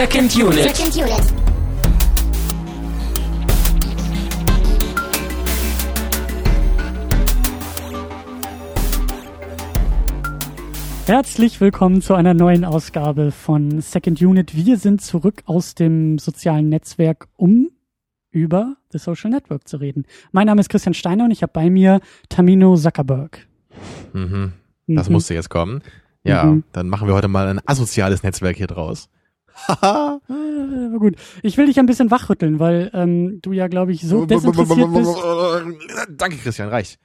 Second Unit. Second Unit. Herzlich willkommen zu einer neuen Ausgabe von Second Unit. Wir sind zurück aus dem sozialen Netzwerk, um über The Social Network zu reden. Mein Name ist Christian Steiner und ich habe bei mir Tamino Zuckerberg. Mhm. Das Mhm. musste jetzt kommen. Ja, Mhm. dann machen wir heute mal ein asoziales Netzwerk hier draus. Haha. Gut. Ich will dich ein bisschen wachrütteln, weil ähm, du ja, glaube ich, so desinteressiert bist. Danke, Christian, reicht.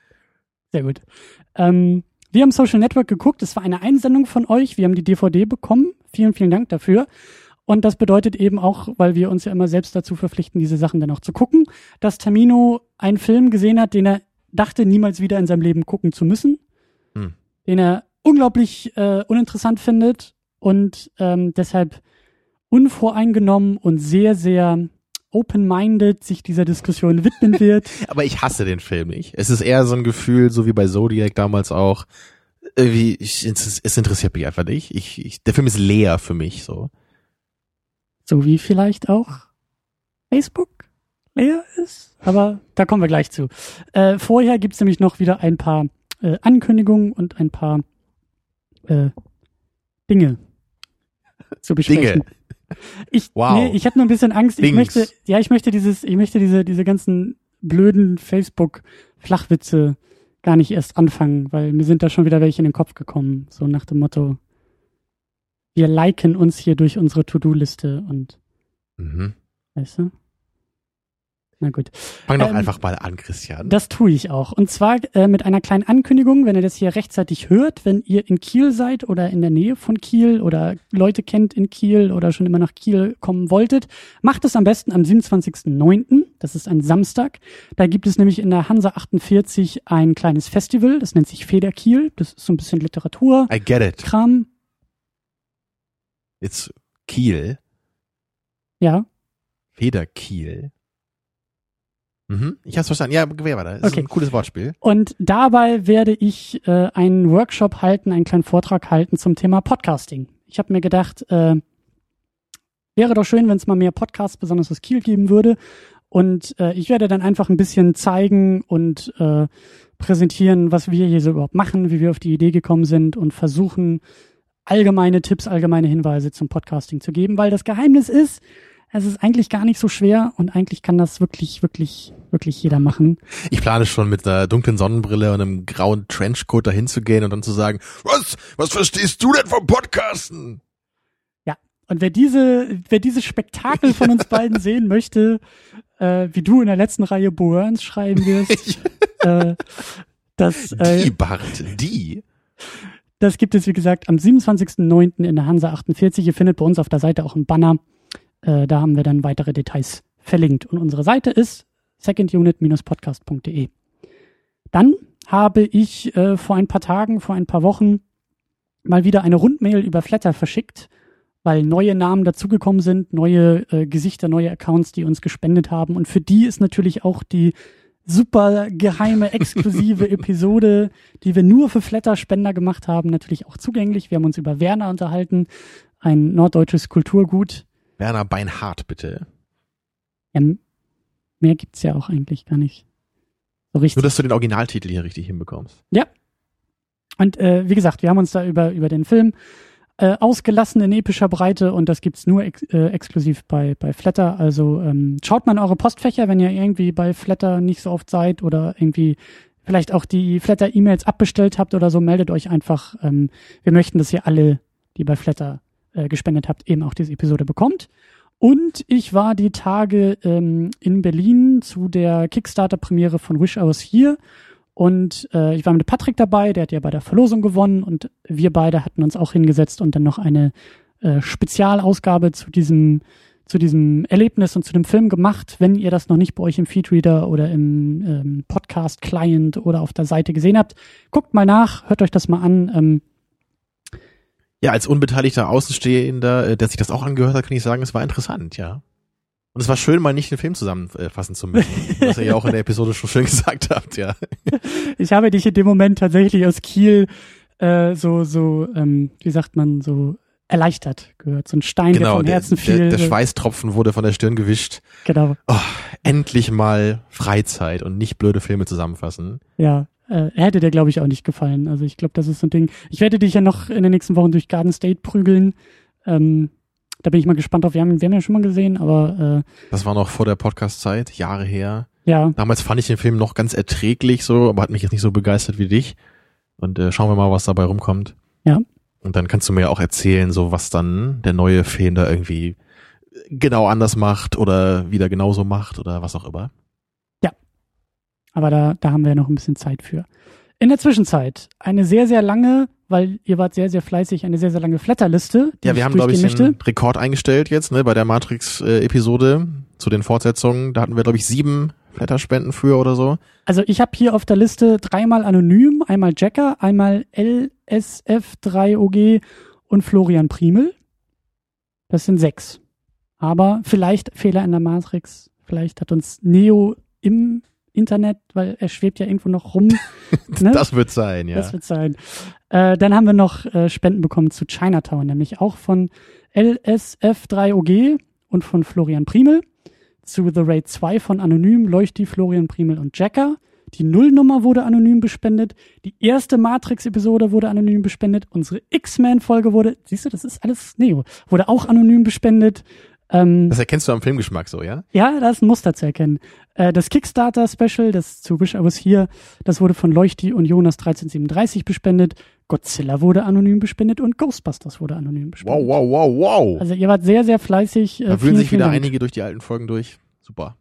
Sehr gut. Ähm, wir haben Social Network geguckt. Es war eine Einsendung von euch. Wir haben die DVD bekommen. Vielen, vielen Dank dafür. Und das bedeutet eben auch, weil wir uns ja immer selbst dazu verpflichten, diese Sachen dann auch zu gucken, dass Tamino einen Film gesehen hat, den er dachte, niemals wieder in seinem Leben gucken zu müssen, Hm. den er unglaublich äh, uninteressant findet und ähm, deshalb unvoreingenommen und sehr, sehr open-minded sich dieser Diskussion widmen wird. Aber ich hasse den Film nicht. Es ist eher so ein Gefühl, so wie bei Zodiac damals auch. Irgendwie, ich, es, es interessiert mich einfach nicht. Ich, ich, der Film ist leer für mich, so. So wie vielleicht auch Facebook leer ist. Aber da kommen wir gleich zu. Äh, vorher gibt's nämlich noch wieder ein paar äh, Ankündigungen und ein paar äh, Dinge zu besprechen. Dinge. Ich, Wow. nee, ich habe nur ein bisschen Angst. Ich Dings. möchte, ja, ich möchte dieses, ich möchte diese, diese ganzen blöden Facebook-Flachwitze gar nicht erst anfangen, weil mir sind da schon wieder welche in den Kopf gekommen. So nach dem Motto, wir liken uns hier durch unsere To-Do-Liste und, Mhm. weißt du? Na gut. Fang doch Ähm, einfach mal an, Christian. Das tue ich auch. Und zwar äh, mit einer kleinen Ankündigung, wenn ihr das hier rechtzeitig hört, wenn ihr in Kiel seid oder in der Nähe von Kiel oder Leute kennt in Kiel oder schon immer nach Kiel kommen wolltet, macht es am besten am 27.09. Das ist ein Samstag. Da gibt es nämlich in der Hansa 48 ein kleines Festival, das nennt sich Feder Kiel. Das ist so ein bisschen Literatur, I get it. Kram. It's Kiel. Ja, Federkiel. Mhm. Ich hab's verstanden. Ja, wer war da? Das Okay. ist ein cooles Wortspiel. Und dabei werde ich äh, einen Workshop halten, einen kleinen Vortrag halten zum Thema Podcasting. Ich habe mir gedacht, äh, wäre doch schön, wenn es mal mehr Podcasts, besonders aus Kiel, geben würde. Und äh, ich werde dann einfach ein bisschen zeigen und äh, präsentieren, was wir hier so überhaupt machen, wie wir auf die Idee gekommen sind und versuchen, allgemeine Tipps, allgemeine Hinweise zum Podcasting zu geben, weil das Geheimnis ist, es ist eigentlich gar nicht so schwer und eigentlich kann das wirklich, wirklich, wirklich jeder machen. Ich plane schon mit einer dunklen Sonnenbrille und einem grauen Trenchcoat dahin zu gehen und dann zu sagen, was, was verstehst du denn vom Podcasten? Und wer diese, wer dieses Spektakel von uns beiden sehen möchte, äh, wie du in der letzten Reihe Boerns schreiben wirst, äh, das, äh, Die Bart, die. das gibt es, wie gesagt, am 27.09. in der Hansa 48. Ihr findet bei uns auf der Seite auch einen Banner. Äh, da haben wir dann weitere Details verlinkt. Und unsere Seite ist secondunit-podcast.de. Dann habe ich äh, vor ein paar Tagen, vor ein paar Wochen mal wieder eine Rundmail über Flatter verschickt, weil neue Namen dazugekommen sind, neue äh, Gesichter, neue Accounts, die uns gespendet haben. Und für die ist natürlich auch die super geheime, exklusive Episode, die wir nur für Flatter-Spender gemacht haben, natürlich auch zugänglich. Wir haben uns über Werner unterhalten, ein norddeutsches Kulturgut. Werner Beinhardt, bitte. Ähm, mehr gibt's ja auch eigentlich gar nicht. So richtig. Nur, dass du den Originaltitel hier richtig hinbekommst. Und äh, wie gesagt, wir haben uns da über, über den Film äh, ausgelassen in epischer Breite und das gibt's nur ex äh, exklusiv bei, bei Flatter. Also ähm, schaut mal in eure Postfächer, wenn ihr irgendwie bei Flatter nicht so oft seid oder irgendwie vielleicht auch die Flatter-E-Mails abbestellt habt oder so, meldet euch einfach. Ähm, wir möchten, dass ihr alle, die bei Flatter äh, gespendet habt, eben auch diese Episode bekommt. Und ich war die Tage ähm, in Berlin zu der Kickstarter-Premiere von Wish Was Here und äh, ich war mit Patrick dabei, der hat ja bei der Verlosung gewonnen und wir beide hatten uns auch hingesetzt und dann noch eine äh, Spezialausgabe zu diesem zu diesem Erlebnis und zu dem Film gemacht. Wenn ihr das noch nicht bei euch im Feedreader oder im ähm, Podcast-Client oder auf der Seite gesehen habt, guckt mal nach, hört euch das mal an. Ähm, Ja, als unbeteiligter Außenstehender, äh, der sich das auch angehört hat, kann ich sagen, es war interessant, ja. Und es war schön, mal nicht den Film zusammenfassen zu müssen, was ihr ja auch in der Episode schon schön gesagt habt, ja. ich habe dich in dem Moment tatsächlich aus Kiel äh, so, so, ähm, wie sagt man, so erleichtert gehört. So ein Stein, der Genau, vom der, Herzen fiel. der, der Schweißtropfen wurde von der Stirn gewischt. Genau, Oh, endlich mal Freizeit und nicht blöde Filme zusammenfassen. ja. Äh, hätte dir, glaube ich, auch nicht gefallen. Also ich glaube, das ist so ein Ding. Ich werde dich ja noch in den nächsten Wochen durch Garden State prügeln. Ähm, da bin ich mal gespannt drauf. Wir haben, wir haben ihn ja schon mal gesehen, aber äh, Das war noch vor der Podcast-Zeit, Jahre her. ja, Damals fand ich den Film noch ganz erträglich so, aber hat mich jetzt nicht so begeistert wie dich. Und äh, schauen wir mal, was dabei rumkommt. Ja. Und dann kannst du mir auch erzählen, so was dann der neue Film da irgendwie genau anders macht oder wieder genauso macht oder was auch immer. Aber da, da haben wir ja noch ein bisschen Zeit für. In der Zwischenzeit eine sehr, sehr lange, weil ihr wart sehr, sehr fleißig, eine sehr, sehr lange Flatterliste. Ja, wir haben, glaube ich, durchgehen den möchte. Rekord eingestellt jetzt, ne, bei der Matrix-Episode zu den Fortsetzungen. Da hatten wir, glaube ich, sieben Flatterspenden für oder so. Also ich habe hier auf der Liste dreimal anonym, einmal Jacker, einmal LSF3OG und Florian Primel. Das sind sechs. Aber vielleicht Fehler in der Matrix, vielleicht hat uns Neo im Internet, weil er schwebt ja irgendwo noch rum. ne? Das wird sein, ja. Das wird sein. Äh, dann haben wir noch äh, Spenden bekommen zu Chinatown, nämlich auch von LSF3OG und von Florian Primel. Zu The Raid 2 von Anonym, Leuchti, Florian Primel und Jacker. Die Nullnummer wurde anonym bespendet. Die erste Matrix-Episode wurde anonym bespendet. Unsere X-Men-Folge wurde, siehst du, das ist alles Neo, wurde auch anonym bespendet. Ähm, Das erkennst du am Filmgeschmack so, ja? ja, da ist ein Muster zu erkennen. Äh, das Kickstarter-Special, das zu Wish I Was Here, das wurde von Leuchti und Jonas 1337 bespendet. Godzilla wurde anonym bespendet und Ghostbusters wurde anonym bespendet. Wow, wow, wow, wow. Also ihr wart sehr, sehr fleißig. Äh, da wühlen sich wieder Dank. einige durch die alten Folgen durch. Super.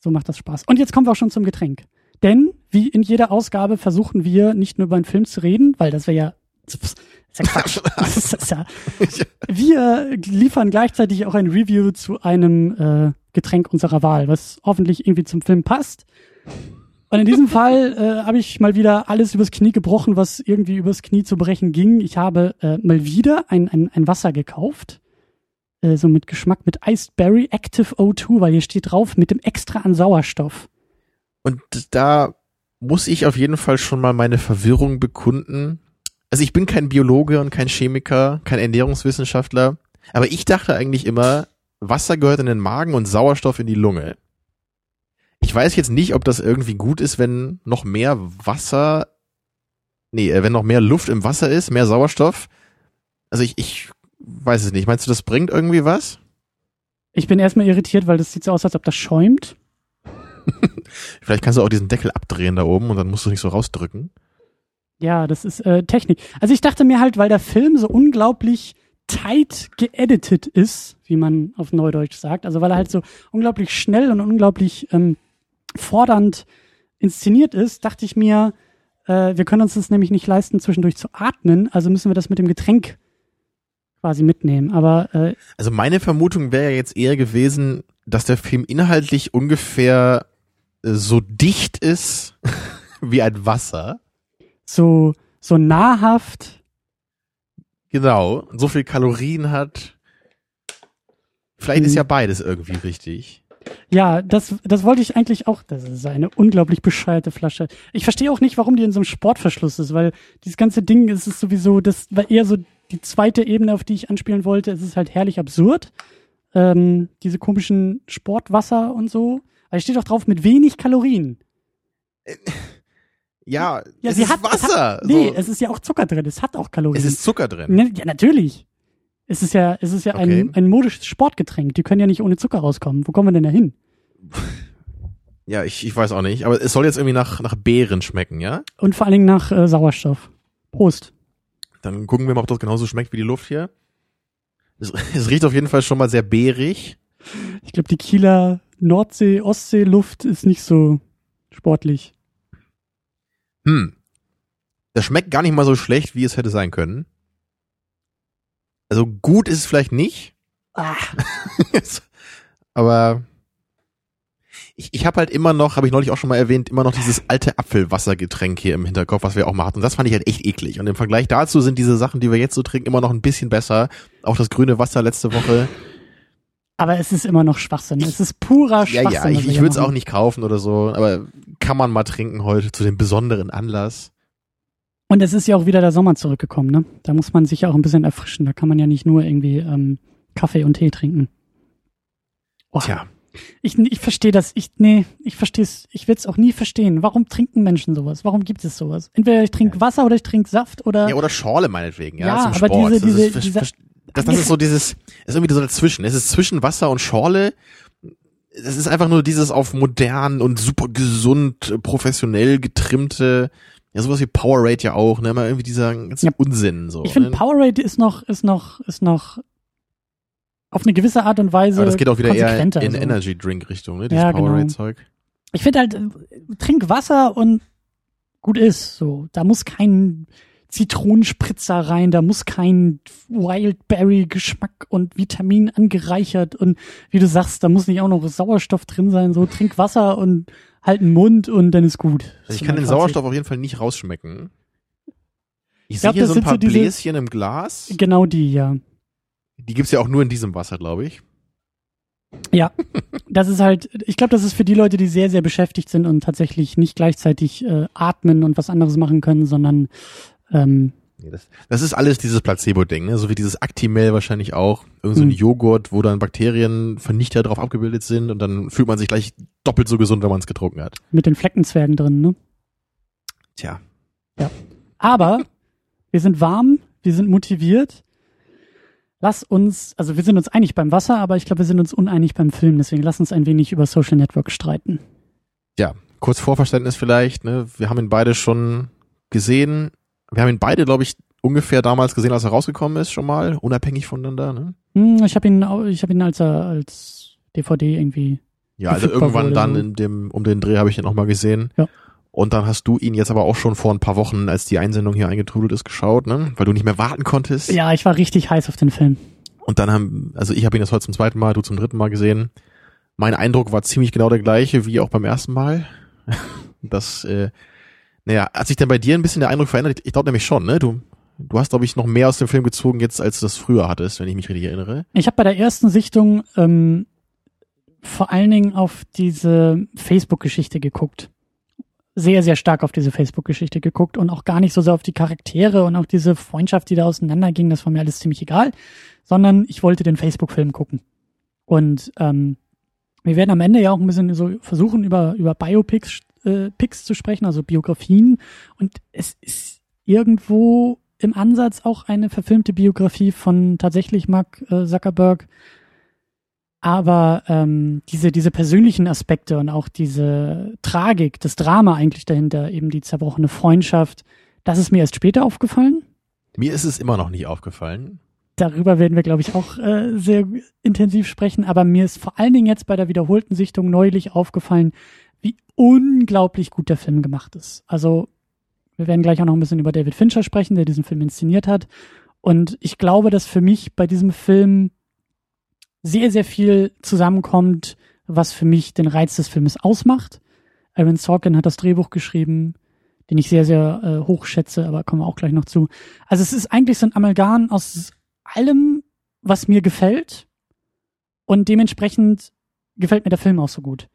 So macht das Spaß. Und jetzt kommen wir auch schon zum Getränk. Denn, wie in jeder Ausgabe, versuchen wir nicht nur über einen Film zu reden, weil das wäre ja, das ist ja Quatsch. Das ist ja, wir liefern gleichzeitig auch ein Review zu einem äh, Getränk unserer Wahl, was hoffentlich irgendwie zum Film passt. Und in diesem Fall äh, habe ich mal wieder alles übers Knie gebrochen, was irgendwie übers Knie zu brechen ging. Ich habe äh, mal wieder ein, ein, ein Wasser gekauft. Äh, so mit Geschmack mit Iced Berry Active O2, weil hier steht drauf mit dem extra an Sauerstoff. Und da muss ich auf jeden Fall schon mal meine Verwirrung bekunden. Also ich bin kein Biologe und kein Chemiker, kein Ernährungswissenschaftler, aber ich dachte eigentlich immer, Wasser gehört in den Magen und Sauerstoff in die Lunge. Ich weiß jetzt nicht, ob das irgendwie gut ist, wenn noch mehr Wasser, nee, äh, wenn noch mehr Luft im Wasser ist, mehr Sauerstoff. Also ich, ich weiß es nicht. Meinst du, das bringt irgendwie was? Ich bin erstmal irritiert, weil das sieht so aus, als ob das schäumt. Vielleicht kannst du auch diesen Deckel abdrehen da oben und dann musst du nicht so rausdrücken. Ja, das ist äh, Technik. Also ich dachte mir halt, weil der Film so unglaublich tight geeditet ist, wie man auf Neudeutsch sagt, also weil er halt so unglaublich schnell und unglaublich ähm, fordernd inszeniert ist, dachte ich mir, äh, wir können uns das nämlich nicht leisten, zwischendurch zu atmen, also müssen wir das mit dem Getränk quasi mitnehmen. Aber äh, Also meine Vermutung wäre ja jetzt eher gewesen, dass der Film inhaltlich ungefähr äh, so dicht ist wie ein Wasser. So, so nahrhaft, Genau. So viel Kalorien hat. Vielleicht ist Mhm. ja beides irgendwie richtig. Ja, das, das wollte ich eigentlich auch. Das ist eine unglaublich bescheuerte Flasche. Ich verstehe auch nicht, warum die in so einem Sportverschluss ist, weil dieses ganze Ding ist es sowieso, das war eher so die zweite Ebene, auf die ich anspielen wollte. Es ist halt herrlich absurd. Ähm, diese komischen Sportwasser und so. Aber es steht doch drauf mit wenig Kalorien. Ja, Ja, es sie ist hat- es Wasser. hat- Nee, so. es ist ja auch Zucker drin. Es hat auch Kalorien. es ist Zucker drin. Ne, ja, natürlich. Es ist ja, es ist ja Okay. ein, ein modisches Sportgetränk. Die können ja nicht ohne Zucker rauskommen. Wo kommen wir denn da hin? Ja, ich, ich weiß auch nicht. Aber es soll jetzt irgendwie nach, nach Beeren schmecken, ja? Und vor allen Dingen nach äh, Sauerstoff. Prost. Dann gucken wir mal, ob das genauso schmeckt wie die Luft hier. Es, es riecht auf jeden Fall schon mal sehr beerig. Ich glaube, die Kieler Nordsee, Ostsee-Luft ist nicht so sportlich. Hm. Das schmeckt gar nicht mal so schlecht, wie es hätte sein können. Also gut ist es vielleicht nicht. Ah, Aber ich, ich habe halt immer noch, habe ich neulich auch schon mal erwähnt, immer noch dieses alte Apfelwassergetränk hier im Hinterkopf, was wir auch mal hatten. Und das fand ich halt echt eklig. Und im Vergleich dazu sind diese Sachen, die wir jetzt so trinken, immer noch ein bisschen besser. Auch das grüne Wasser letzte Woche. Aber es ist immer noch Schwachsinn. Es ist purer Ja, Schwachsinn. ja, was ich, ich würde es auch nicht kaufen oder so, aber kann man mal trinken heute zu dem besonderen Anlass. Und es ist ja auch wieder der Sommer zurückgekommen, ne? Da muss man sich ja auch ein bisschen erfrischen. Da kann man ja nicht nur irgendwie ähm, Kaffee und Tee trinken. Oh, Tja, Ich, ich verstehe das. Ich, nee, ich verstehe es. Ich will es auch nie verstehen. Warum trinken Menschen sowas? Warum gibt es sowas? Entweder ich trinke Wasser oder ich trinke Saft oder. ja, oder Schorle meinetwegen, ja, Ja, zum aber Sport. diese- diese- ist, dieser- das, das ist so dieses, ist irgendwie so dazwischen. Es ist zwischen Wasser und Schorle. Es ist einfach nur dieses auf modern und super gesund, professionell getrimmte, ja, sowas wie Powerade ja auch, ne, immer irgendwie dieser ganze Ja. Unsinn, so. ich finde ne? Powerade ist noch, ist noch, ist noch auf eine gewisse Art und Weise Aber das geht auch wieder eher in so. Energy Drink Richtung, ne, dieses Ja, genau. Powerade-Zeug. Ich finde halt, äh, trink Wasser und gut ist. So, da muss kein Zitronenspritzer rein, da muss kein Wildberry-Geschmack und Vitamin angereichert und wie du sagst, da muss nicht auch noch Sauerstoff drin sein. So, trink Wasser und halt den Mund und dann ist gut. Also ich kann den. Sauerstoff auf jeden Fall nicht rausschmecken. Ich, glaub, sehe hier so ein paar so diese- Bläschen im Glas. Genau die, ja. Die gibt's ja auch nur in diesem Wasser, glaube ich. Ja, das ist halt, ich glaube, das ist für die Leute, die sehr, sehr beschäftigt sind und tatsächlich nicht gleichzeitig äh, atmen und was anderes machen können, sondern ähm, das, das ist alles dieses Placebo-Ding, ne? so wie dieses Actimel wahrscheinlich auch. Irgend so ein Hm. Joghurt, wo dann Bakterienvernichter drauf abgebildet sind und dann fühlt man sich gleich doppelt so gesund, wenn man es getrunken hat. mit den Fleckenzwergen drin, ne? Tja, Aber wir sind warm, wir sind motiviert. Lass uns, also wir sind uns einig beim Wasser, aber ich glaube, wir sind uns uneinig beim Film. Deswegen lass uns ein wenig über Social Network streiten. ja, kurz Vorverständnis vielleicht, ne? Wir haben ihn beide schon gesehen. Wir haben ihn beide, glaube ich, ungefähr damals gesehen, als er rausgekommen ist, schon mal, unabhängig voneinander, ne? Hm, ich habe ihn, ich habe ihn als er als DVD irgendwie. Ja, also irgendwann dann so. in dem, um den Dreh habe ich ihn noch mal gesehen. Ja. Und dann hast du ihn jetzt aber auch schon vor ein paar Wochen, als die Einsendung hier eingetrudelt ist, geschaut, ne? Weil du nicht mehr warten konntest. Ja, ich war richtig heiß auf den Film. Und dann haben, also ich habe ihn das heute zum zweiten Mal, du zum dritten Mal gesehen. Mein Eindruck war ziemlich genau der gleiche wie auch beim ersten Mal. Das, äh, naja, hat sich denn bei dir ein bisschen der Eindruck verändert? Ich glaube nämlich schon, ne? Du, du hast, glaube ich, noch mehr aus dem Film gezogen jetzt, als du das früher hattest, wenn ich mich richtig erinnere. Ich habe bei der ersten Sichtung ähm, vor allen Dingen auf diese Facebook-Geschichte geguckt. Sehr, sehr stark auf diese Facebook-Geschichte geguckt und auch gar nicht so sehr auf die Charaktere und auch diese Freundschaft, die da auseinanderging. Das war mir alles ziemlich egal, sondern ich wollte den Facebook-Film gucken. Und ähm, wir werden am Ende ja auch ein bisschen so versuchen, über, über Biopics äh, Pics zu sprechen, also Biografien. Und es ist irgendwo im Ansatz auch eine verfilmte Biografie von tatsächlich Mark äh, Zuckerberg. Aber ähm, diese, diese persönlichen Aspekte und auch diese Tragik, das Drama eigentlich dahinter, eben die zerbrochene Freundschaft, das ist mir erst später aufgefallen. Mir ist es immer noch nicht aufgefallen. Darüber werden wir, glaube ich, auch äh, sehr intensiv sprechen. Aber mir ist vor allen Dingen jetzt bei der wiederholten Sichtung neulich aufgefallen, wie unglaublich gut der Film gemacht ist. Also wir werden gleich auch noch ein bisschen über David Fincher sprechen, der diesen Film inszeniert hat. Und ich glaube, dass für mich bei diesem Film sehr, sehr viel zusammenkommt, was für mich den Reiz des Filmes ausmacht. Aaron Sorkin hat das Drehbuch geschrieben, den ich sehr, sehr äh, hoch schätze, aber kommen wir auch gleich noch zu. Also es ist eigentlich so ein Amalgam aus allem, was mir gefällt und dementsprechend gefällt mir der Film auch so gut.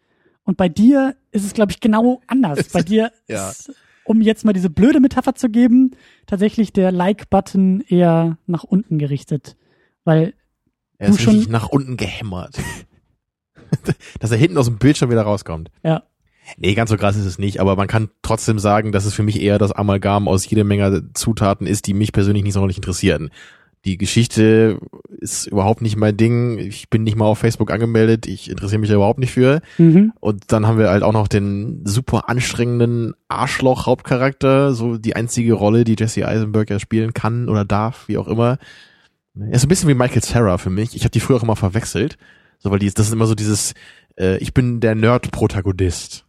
Und bei dir ist es, glaube ich, genau anders. Bei dir Ja. ist, um jetzt mal diese blöde Metapher zu geben, tatsächlich der Like-Button eher nach unten gerichtet. Weil Er ist schon- nach unten gehämmert. Dass er hinten aus dem Bildschirm wieder rauskommt. Ja. Nee, ganz so krass ist es nicht, aber man kann trotzdem sagen, dass es für mich eher das Amalgam aus jeder Menge Zutaten ist, die mich persönlich nicht sonderlich interessieren. Die Geschichte ist überhaupt nicht mein Ding. Ich bin nicht mal auf Facebook angemeldet. Ich interessiere mich da überhaupt nicht für. mhm. Und dann haben wir halt auch noch den super anstrengenden Arschloch-Hauptcharakter. So die einzige Rolle, die Jesse Eisenberg ja spielen kann oder darf, wie auch immer. Er ist ein bisschen wie Michael Sarah für mich. Ich habe die früher auch immer verwechselt. So, weil die, das ist immer so dieses, äh, ich bin der Nerd-Protagonist.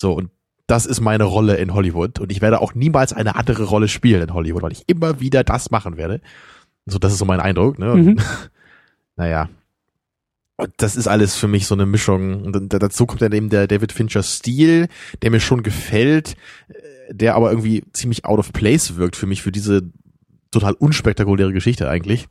So, und das ist meine Rolle in Hollywood. Und ich werde auch niemals eine andere Rolle spielen in Hollywood, weil ich immer wieder das machen werde. So, das ist so mein Eindruck, ne? Und, Mhm. naja. Und das ist alles für mich so eine Mischung. Und dazu kommt dann eben der David Fincher Stil, der mir schon gefällt, äh, der aber irgendwie ziemlich out of place wirkt für mich, für diese total unspektakuläre Geschichte eigentlich.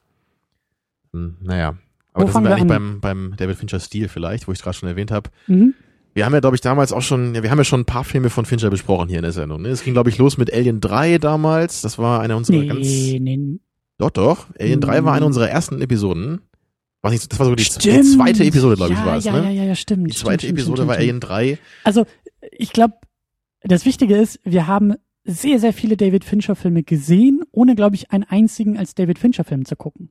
Hm, naja. Aber Wo da sind wir wir eigentlich beim, beim David Fincher Stil vielleicht, wo ich es gerade schon erwähnt habe. Mhm. Wir haben ja, glaube ich, damals auch schon, ja, wir haben ja schon ein paar Filme von Fincher besprochen hier in der Sendung. Ne? Es ging, glaube ich, los mit Alien 3 damals. Das war einer unserer Nee, ganz. nee. Doch, doch. Alien 3 war eine Mm. unserer ersten Episoden. War nicht, das war sogar die, die zweite Episode, glaube ich, ja, war es. ja, ne? ja, ja, ja, stimmt. Die zweite stimmt, Episode stimmt, war stimmt, Alien 3. Also, ich glaube, das Wichtige ist, wir haben sehr, sehr viele David Fincher-Filme gesehen, ohne, glaube ich, einen einzigen als David Fincher-Film zu gucken.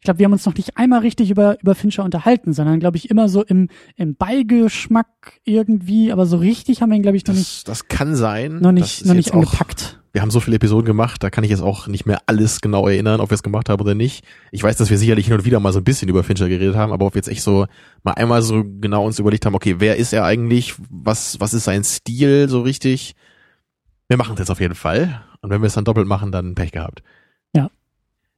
Ich glaube, wir haben uns noch nicht einmal richtig über, über Fincher unterhalten, sondern, glaube ich, immer so im, im Beigeschmack irgendwie, aber so richtig haben wir ihn, glaube ich, noch nicht, Das, das kann sein. noch Das nicht, noch nicht angepackt. Wir haben so viele Episoden gemacht, da kann ich jetzt auch nicht mehr alles genau erinnern, ob wir es gemacht haben oder nicht. Ich weiß, dass wir sicherlich hin und wieder mal so ein bisschen über Fincher geredet haben, aber ob wir jetzt echt so mal einmal so genau uns überlegt haben, okay, wer ist er eigentlich? Was, was ist sein Stil so richtig? Wir machen es jetzt auf jeden Fall. Und wenn wir es dann doppelt machen, dann Pech gehabt. Ja.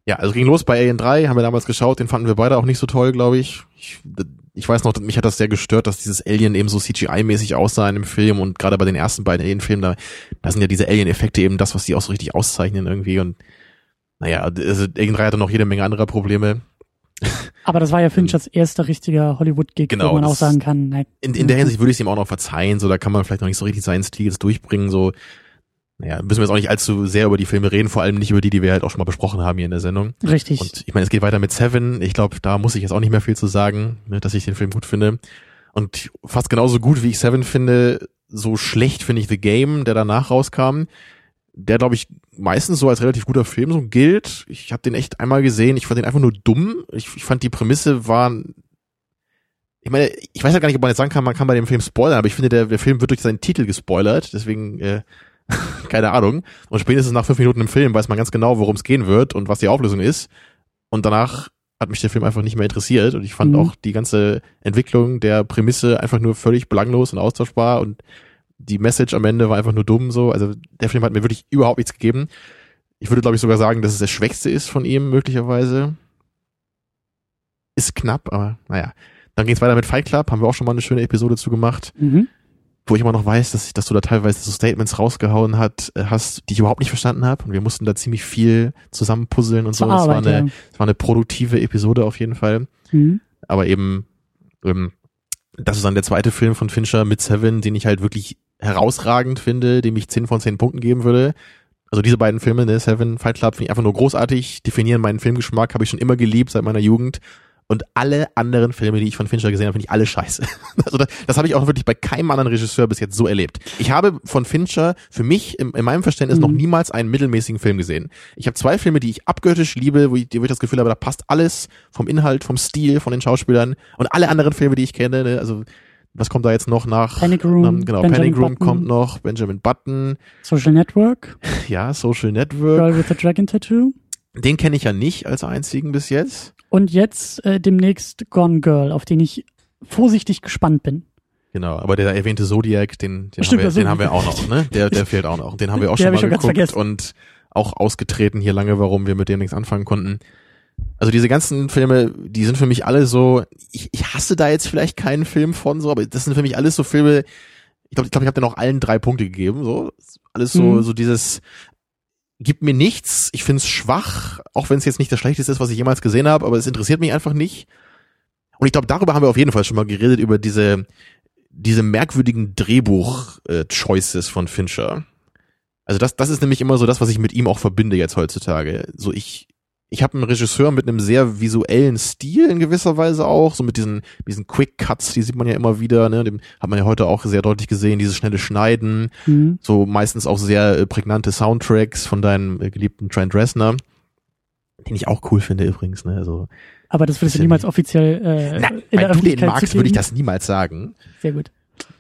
Ja, also ging los bei Alien 3, haben wir damals geschaut, den fanden wir beide auch nicht so toll, glaube ich. ich. Ich weiß noch, mich hat das sehr gestört, dass dieses Alien eben so CGI-mäßig aussah in dem Film und gerade bei den ersten beiden Alien-Filmen, da, da sind ja diese Alien-Effekte eben das, was die auch so richtig auszeichnen irgendwie und naja, also Alien 3 hatte noch jede Menge anderer Probleme. Aber das war ja Finchers erster richtiger Hollywood-Gig, Genau, wo man auch sagen kann, na, In, in der Hinsicht würde ich es ihm auch noch verzeihen, so da kann man vielleicht noch nicht so richtig seinen Stil jetzt durchbringen, so naja, müssen wir jetzt auch nicht allzu sehr über die Filme reden, vor allem nicht über die, die wir halt auch schon mal besprochen haben hier in der Sendung. richtig. Und ich meine, es geht weiter mit Seven. Ich glaube, da muss ich jetzt auch nicht mehr viel zu sagen, ne, dass ich den Film gut finde. Und fast genauso gut, wie ich Seven finde, so schlecht finde ich The Game, der danach rauskam. Der, glaube ich, meistens so als relativ guter Film so gilt. Ich habe den echt einmal gesehen. Ich fand den einfach nur dumm. Ich, ich fand die Prämisse war ich meine, ich weiß ja gar nicht, ob man jetzt sagen kann, man kann bei dem Film spoilern, aber ich finde, der, der Film wird durch seinen Titel gespoilert, deswegen, äh, keine Ahnung. Und spätestens nach fünf Minuten im Film weiß man ganz genau, worum es gehen wird und was die Auflösung ist. Und danach hat mich der Film einfach nicht mehr interessiert und ich fand Mhm. auch die ganze Entwicklung der Prämisse einfach nur völlig belanglos und austauschbar und die Message am Ende war einfach nur dumm so. Also der Film hat mir wirklich überhaupt nichts gegeben. Ich würde, glaube ich, sogar sagen, dass es der schwächste ist von ihm, möglicherweise. Ist knapp, aber naja. Dann geht's weiter mit Fight Club, haben wir auch schon mal eine schöne Episode zu gemacht, mhm. Wo ich immer noch weiß, dass, dass du da teilweise so Statements rausgehauen hat, äh, hast, die ich überhaupt nicht verstanden habe. Und wir mussten da ziemlich viel zusammenpuzzeln und so. Es war eine, es war eine produktive Episode auf jeden Fall. Mhm. Aber eben, ähm, das ist dann der zweite Film von Fincher mit Seven, den ich halt wirklich herausragend finde, dem ich 10 von 10 Punkten geben würde. Also diese beiden Filme, ne, Seven, Fight Club, finde ich einfach nur großartig, definieren meinen Filmgeschmack, habe ich schon immer geliebt seit meiner Jugend. Und alle anderen Filme, die ich von Fincher gesehen habe, finde ich alle scheiße. Also das, das habe ich auch wirklich bei keinem anderen Regisseur bis jetzt so erlebt. Ich habe von Fincher für mich im, in meinem Verständnis noch Mhm. niemals einen mittelmäßigen Film gesehen. Ich habe zwei Filme, die ich abgöttisch liebe, wo ich, wo ich das Gefühl habe, da passt alles vom Inhalt, vom Stil, von den Schauspielern und alle anderen Filme, die ich kenne. Ne? Also was kommt da jetzt noch nach? Panic Room, Ähm, genau, Benjamin Panic Room Button. kommt noch, Benjamin Button, Social Network, ja, Social Network. Girl with the Dragon Tattoo. Den kenne ich ja nicht als einzigen bis jetzt. Und jetzt äh, demnächst Gone Girl, auf den ich vorsichtig gespannt bin. Genau, aber der erwähnte Zodiac, den, den, Stimmt, haben, wir, den haben wir auch noch, ne? Der, der fehlt auch noch. Den haben wir auch schon mal schon geguckt und auch ausgetreten hier lange, warum wir mit dem nichts anfangen konnten. Also diese ganzen Filme, die sind für mich alle so, ich, ich hasse da jetzt vielleicht keinen Film von so, aber das sind für mich alles so Filme, ich glaube, ich, glaub, ich habe den auch allen drei Punkte gegeben, so. Alles so, Mhm. so dieses, gibt mir nichts, ich find's schwach, auch wenn es jetzt nicht das Schlechteste ist, was ich jemals gesehen habe, aber es interessiert mich einfach nicht. Und ich glaube, darüber haben wir auf jeden Fall schon mal geredet, über diese, diese merkwürdigen Drehbuch-Choices von Fincher. Also das, das ist nämlich immer so das, was ich mit ihm auch verbinde jetzt heutzutage. So ich, ich habe einen Regisseur mit einem sehr visuellen Stil in gewisser Weise auch, so mit diesen, diesen Quick Cuts, die sieht man ja immer wieder, ne, dem hat man ja heute auch sehr deutlich gesehen, dieses schnelle Schneiden, Mhm. so meistens auch sehr äh, prägnante Soundtracks von deinem äh, geliebten Trent Reznor, den ich auch cool finde übrigens, ne, also Aber das würdest du niemals offiziell äh, na, in der weil du den magst, würde ich das niemals sagen. Sehr gut.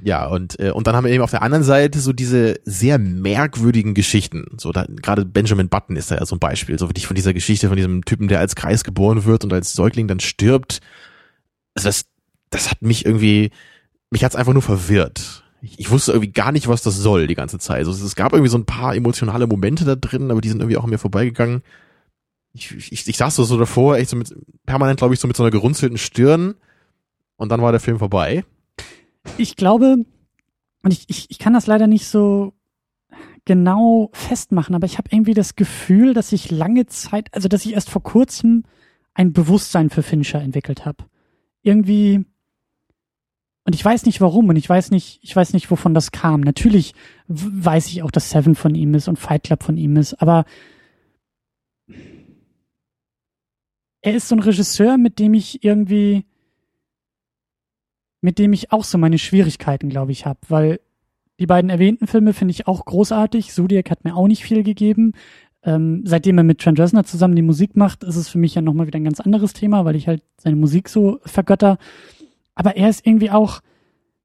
Ja, und, äh, und dann haben wir eben auf der anderen Seite so diese sehr merkwürdigen Geschichten. So, da, gerade Benjamin Button ist da ja so ein Beispiel. So wirklich von dieser Geschichte von diesem Typen, der als Kreis geboren wird und als Säugling dann stirbt. Also das, das hat mich irgendwie, mich hat's einfach nur verwirrt. Ich, ich wusste irgendwie gar nicht, was das soll die ganze Zeit. Also es gab irgendwie so ein paar emotionale Momente da drin, aber die sind irgendwie auch an mir vorbeigegangen. Ich, ich, ich saß so, so davor, echt so mit, permanent, glaube ich, so mit so einer gerunzelten Stirn. Und dann war der Film vorbei. Ich glaube, und ich, ich, ich kann das leider nicht so genau festmachen, aber ich habe irgendwie das Gefühl, dass ich lange Zeit, also dass ich erst vor kurzem ein Bewusstsein für Fincher entwickelt habe. Irgendwie, Und ich weiß nicht warum und ich weiß nicht, ich weiß nicht, wovon das kam. Natürlich weiß ich auch, dass Seven von ihm ist und Fight Club von ihm ist, aber er ist so ein Regisseur, mit dem ich irgendwie, mit dem ich auch so meine Schwierigkeiten, glaube ich, habe, weil die beiden erwähnten Filme finde ich auch großartig. Zodiac hat mir auch nicht viel gegeben. Ähm, seitdem er mit Trent Reznor zusammen die Musik macht, ist es für mich ja nochmal wieder ein ganz anderes Thema, weil ich halt seine Musik so vergötter. Aber er ist irgendwie auch,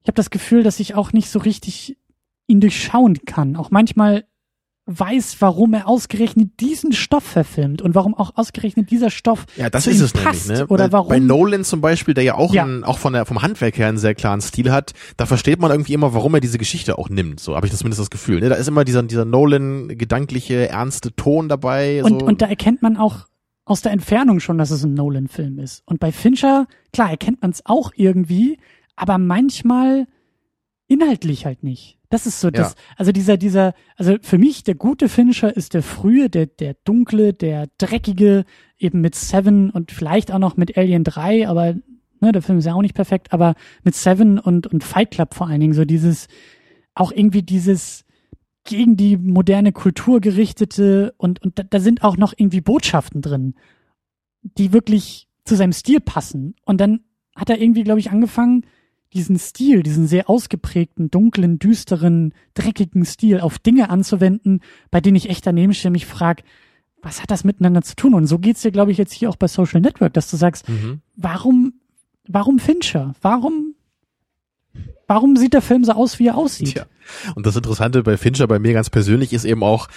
ich habe das Gefühl, dass ich auch nicht so richtig ihn durchschauen kann. Auch manchmal weiß, warum er ausgerechnet diesen Stoff verfilmt und warum auch ausgerechnet dieser Stoff ja, das zu ist ihm es passt nämlich, ne? oder bei, warum bei Nolan zum Beispiel, der ja auch, Ja. Ein, auch von der, vom Handwerk her einen sehr klaren Stil hat, da versteht man irgendwie immer, warum er diese Geschichte auch nimmt. So habe ich das zumindest das Gefühl. Ne? Da ist immer dieser, dieser Nolan gedankliche, ernste Ton dabei. und so. und da erkennt man auch aus der Entfernung schon, dass es ein Nolan Film ist. Und bei Fincher, klar, erkennt man es auch irgendwie, aber manchmal inhaltlich halt nicht. Das ist so das, also dieser, dieser, also für mich der gute Fincher ist der frühe, der, der dunkle, der dreckige, eben mit Seven und vielleicht auch noch mit Alien 3, aber ne, der Film ist ja auch nicht perfekt, aber mit Seven und, und Fight Club vor allen Dingen, so dieses, auch irgendwie dieses gegen die moderne Kultur gerichtete und, und da, da sind auch noch irgendwie Botschaften drin, die wirklich zu seinem Stil passen. Und dann hat er irgendwie, glaube ich, angefangen, diesen Stil, diesen sehr ausgeprägten, dunklen, düsteren, dreckigen Stil auf Dinge anzuwenden, bei denen ich echt daneben stehe und mich frage, was hat das miteinander zu tun? Und so geht's dir, glaube ich, jetzt hier auch bei Social Network, dass du sagst, mhm. warum, warum Fincher? Warum, warum sieht der Film so aus, wie er aussieht? Tja. Und das Interessante bei Fincher, bei mir ganz persönlich, ist eben auch,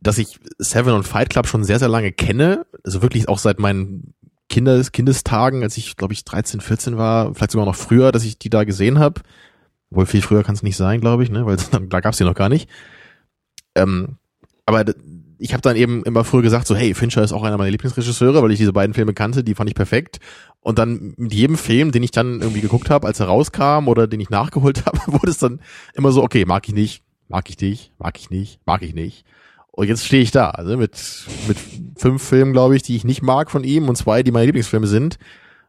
dass ich Seven und Fight Club schon sehr, sehr lange kenne. Also wirklich auch seit meinen Kindes, Kindestagen, als ich, glaube ich, 13, 14 war, vielleicht sogar noch früher, dass ich die da gesehen habe. Wohl viel früher kann es nicht sein, glaube ich, ne? weil da gab's die noch gar nicht. Ähm, aber ich habe dann eben immer früher gesagt, so hey, Fincher ist auch einer meiner Lieblingsregisseure, weil ich diese beiden Filme kannte, die fand ich perfekt. Und dann mit jedem Film, den ich dann irgendwie geguckt habe, als er rauskam oder den ich nachgeholt habe, wurde es dann immer so, okay, mag ich nicht, mag ich nicht, mag ich nicht, mag ich nicht. Und jetzt stehe ich da, also mit, mit fünf Filmen, glaube ich, die ich nicht mag von ihm und zwei, die meine Lieblingsfilme sind.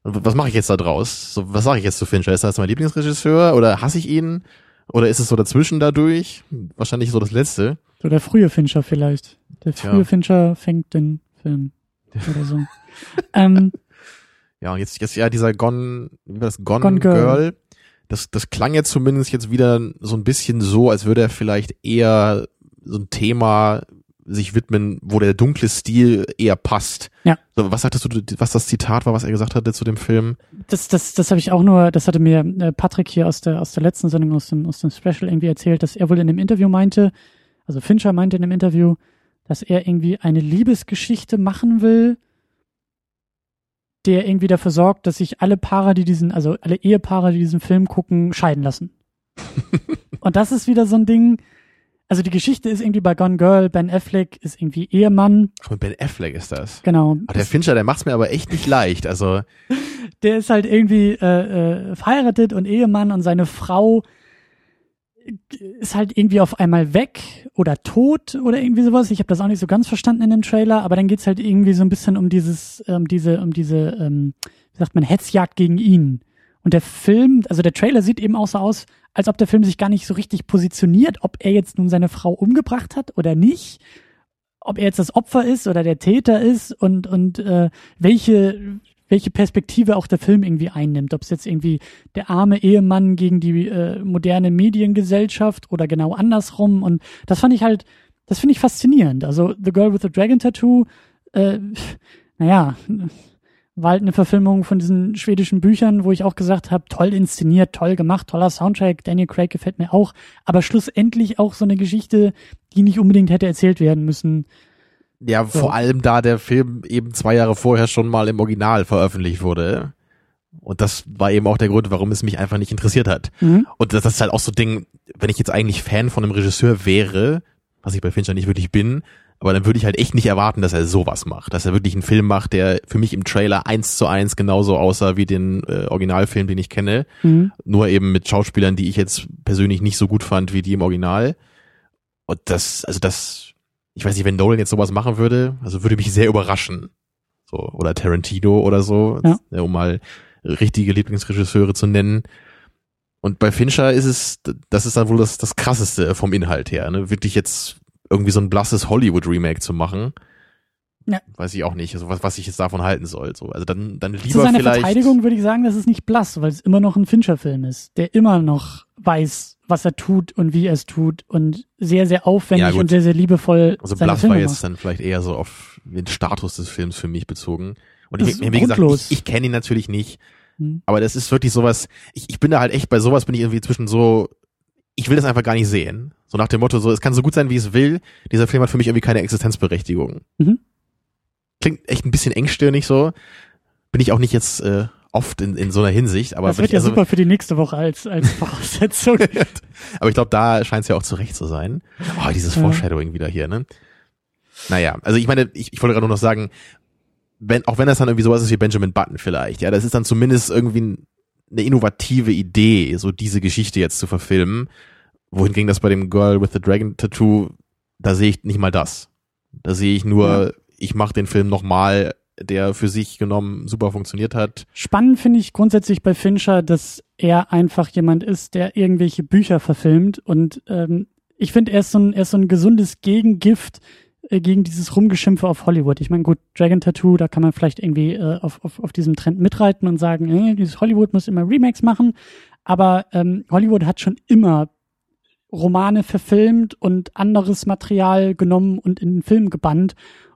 Und was mache ich jetzt da draus? So, was sage ich jetzt zu Fincher? Ist das mein Lieblingsregisseur oder hasse ich ihn? Oder ist es so dazwischen dadurch? Wahrscheinlich so das Letzte. So der frühe Fincher vielleicht. Der frühe Fincher fängt den Film oder so. ähm, Ja, und jetzt, jetzt ja dieser Gone, wie war das, Gone, Gone Girl. Girl. Das, das klang jetzt zumindest jetzt wieder so ein bisschen so, als würde er vielleicht eher so ein Thema sich widmen, wo der dunkle Stil eher passt. Ja. So, was sagtest du, was das Zitat war, was er gesagt hatte zu dem Film? das, das, das habe ich auch nur, das hatte mir äh, Patrick hier aus der, aus der letzten Sendung, aus dem, aus dem Special irgendwie erzählt, dass er wohl in dem Interview meinte, also Fincher meinte in dem Interview, dass er irgendwie eine Liebesgeschichte machen will, der irgendwie dafür sorgt, dass sich alle Paare, die diesen, also alle Ehepaare, die diesen Film gucken, scheiden lassen. Und das ist wieder so ein Ding, also die Geschichte ist irgendwie bei Gone Girl, Ben Affleck ist irgendwie Ehemann, mit Ben Affleck ist das. genau. Aber der Fincher, der macht's mir aber echt nicht leicht. Also, der ist halt irgendwie äh, äh, verheiratet und Ehemann und seine Frau ist halt irgendwie auf einmal weg oder tot oder irgendwie sowas. Ich habe das auch nicht so ganz verstanden in dem Trailer, aber dann geht's halt irgendwie so ein bisschen um dieses, um diese, um diese, ähm, wie sagt man, Hetzjagd gegen ihn. Und der Film, also der Trailer sieht eben auch so aus, als ob der Film sich gar nicht so richtig positioniert, ob er jetzt nun seine Frau umgebracht hat oder nicht, ob er jetzt das Opfer ist oder der Täter ist und und äh, welche welche Perspektive auch der Film irgendwie einnimmt, ob es jetzt irgendwie der arme Ehemann gegen die äh, moderne Mediengesellschaft oder genau andersrum und das fand ich halt, das finde ich faszinierend. Also The Girl with the Dragon Tattoo, äh, naja, war halt eine Verfilmung von diesen schwedischen Büchern, wo ich auch gesagt habe, toll inszeniert, toll gemacht, toller Soundtrack, Daniel Craig gefällt mir auch, aber schlussendlich auch so eine Geschichte, die nicht unbedingt hätte erzählt werden müssen. ja, So. vor allem da der Film eben zwei Jahre vorher schon mal im Original veröffentlicht wurde. Und das war eben auch der Grund, warum es mich einfach nicht interessiert hat. Mhm. Und das, das ist halt auch so ein Ding, wenn ich jetzt eigentlich Fan von einem Regisseur wäre, was ich bei Fincher nicht wirklich bin, aber dann würde ich halt echt nicht erwarten, dass er sowas macht, dass er wirklich einen Film macht, der für mich im Trailer eins zu eins genauso aussah wie den äh, Originalfilm, den ich kenne, Mhm. nur eben mit Schauspielern, die ich jetzt persönlich nicht so gut fand wie die im Original. Und das, also das, ich weiß nicht, wenn Nolan jetzt sowas machen würde, also würde mich sehr überraschen. So, oder Tarantino oder so, Ja. um mal richtige Lieblingsregisseure zu nennen. Und bei Fincher ist es, das ist dann wohl das, das krasseste vom Inhalt her, ne? Wirklich jetzt irgendwie so ein blasses Hollywood-Remake zu machen. Ja. Weiß ich auch nicht, also was, was ich jetzt davon halten soll. So. Also dann, dann lieber Zu seiner vielleicht Verteidigung würde ich sagen, das ist nicht blass, weil es immer noch ein Fincher-Film ist, der immer noch weiß, was er tut und wie er es tut und sehr, sehr aufwendig ja, und sehr, sehr liebevoll. Also blass Filme war jetzt macht. dann vielleicht eher so auf den Status des Films für mich bezogen. Und ich, wie gesagt, ich, ich kenne ihn natürlich nicht, hm. aber das ist wirklich sowas, ich, ich bin da halt echt, bei sowas bin ich irgendwie zwischen so, ich will das einfach gar nicht sehen. So nach dem Motto, so, es kann so gut sein, wie es will. Dieser Film hat für mich irgendwie keine Existenzberechtigung. Mhm klingt echt ein bisschen engstirnig so. Bin ich auch nicht jetzt äh, oft in, in so einer Hinsicht. Aber das wird ja also, super für die nächste Woche als, als Voraussetzung. aber ich glaube, da scheint es ja auch zurecht zu sein. Oh, dieses Foreshadowing wieder hier, ne? Naja, also ich meine, ich, ich wollte gerade nur noch sagen, wenn, auch wenn das dann irgendwie sowas ist wie Benjamin Button vielleicht, ja, das ist dann zumindest irgendwie eine innovative Idee, so diese Geschichte jetzt zu verfilmen. Wohin ging das bei dem Girl with the Dragon Tattoo? Da sehe ich nicht mal das. Da sehe ich nur ja ich mache den Film nochmal, der für sich genommen super funktioniert hat. Spannend finde ich grundsätzlich bei Fincher, dass er einfach jemand ist, der irgendwelche Bücher verfilmt und ähm, ich finde, er, ist so ein, er ist so ein gesundes Gegengift äh, gegen dieses Rumgeschimpfe auf Hollywood. Ich meine, gut, Dragon Tattoo, da kann man vielleicht irgendwie äh, auf, auf, auf diesem Trend mitreiten und sagen, äh, dieses Hollywood muss immer Remakes machen. Aber ähm, Hollywood hat schon immer Romane verfilmt und anderes Material genommen und in den Film gebannt.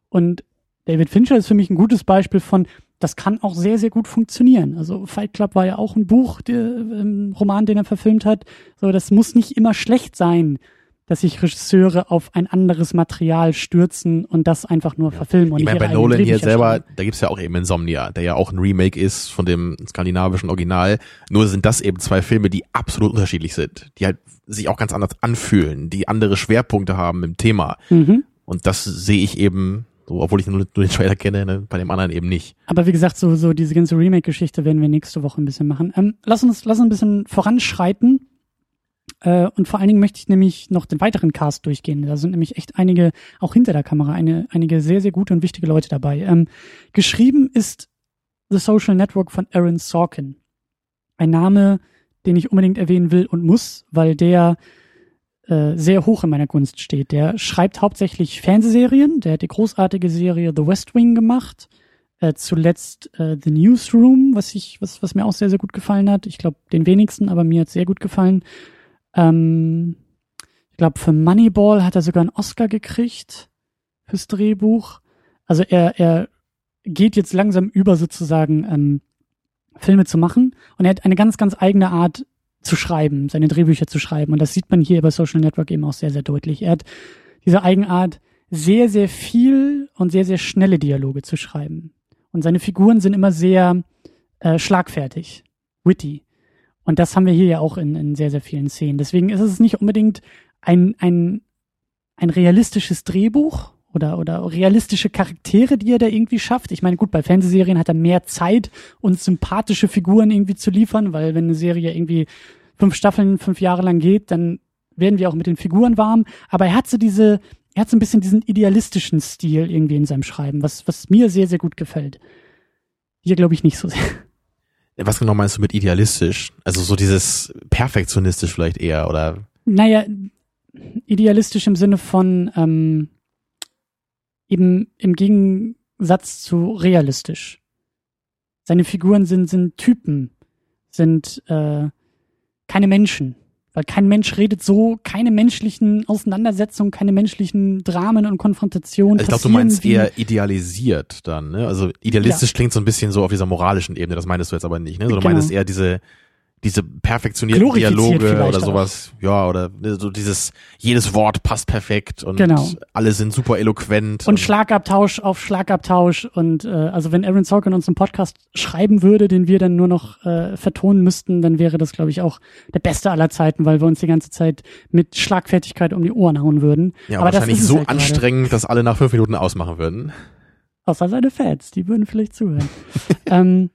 Und David Fincher ist für mich ein gutes Beispiel von, das kann auch sehr, sehr gut funktionieren. Also Fight Club war ja auch ein Buch, der, ähm, Roman, den er verfilmt hat. So, das muss nicht immer schlecht sein, dass sich Regisseure auf ein anderes Material stürzen und das einfach nur ja. verfilmen. Und ich meine, bei Nolan hier selber, da gibt's ja auch eben Insomnia, der ja auch ein Remake ist von dem skandinavischen Original. Nur sind das eben zwei Filme, die absolut unterschiedlich sind, die halt sich auch ganz anders anfühlen, die andere Schwerpunkte haben im Thema. Mhm. Und das sehe ich eben so, obwohl ich nur, den Trailer kenne, ne, bei dem anderen eben nicht. Aber wie gesagt, so, so diese ganze Remake-Geschichte werden wir nächste Woche ein bisschen machen. Ähm, lass uns, lass uns ein bisschen voranschreiten. Äh, und vor allen Dingen möchte ich nämlich noch den weiteren Cast durchgehen. Da sind nämlich echt einige, auch hinter der Kamera, eine, einige sehr, sehr gute und wichtige Leute dabei. Ähm, geschrieben ist The Social Network von Aaron Sorkin. Ein Name, den ich unbedingt erwähnen will und muss, weil der äh, sehr hoch in meiner Gunst steht. Der schreibt hauptsächlich Fernsehserien. Der hat die großartige Serie The West Wing gemacht. Äh, zuletzt äh, The Newsroom, was ich, was, was mir auch sehr, sehr gut gefallen hat. Ich glaube, den wenigsten, aber mir hat sehr gut gefallen. Ähm, ich glaube, für Moneyball hat er sogar einen Oscar gekriegt fürs Drehbuch. Also er, er geht jetzt langsam über sozusagen ähm, Filme zu machen und er hat eine ganz, ganz eigene Art, zu schreiben, seine Drehbücher zu schreiben. Und das sieht man hier bei Social Network eben auch sehr, sehr deutlich. Er hat diese Eigenart, sehr, sehr viel und sehr, sehr schnelle Dialoge zu schreiben. Und seine Figuren sind immer sehr äh, schlagfertig, witty. Und das haben wir hier ja auch in, in sehr, sehr vielen Szenen. Deswegen ist es nicht unbedingt ein, ein, ein realistisches Drehbuch, oder, oder realistische Charaktere, die er da irgendwie schafft. Ich meine, gut, bei Fernsehserien hat er mehr Zeit, uns sympathische Figuren irgendwie zu liefern, weil wenn eine Serie irgendwie fünf Staffeln, fünf Jahre lang geht, dann werden wir auch mit den Figuren warm. Aber er hat so diese, er hat so ein bisschen diesen idealistischen Stil irgendwie in seinem Schreiben, was, was mir sehr, sehr gut gefällt. Hier glaube ich nicht so sehr. Was genau meinst du mit idealistisch? Also so dieses perfektionistisch vielleicht eher, oder? Naja, idealistisch im Sinne von, ähm, eben im Gegensatz zu realistisch. Seine Figuren sind, sind Typen, sind äh, keine Menschen. Weil kein Mensch redet so, keine menschlichen Auseinandersetzungen, keine menschlichen Dramen und Konfrontationen. Also ich glaube, du meinst eher idealisiert dann, ne? Also idealistisch ja. klingt so ein bisschen so auf dieser moralischen Ebene, das meinst du jetzt aber nicht, ne? So, du genau. meinst eher diese diese perfektionierten Dialoge oder sowas, auch. ja, oder so dieses, jedes Wort passt perfekt und genau. alle sind super eloquent. Und, und Schlagabtausch auf Schlagabtausch und äh, also wenn Aaron Sorkin uns einen Podcast schreiben würde, den wir dann nur noch äh, vertonen müssten, dann wäre das, glaube ich, auch der beste aller Zeiten, weil wir uns die ganze Zeit mit Schlagfertigkeit um die Ohren hauen würden. Ja, aber wahrscheinlich so halt anstrengend, dass alle nach fünf Minuten ausmachen würden. Außer seine Fans, die würden vielleicht zuhören. ähm,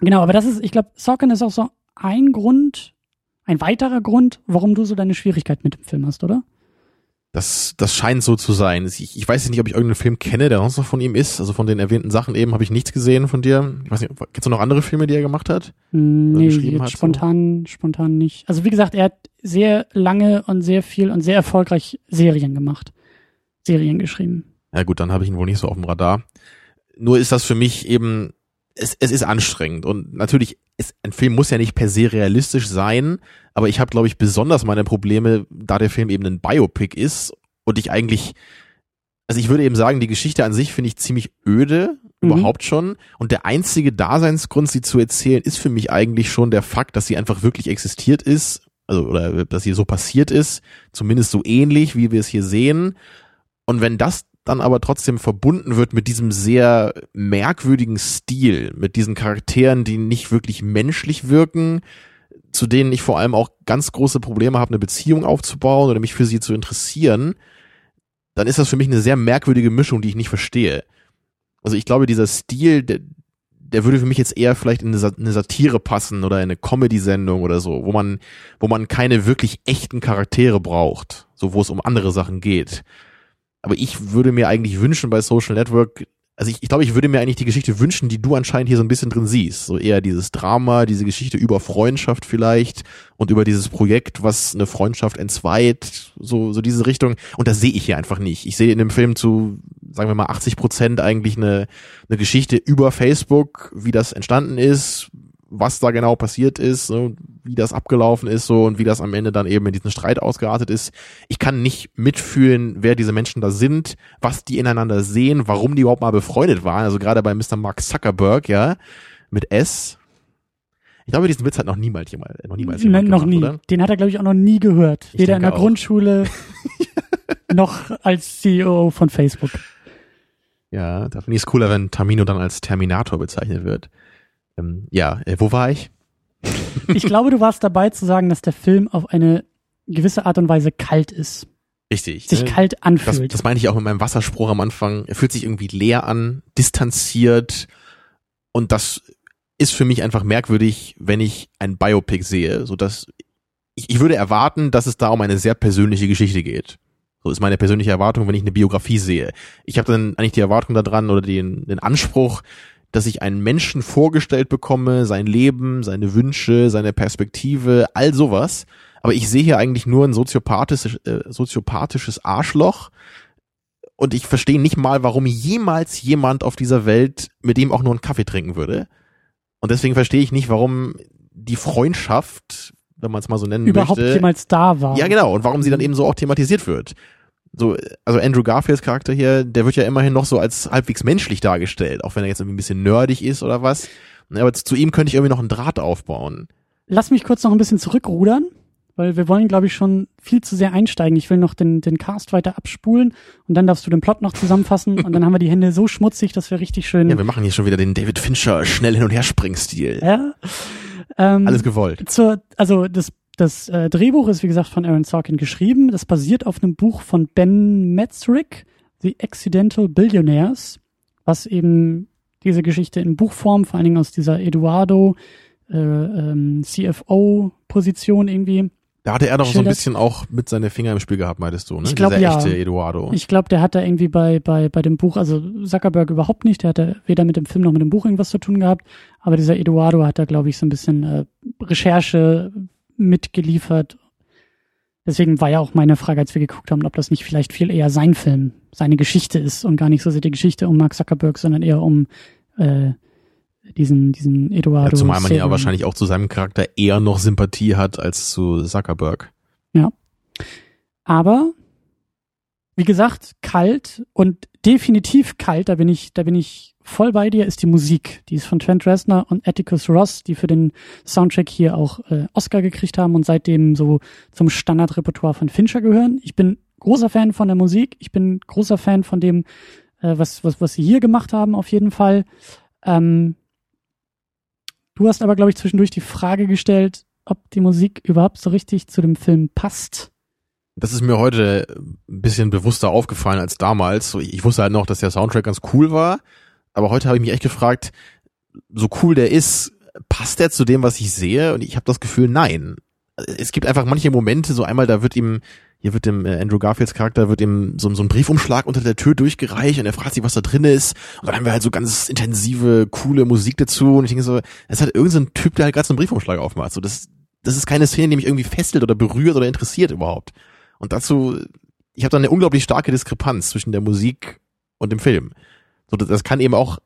genau, aber das ist, ich glaube, Sorkin ist auch so ein Grund, ein weiterer Grund, warum du so deine Schwierigkeit mit dem Film hast, oder? Das, das scheint so zu sein. Ich, ich weiß nicht, ob ich irgendeinen Film kenne, der sonst noch von ihm ist. Also von den erwähnten Sachen eben habe ich nichts gesehen von dir. Ich weiß nicht, gibt's noch andere Filme, die er gemacht hat? Nee, hat, spontan, so? spontan nicht. Also wie gesagt, er hat sehr lange und sehr viel und sehr erfolgreich Serien gemacht. Serien geschrieben. Ja gut, dann habe ich ihn wohl nicht so auf dem Radar. Nur ist das für mich eben, es, es ist anstrengend und natürlich ist, ein Film muss ja nicht per se realistisch sein, aber ich habe, glaube ich, besonders meine Probleme, da der Film eben ein Biopic ist und ich eigentlich, also ich würde eben sagen, die Geschichte an sich finde ich ziemlich öde, mhm. überhaupt schon. Und der einzige Daseinsgrund, sie zu erzählen, ist für mich eigentlich schon der Fakt, dass sie einfach wirklich existiert ist, also oder dass sie so passiert ist, zumindest so ähnlich, wie wir es hier sehen. Und wenn das dann aber trotzdem verbunden wird mit diesem sehr merkwürdigen Stil, mit diesen Charakteren, die nicht wirklich menschlich wirken, zu denen ich vor allem auch ganz große Probleme habe, eine Beziehung aufzubauen oder mich für sie zu interessieren, dann ist das für mich eine sehr merkwürdige Mischung, die ich nicht verstehe. Also ich glaube, dieser Stil, der, der würde für mich jetzt eher vielleicht in eine Satire passen oder in eine Comedy-Sendung oder so, wo man, wo man keine wirklich echten Charaktere braucht, so wo es um andere Sachen geht. Aber ich würde mir eigentlich wünschen bei Social Network, also ich, ich glaube, ich würde mir eigentlich die Geschichte wünschen, die du anscheinend hier so ein bisschen drin siehst. So eher dieses Drama, diese Geschichte über Freundschaft vielleicht und über dieses Projekt, was eine Freundschaft entzweit, so, so diese Richtung. Und das sehe ich hier einfach nicht. Ich sehe in dem Film zu, sagen wir mal, 80 Prozent eigentlich eine, eine Geschichte über Facebook, wie das entstanden ist, was da genau passiert ist, so, wie das abgelaufen ist so und wie das am Ende dann eben in diesen Streit ausgeartet ist. Ich kann nicht mitfühlen, wer diese Menschen da sind, was die ineinander sehen, warum die überhaupt mal befreundet waren. Also gerade bei Mr. Mark Zuckerberg, ja, mit S. Ich glaube, diesen Witz hat noch niemals jemand, noch niemals jemand Nein, noch nie. Oder? Den hat er, glaube ich, auch noch nie gehört. Ich Weder in der auch. Grundschule noch als CEO von Facebook. Ja, da finde ich es cooler, wenn Tamino dann als Terminator bezeichnet wird. Ähm, ja, äh, wo war ich? ich glaube, du warst dabei zu sagen, dass der Film auf eine gewisse Art und Weise kalt ist. Richtig. Sich ne? kalt anfühlt. Das, das meine ich auch mit meinem Wasserspruch am Anfang. Er fühlt sich irgendwie leer an, distanziert. Und das ist für mich einfach merkwürdig, wenn ich ein Biopic sehe, so dass ich, ich würde erwarten, dass es da um eine sehr persönliche Geschichte geht. So ist meine persönliche Erwartung, wenn ich eine Biografie sehe. Ich habe dann eigentlich die Erwartung daran oder den, den Anspruch, dass ich einen Menschen vorgestellt bekomme, sein Leben, seine Wünsche, seine Perspektive, all sowas. Aber ich sehe hier eigentlich nur ein soziopathisches, äh, soziopathisches Arschloch. Und ich verstehe nicht mal, warum jemals jemand auf dieser Welt mit dem auch nur einen Kaffee trinken würde. Und deswegen verstehe ich nicht, warum die Freundschaft, wenn man es mal so nennen überhaupt möchte, jemals da war. Ja, genau. Und warum sie dann eben so auch thematisiert wird so, also Andrew Garfields Charakter hier, der wird ja immerhin noch so als halbwegs menschlich dargestellt, auch wenn er jetzt irgendwie ein bisschen nerdig ist oder was. Aber zu ihm könnte ich irgendwie noch einen Draht aufbauen. Lass mich kurz noch ein bisschen zurückrudern, weil wir wollen, glaube ich, schon viel zu sehr einsteigen. Ich will noch den, den Cast weiter abspulen und dann darfst du den Plot noch zusammenfassen und dann haben wir die Hände so schmutzig, dass wir richtig schön. Ja, wir machen hier schon wieder den David Fincher schnell hin und her Springstil. Ja. Ähm, Alles gewollt. Zur, also das das äh, Drehbuch ist, wie gesagt, von Aaron Sorkin geschrieben. Das basiert auf einem Buch von Ben Metzrick, The Accidental Billionaires, was eben diese Geschichte in Buchform, vor allen Dingen aus dieser Eduardo äh, ähm, CFO-Position irgendwie. Da hatte er doch so ein bisschen auch mit seine Finger im Spiel gehabt, meintest du, ne? Ich glaube ja. echte Eduardo. Ich glaube, der hat da irgendwie bei, bei, bei dem Buch, also Zuckerberg überhaupt nicht, der hatte weder mit dem Film noch mit dem Buch irgendwas zu tun gehabt, aber dieser Eduardo hat da, glaube ich, so ein bisschen äh, Recherche mitgeliefert. Deswegen war ja auch meine Frage, als wir geguckt haben, ob das nicht vielleicht viel eher sein Film, seine Geschichte ist und gar nicht so sehr die Geschichte um Mark Zuckerberg, sondern eher um äh, diesen, diesen Eduardo. Ja, zumal man ja wahrscheinlich auch zu seinem Charakter eher noch Sympathie hat als zu Zuckerberg. Ja. Aber, wie gesagt, kalt und definitiv kalt, da bin ich, da bin ich voll bei dir ist die Musik. Die ist von Trent Reznor und Atticus Ross, die für den Soundtrack hier auch äh, Oscar gekriegt haben und seitdem so zum Standardrepertoire von Fincher gehören. Ich bin großer Fan von der Musik. Ich bin großer Fan von dem, äh, was, was, was sie hier gemacht haben, auf jeden Fall. Ähm, du hast aber, glaube ich, zwischendurch die Frage gestellt, ob die Musik überhaupt so richtig zu dem Film passt. Das ist mir heute ein bisschen bewusster aufgefallen als damals. Ich wusste halt noch, dass der Soundtrack ganz cool war aber heute habe ich mich echt gefragt, so cool der ist, passt der zu dem, was ich sehe? Und ich habe das Gefühl, nein. Es gibt einfach manche Momente, so einmal, da wird ihm hier wird dem äh, Andrew Garfields Charakter wird ihm so, so ein Briefumschlag unter der Tür durchgereicht und er fragt sich, was da drin ist. Und dann haben wir halt so ganz intensive, coole Musik dazu. Und ich denke so, es hat irgendein so Typ, der halt gerade so einen Briefumschlag aufmacht. So, das, das ist keine Szene, die mich irgendwie fesselt oder berührt oder interessiert überhaupt. Und dazu, ich habe da eine unglaublich starke Diskrepanz zwischen der Musik und dem Film. So, das, das kann eben auch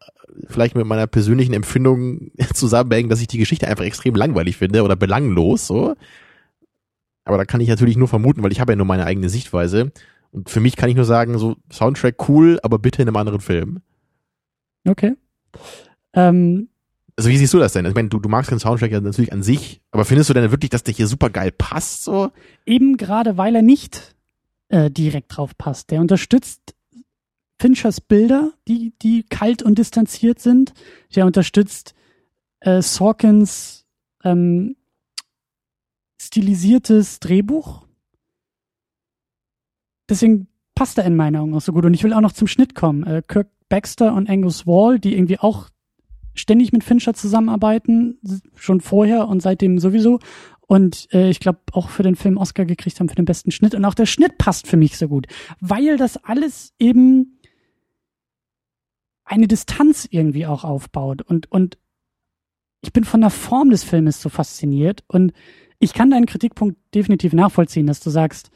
vielleicht mit meiner persönlichen Empfindung zusammenhängen, dass ich die Geschichte einfach extrem langweilig finde oder belanglos, so. Aber da kann ich natürlich nur vermuten, weil ich habe ja nur meine eigene Sichtweise. Und für mich kann ich nur sagen, so Soundtrack cool, aber bitte in einem anderen Film. Okay. Ähm, also wie siehst du das denn? Ich meine, du, du magst den Soundtrack ja natürlich an sich, aber findest du denn wirklich, dass der hier super geil passt so? Eben gerade, weil er nicht äh, direkt drauf passt. Der unterstützt Finchers Bilder, die, die kalt und distanziert sind. Der unterstützt äh, Sorkins ähm, stilisiertes Drehbuch. Deswegen passt er in meinen Augen auch so gut. Und ich will auch noch zum Schnitt kommen. Äh, Kirk Baxter und Angus Wall, die irgendwie auch ständig mit Fincher zusammenarbeiten, schon vorher und seitdem sowieso. Und äh, ich glaube auch für den Film Oscar gekriegt haben für den besten Schnitt. Und auch der Schnitt passt für mich so gut, weil das alles eben eine Distanz irgendwie auch aufbaut. Und, und ich bin von der Form des Filmes so fasziniert. Und ich kann deinen Kritikpunkt definitiv nachvollziehen, dass du sagst,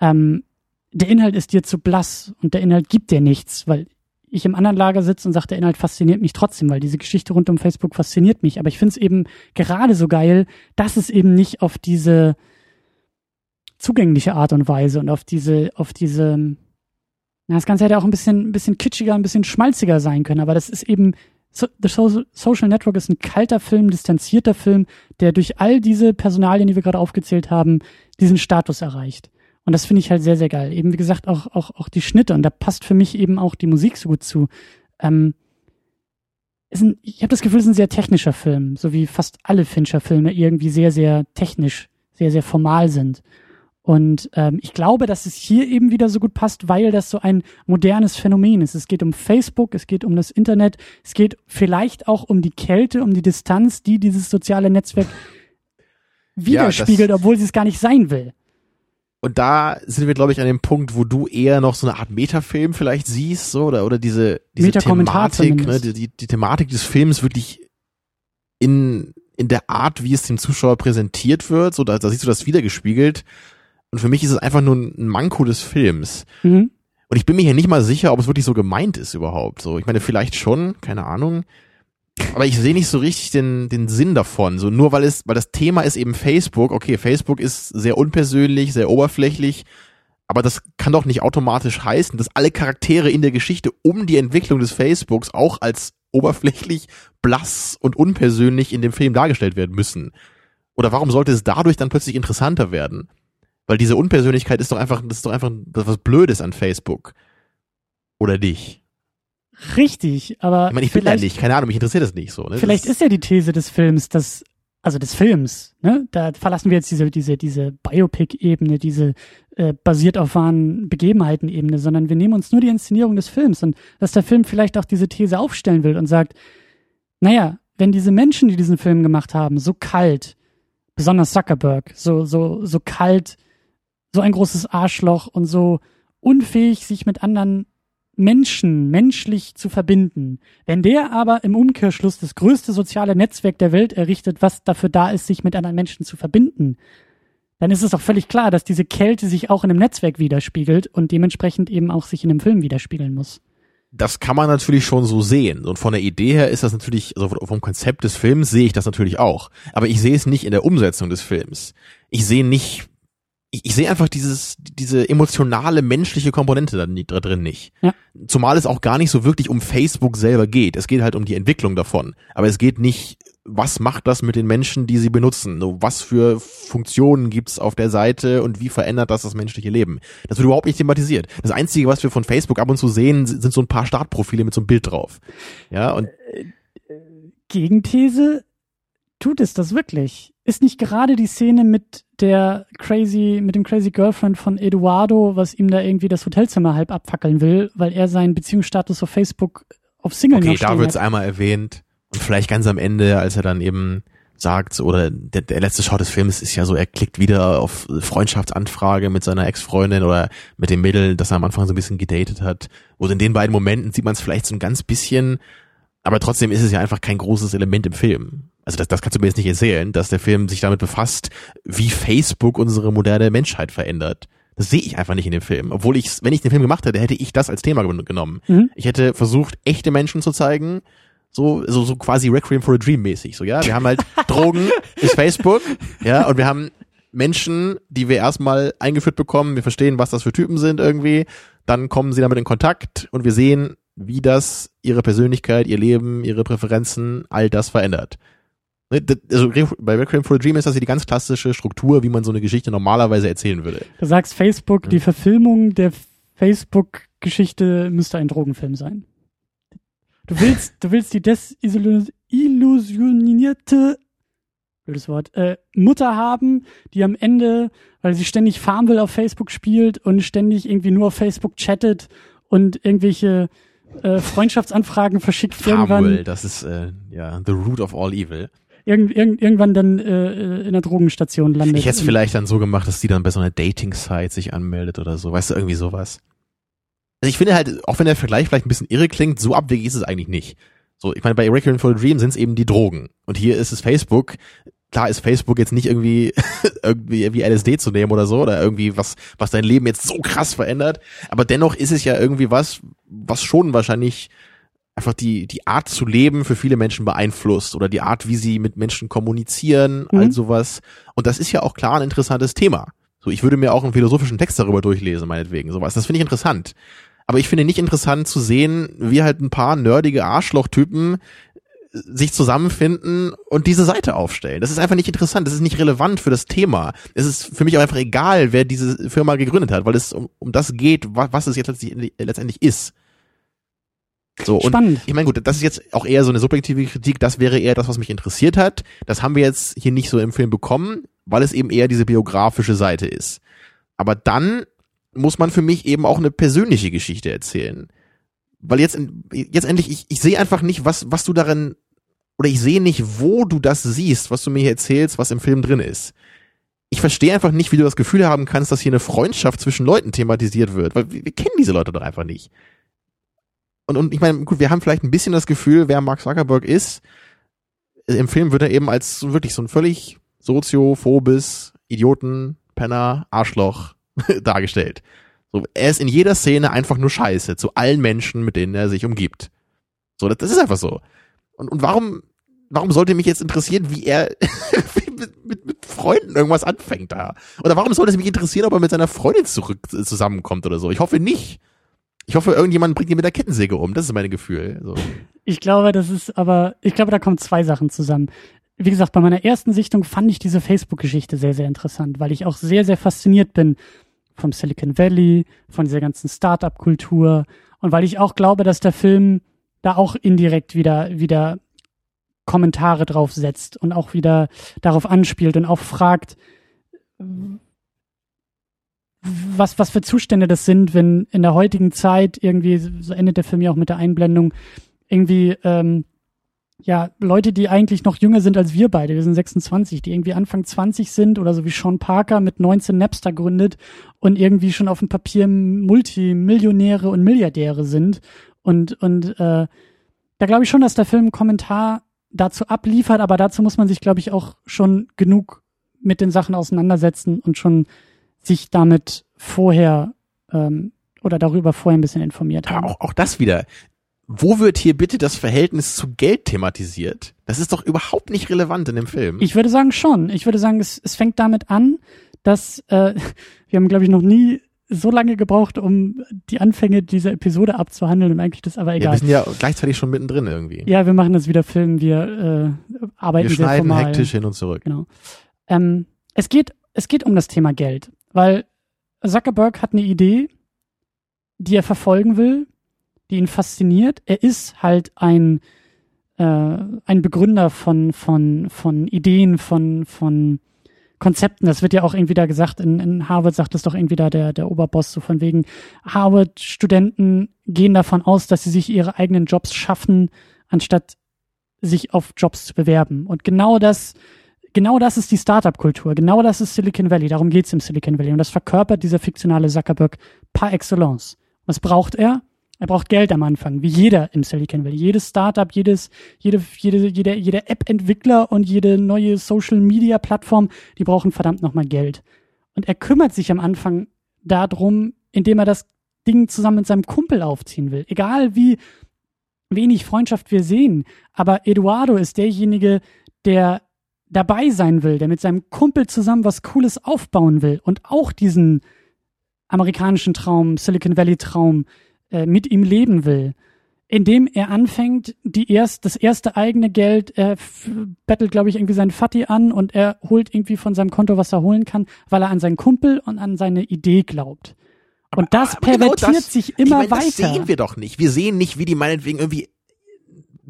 ähm, der Inhalt ist dir zu blass und der Inhalt gibt dir nichts, weil ich im anderen Lager sitze und sage, der Inhalt fasziniert mich trotzdem, weil diese Geschichte rund um Facebook fasziniert mich. Aber ich finde es eben gerade so geil, dass es eben nicht auf diese zugängliche Art und Weise und auf diese, auf diese, na, das Ganze hätte auch ein bisschen, ein bisschen kitschiger, ein bisschen schmalziger sein können, aber das ist eben so, The Social Network ist ein kalter Film, distanzierter Film, der durch all diese Personalien, die wir gerade aufgezählt haben, diesen Status erreicht. Und das finde ich halt sehr, sehr geil. Eben wie gesagt, auch, auch, auch die Schnitte. Und da passt für mich eben auch die Musik so gut zu. Ähm, ein, ich habe das Gefühl, es ist ein sehr technischer Film, so wie fast alle Fincher-Filme irgendwie sehr, sehr technisch, sehr, sehr formal sind. Und ähm, ich glaube, dass es hier eben wieder so gut passt, weil das so ein modernes Phänomen ist. Es geht um Facebook, es geht um das Internet, es geht vielleicht auch um die Kälte, um die Distanz, die dieses soziale Netzwerk widerspiegelt, ja, obwohl sie es gar nicht sein will. Und da sind wir, glaube ich, an dem Punkt, wo du eher noch so eine Art Metafilm vielleicht siehst, so, oder, oder diese, diese Thematik, ne, die, die, die Thematik des Films wirklich in, in der Art, wie es dem Zuschauer präsentiert wird, so, da, da siehst du das wiedergespiegelt. Und für mich ist es einfach nur ein Manko des Films. Mhm. Und ich bin mir hier nicht mal sicher, ob es wirklich so gemeint ist überhaupt. So, ich meine, vielleicht schon, keine Ahnung. Aber ich sehe nicht so richtig den, den Sinn davon. So nur weil es, weil das Thema ist eben Facebook. Okay, Facebook ist sehr unpersönlich, sehr oberflächlich. Aber das kann doch nicht automatisch heißen, dass alle Charaktere in der Geschichte um die Entwicklung des Facebooks auch als oberflächlich, blass und unpersönlich in dem Film dargestellt werden müssen. Oder warum sollte es dadurch dann plötzlich interessanter werden? Weil diese Unpersönlichkeit ist doch einfach, das ist doch einfach was Blödes an Facebook. Oder dich. Richtig, aber. Ich meine, ich bin da nicht, keine Ahnung, mich interessiert das nicht so. Ne? Vielleicht das ist ja die These des Films, dass, also des Films, ne? Da verlassen wir jetzt diese, diese, diese Biopic-Ebene, diese äh, basiert auf wahren Begebenheiten-Ebene, sondern wir nehmen uns nur die Inszenierung des Films und dass der Film vielleicht auch diese These aufstellen will und sagt, naja, wenn diese Menschen, die diesen Film gemacht haben, so kalt, besonders Zuckerberg, so, so, so kalt so ein großes Arschloch und so unfähig, sich mit anderen Menschen menschlich zu verbinden. Wenn der aber im Umkehrschluss das größte soziale Netzwerk der Welt errichtet, was dafür da ist, sich mit anderen Menschen zu verbinden, dann ist es doch völlig klar, dass diese Kälte sich auch in einem Netzwerk widerspiegelt und dementsprechend eben auch sich in einem Film widerspiegeln muss. Das kann man natürlich schon so sehen. Und von der Idee her ist das natürlich, also vom Konzept des Films sehe ich das natürlich auch. Aber ich sehe es nicht in der Umsetzung des Films. Ich sehe nicht ich, ich sehe einfach dieses, diese emotionale menschliche Komponente da, drin nicht. Ja. Zumal es auch gar nicht so wirklich um Facebook selber geht. Es geht halt um die Entwicklung davon. Aber es geht nicht, was macht das mit den Menschen, die sie benutzen? Was für Funktionen gibt's auf der Seite und wie verändert das das menschliche Leben? Das wird überhaupt nicht thematisiert. Das Einzige, was wir von Facebook ab und zu sehen, sind so ein paar Startprofile mit so einem Bild drauf. Ja, und äh, Gegenthese, tut es das wirklich? Ist nicht gerade die Szene mit der crazy, mit dem crazy Girlfriend von Eduardo, was ihm da irgendwie das Hotelzimmer halb abfackeln will, weil er seinen Beziehungsstatus auf Facebook auf Single Okay, da wird's einmal erwähnt und vielleicht ganz am Ende, als er dann eben sagt, oder der, der letzte Shot des Films ist ja so, er klickt wieder auf Freundschaftsanfrage mit seiner Ex-Freundin oder mit dem Mädel, das er am Anfang so ein bisschen gedatet hat. Und in den beiden Momenten sieht man es vielleicht so ein ganz bisschen, aber trotzdem ist es ja einfach kein großes Element im Film. Also das, das kannst du mir jetzt nicht erzählen, dass der Film sich damit befasst, wie Facebook unsere moderne Menschheit verändert. Das sehe ich einfach nicht in dem Film. Obwohl ich, wenn ich den Film gemacht hätte, hätte ich das als Thema genommen. Mhm. Ich hätte versucht, echte Menschen zu zeigen, so, so, so quasi Requiem for a Dream mäßig, so, ja. Wir haben halt Drogen, ist Facebook, ja, und wir haben Menschen, die wir erstmal eingeführt bekommen, wir verstehen, was das für Typen sind irgendwie, dann kommen sie damit in Kontakt und wir sehen, wie das ihre Persönlichkeit, ihr Leben, ihre Präferenzen, all das verändert. Ne, also bei Requiem for a Dream ist das ja die ganz klassische Struktur, wie man so eine Geschichte normalerweise erzählen würde. Du sagst Facebook, die Verfilmung der Facebook-Geschichte müsste ein Drogenfilm sein. Du willst, du willst die desillusionierte, blödes Wort, äh, Mutter haben, die am Ende, weil sie ständig Farmville auf Facebook spielt und ständig irgendwie nur auf Facebook chattet und irgendwelche äh, Freundschaftsanfragen verschickt Farmville, irgendwann. das ist äh, ja the root of all evil. Irgend, irgend, irgendwann dann äh, in der Drogenstation landet. Ich hätte es vielleicht dann so gemacht, dass die dann bei so einer Dating-Site sich anmeldet oder so, weißt du, irgendwie sowas. Also ich finde halt, auch wenn der Vergleich vielleicht ein bisschen irre klingt, so abwegig ist es eigentlich nicht. So, ich meine, bei Requiem for a Dream sind es eben die Drogen. Und hier ist es Facebook. Klar ist Facebook jetzt nicht irgendwie, irgendwie wie LSD zu nehmen oder so, oder irgendwie was, was dein Leben jetzt so krass verändert. Aber dennoch ist es ja irgendwie was, was schon wahrscheinlich einfach die, die Art zu leben für viele Menschen beeinflusst oder die Art, wie sie mit Menschen kommunizieren, mhm. all sowas. Und das ist ja auch klar ein interessantes Thema. So, ich würde mir auch einen philosophischen Text darüber durchlesen, meinetwegen, sowas. Das finde ich interessant. Aber ich finde nicht interessant zu sehen, wie halt ein paar nerdige Arschlochtypen sich zusammenfinden und diese Seite aufstellen. Das ist einfach nicht interessant, das ist nicht relevant für das Thema. Es ist für mich auch einfach egal, wer diese Firma gegründet hat, weil es um, um das geht, was, was es jetzt letztendlich, letztendlich ist. So, und Spannend. ich meine, gut, das ist jetzt auch eher so eine subjektive Kritik, das wäre eher das, was mich interessiert hat. Das haben wir jetzt hier nicht so im Film bekommen, weil es eben eher diese biografische Seite ist. Aber dann muss man für mich eben auch eine persönliche Geschichte erzählen. Weil jetzt, jetzt endlich, ich, ich sehe einfach nicht, was, was du darin, oder ich sehe nicht, wo du das siehst, was du mir hier erzählst, was im Film drin ist. Ich verstehe einfach nicht, wie du das Gefühl haben kannst, dass hier eine Freundschaft zwischen Leuten thematisiert wird, weil wir, wir kennen diese Leute doch einfach nicht. Und, und ich meine, gut, wir haben vielleicht ein bisschen das Gefühl, wer Mark Zuckerberg ist. Im Film wird er eben als wirklich so ein völlig soziophobes Idioten, Penner, Arschloch dargestellt. So, er ist in jeder Szene einfach nur scheiße zu allen Menschen, mit denen er sich umgibt. So, das, das ist einfach so. Und, und warum, warum sollte mich jetzt interessieren, wie er mit, mit, mit Freunden irgendwas anfängt da? Oder warum sollte es mich interessieren, ob er mit seiner Freundin zurück äh, zusammenkommt oder so? Ich hoffe nicht. Ich hoffe, irgendjemand bringt ihn mit der Kettensäge um. Das ist mein Gefühl. So. Ich glaube, das ist aber, ich glaube, da kommen zwei Sachen zusammen wie gesagt, bei meiner ersten Sichtung fand ich diese Facebook-Geschichte sehr, sehr interessant, weil ich auch sehr, sehr fasziniert bin vom Silicon Valley, von dieser ganzen Startup-Kultur und weil ich auch glaube, dass der Film da auch indirekt wieder, wieder Kommentare drauf setzt und auch wieder darauf anspielt und auch fragt, was, was für Zustände das sind, wenn in der heutigen Zeit irgendwie, so endet der Film ja auch mit der Einblendung, irgendwie ähm, ja, Leute, die eigentlich noch jünger sind als wir beide, wir sind 26, die irgendwie Anfang 20 sind oder so wie Sean Parker mit 19 Napster gründet und irgendwie schon auf dem Papier Multimillionäre und Milliardäre sind. Und, und äh, da glaube ich schon, dass der Film einen Kommentar dazu abliefert, aber dazu muss man sich, glaube ich, auch schon genug mit den Sachen auseinandersetzen und schon sich damit vorher ähm, oder darüber vorher ein bisschen informiert haben. Ja, auch, auch das wieder wo wird hier bitte das Verhältnis zu Geld thematisiert? Das ist doch überhaupt nicht relevant in dem Film. Ich würde sagen schon. Ich würde sagen, es, es fängt damit an, dass äh, wir haben, glaube ich, noch nie so lange gebraucht, um die Anfänge dieser Episode abzuhandeln und eigentlich das aber egal. Ja, wir sind ja gleichzeitig schon mittendrin irgendwie. Ja, wir machen das wieder Film, wir äh, arbeiten wir schneiden sehr formal. hektisch hin und zurück. Genau. Ähm, es geht es geht um das Thema Geld, weil Zuckerberg hat eine Idee, die er verfolgen will, die ihn fasziniert. Er ist halt ein, äh, ein Begründer von, von, von Ideen, von, von Konzepten. Das wird ja auch irgendwie da gesagt, in, in Harvard sagt es doch irgendwie da der, der Oberboss, so von wegen, Harvard-Studenten gehen davon aus, dass sie sich ihre eigenen Jobs schaffen, anstatt sich auf Jobs zu bewerben. Und genau das, genau das ist die Startup-Kultur. Genau das ist Silicon Valley. Darum geht's im Silicon Valley. Und das verkörpert dieser fiktionale Zuckerberg par excellence. Was braucht er? Er braucht Geld am Anfang, wie jeder im Silicon Valley. Jedes Startup, jedes, jede, jede, jeder, jeder App-Entwickler und jede neue Social-Media-Plattform, die brauchen verdammt nochmal Geld. Und er kümmert sich am Anfang darum, indem er das Ding zusammen mit seinem Kumpel aufziehen will. Egal wie wenig Freundschaft wir sehen. Aber Eduardo ist derjenige, der dabei sein will, der mit seinem Kumpel zusammen was Cooles aufbauen will und auch diesen amerikanischen Traum, Silicon Valley Traum äh, mit ihm leben will. Indem er anfängt, die erst, das erste eigene Geld, er bettelt, glaube ich, irgendwie seinen Fatty an und er holt irgendwie von seinem Konto, was er holen kann, weil er an seinen Kumpel und an seine Idee glaubt. Und das aber pervertiert genau das, sich immer ich mein, weiter. Das sehen wir doch nicht. Wir sehen nicht, wie die meinetwegen irgendwie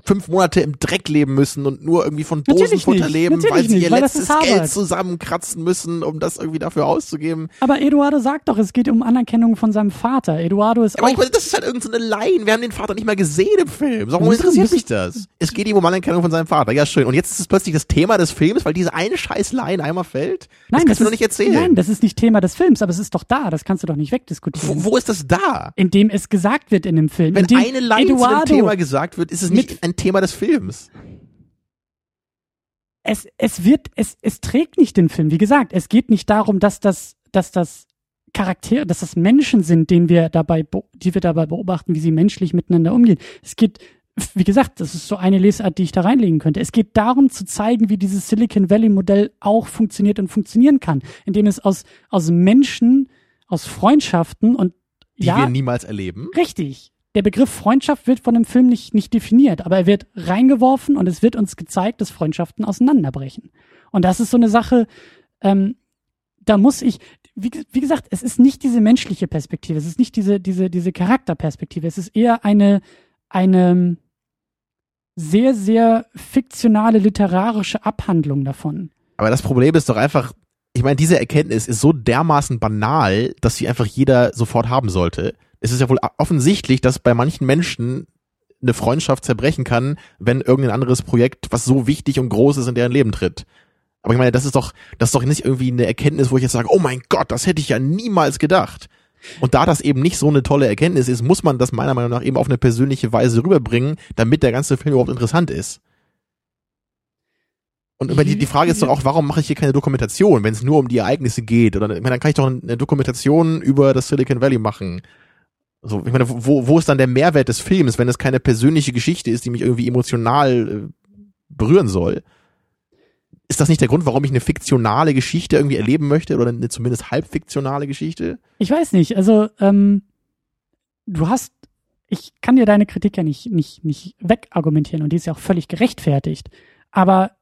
fünf Monate im Dreck leben müssen und nur irgendwie von Dosenfutter leben, weil sie nicht, ihr weil letztes Geld zusammenkratzen müssen, um das irgendwie dafür auszugeben. Aber Eduardo sagt doch, es geht um Anerkennung von seinem Vater. Eduardo ist aber auch... Ich meine, das ist halt irgendeine so Line. Wir haben den Vater nicht mal gesehen im Film. Warum interessiert mich das? Es geht ihm um Anerkennung von seinem Vater. Ja, schön. Und jetzt ist es plötzlich das Thema des Films, weil diese eine scheiß Line einmal fällt? Das nein, kannst du doch nicht erzählen. Nein, das ist nicht Thema des Films, aber es ist doch da. Das kannst du doch nicht wegdiskutieren. Wo, wo ist das da? Indem es gesagt wird in dem Film. Wenn eine Eduardo zu dem Thema gesagt wird, ist es nicht ein Thema des Films. Films. Es, es wird, es, es trägt nicht den Film. Wie gesagt, es geht nicht darum, dass das, dass das Charaktere, dass das Menschen sind, denen wir dabei, die wir dabei beobachten, wie sie menschlich miteinander umgehen. Es geht, wie gesagt, das ist so eine Lesart, die ich da reinlegen könnte. Es geht darum zu zeigen, wie dieses Silicon Valley Modell auch funktioniert und funktionieren kann, indem es aus, aus Menschen, aus Freundschaften und die ja, wir niemals erleben. Richtig der Begriff Freundschaft wird von dem Film nicht, nicht definiert, aber er wird reingeworfen und es wird uns gezeigt, dass Freundschaften auseinanderbrechen. Und das ist so eine Sache, ähm, da muss ich, wie, wie gesagt, es ist nicht diese menschliche Perspektive, es ist nicht diese, diese, diese Charakterperspektive, es ist eher eine, eine sehr, sehr fiktionale literarische Abhandlung davon. Aber das Problem ist doch einfach, ich meine, diese Erkenntnis ist so dermaßen banal, dass sie einfach jeder sofort haben sollte es ist ja wohl offensichtlich, dass bei manchen Menschen eine Freundschaft zerbrechen kann, wenn irgendein anderes Projekt, was so wichtig und groß ist, in deren Leben tritt. Aber ich meine, das ist doch, das ist doch nicht irgendwie eine Erkenntnis, wo ich jetzt sage, oh mein Gott, das hätte ich ja niemals gedacht. Und da das eben nicht so eine tolle Erkenntnis ist, muss man das meiner Meinung nach eben auf eine persönliche Weise rüberbringen, damit der ganze Film überhaupt interessant ist. Und die, die Frage ist doch auch, warum mache ich hier keine Dokumentation, wenn es nur um die Ereignisse geht? Oder ich meine, dann kann ich doch eine Dokumentation über das Silicon Valley machen. So, ich meine, wo, wo ist dann der Mehrwert des Films, wenn es keine persönliche Geschichte ist, die mich irgendwie emotional äh, berühren soll? Ist das nicht der Grund, warum ich eine fiktionale Geschichte irgendwie erleben möchte oder eine zumindest halbfiktionale Geschichte? Ich weiß nicht. Also ähm, du hast, ich kann dir deine Kritik ja nicht nicht nicht wegargumentieren und die ist ja auch völlig gerechtfertigt. Aber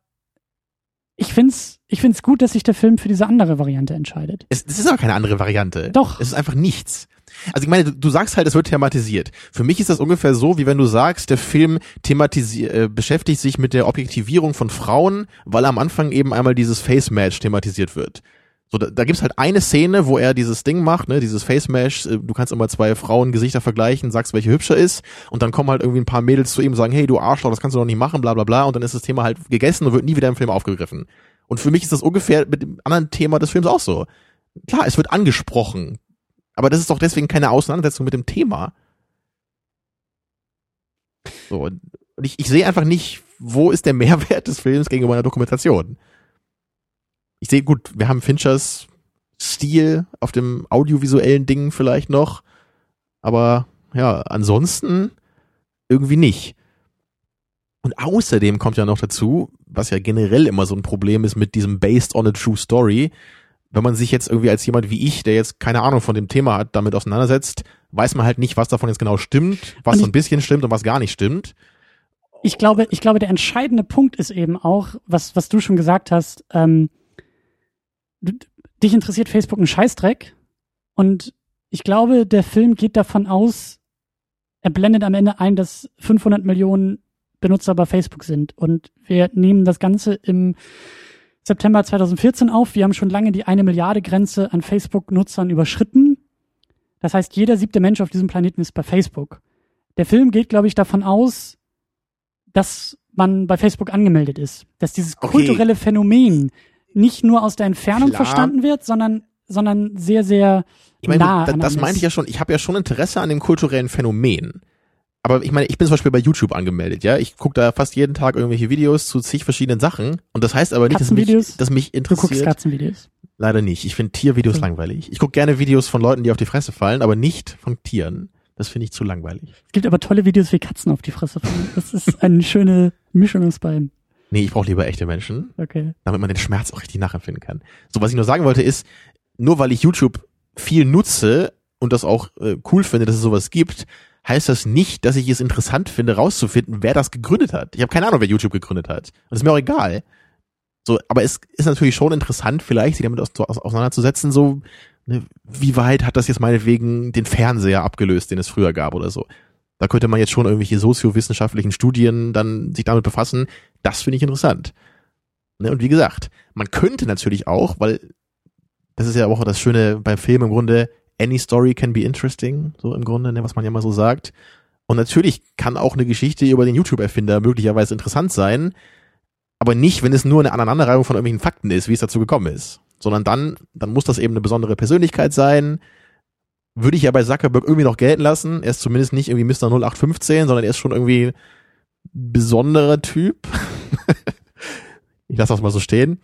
ich find's, ich find's gut, dass sich der Film für diese andere Variante entscheidet. Es, es ist aber keine andere Variante. Doch. Es ist einfach nichts. Also ich meine, du, du sagst halt, es wird thematisiert. Für mich ist das ungefähr so, wie wenn du sagst, der Film thematisiert, äh, beschäftigt sich mit der Objektivierung von Frauen, weil am Anfang eben einmal dieses Face Match thematisiert wird. So, da, da gibt's halt eine Szene, wo er dieses Ding macht, ne, dieses Face Mash, äh, du kannst immer zwei Frauengesichter vergleichen, sagst, welche hübscher ist, und dann kommen halt irgendwie ein paar Mädels zu ihm und sagen, hey, du Arschloch, das kannst du doch nicht machen, bla bla bla, und dann ist das Thema halt gegessen und wird nie wieder im Film aufgegriffen. Und für mich ist das ungefähr mit dem anderen Thema des Films auch so. Klar, es wird angesprochen, aber das ist doch deswegen keine Auseinandersetzung mit dem Thema. So, und ich, ich sehe einfach nicht, wo ist der Mehrwert des Films gegenüber einer Dokumentation. Ich sehe, gut, wir haben Finchers Stil auf dem audiovisuellen Ding vielleicht noch, aber ja, ansonsten irgendwie nicht. Und außerdem kommt ja noch dazu, was ja generell immer so ein Problem ist mit diesem Based on a True Story, wenn man sich jetzt irgendwie als jemand wie ich, der jetzt keine Ahnung von dem Thema hat, damit auseinandersetzt, weiß man halt nicht, was davon jetzt genau stimmt, was so ein bisschen stimmt und was gar nicht stimmt. Ich glaube, ich glaube, der entscheidende Punkt ist eben auch, was, was du schon gesagt hast, ähm, du, dich interessiert Facebook ein Scheißdreck und ich glaube, der Film geht davon aus, er blendet am Ende ein, dass 500 Millionen Benutzer bei Facebook sind und wir nehmen das Ganze im September 2014 auf. Wir haben schon lange die eine Milliarde Grenze an Facebook-Nutzern überschritten. Das heißt, jeder siebte Mensch auf diesem Planeten ist bei Facebook. Der Film geht, glaube ich, davon aus, dass man bei Facebook angemeldet ist. Dass dieses Okay. kulturelle Phänomen nicht nur aus der Entfernung Klar. verstanden wird, sondern, sondern sehr, sehr Ich meine, nah da, das meinte ich ja schon. Ich habe ja schon Interesse an dem kulturellen Phänomen. Aber ich meine, ich bin zum Beispiel bei YouTube angemeldet, ja. Ich gucke da fast jeden Tag irgendwelche Videos zu zig verschiedenen Sachen. Und das heißt aber nicht, dass mich, dass mich Du guckst interessiert. Katzenvideos. Leider nicht. Ich finde Tiervideos Hm. langweilig. Ich gucke gerne Videos von Leuten, die auf die Fresse fallen, aber nicht von Tieren. Das finde ich zu langweilig. Es gibt aber tolle Videos, wie Katzen auf die Fresse fallen. Das ist eine schöne Mischung aus beiden. Nee, ich brauche lieber echte Menschen, Okay. damit man den Schmerz auch richtig nachempfinden kann. So, was ich nur sagen wollte ist, nur weil ich YouTube viel nutze und das auch äh, cool finde, dass es sowas gibt, heißt das nicht, dass ich es interessant finde, rauszufinden, wer das gegründet hat. Ich habe keine Ahnung, wer YouTube gegründet hat. Und ist mir auch egal. So, aber es ist natürlich schon interessant, vielleicht sich damit aus, aus, auseinanderzusetzen, so, ne, wie weit hat das jetzt meinetwegen den Fernseher abgelöst, den es früher gab oder so. Da könnte man jetzt schon irgendwelche soziowissenschaftlichen Studien dann sich damit befassen. Das finde ich interessant. Ne, und wie gesagt, man könnte natürlich auch, weil das ist ja auch das Schöne beim Film im Grunde, any story can be interesting, so im Grunde, ne, was man ja mal so sagt. Und natürlich kann auch eine Geschichte über den YouTube-Erfinder möglicherweise interessant sein, aber nicht, wenn es nur eine Aneinanderreihung von irgendwelchen Fakten ist, wie es dazu gekommen ist. Sondern dann, dann muss das eben eine besondere Persönlichkeit sein. Würde ich ja bei Zuckerberg irgendwie noch gelten lassen. Er ist zumindest nicht irgendwie Mr. 0815, sondern er ist schon irgendwie besonderer Typ. ich lasse das mal so stehen.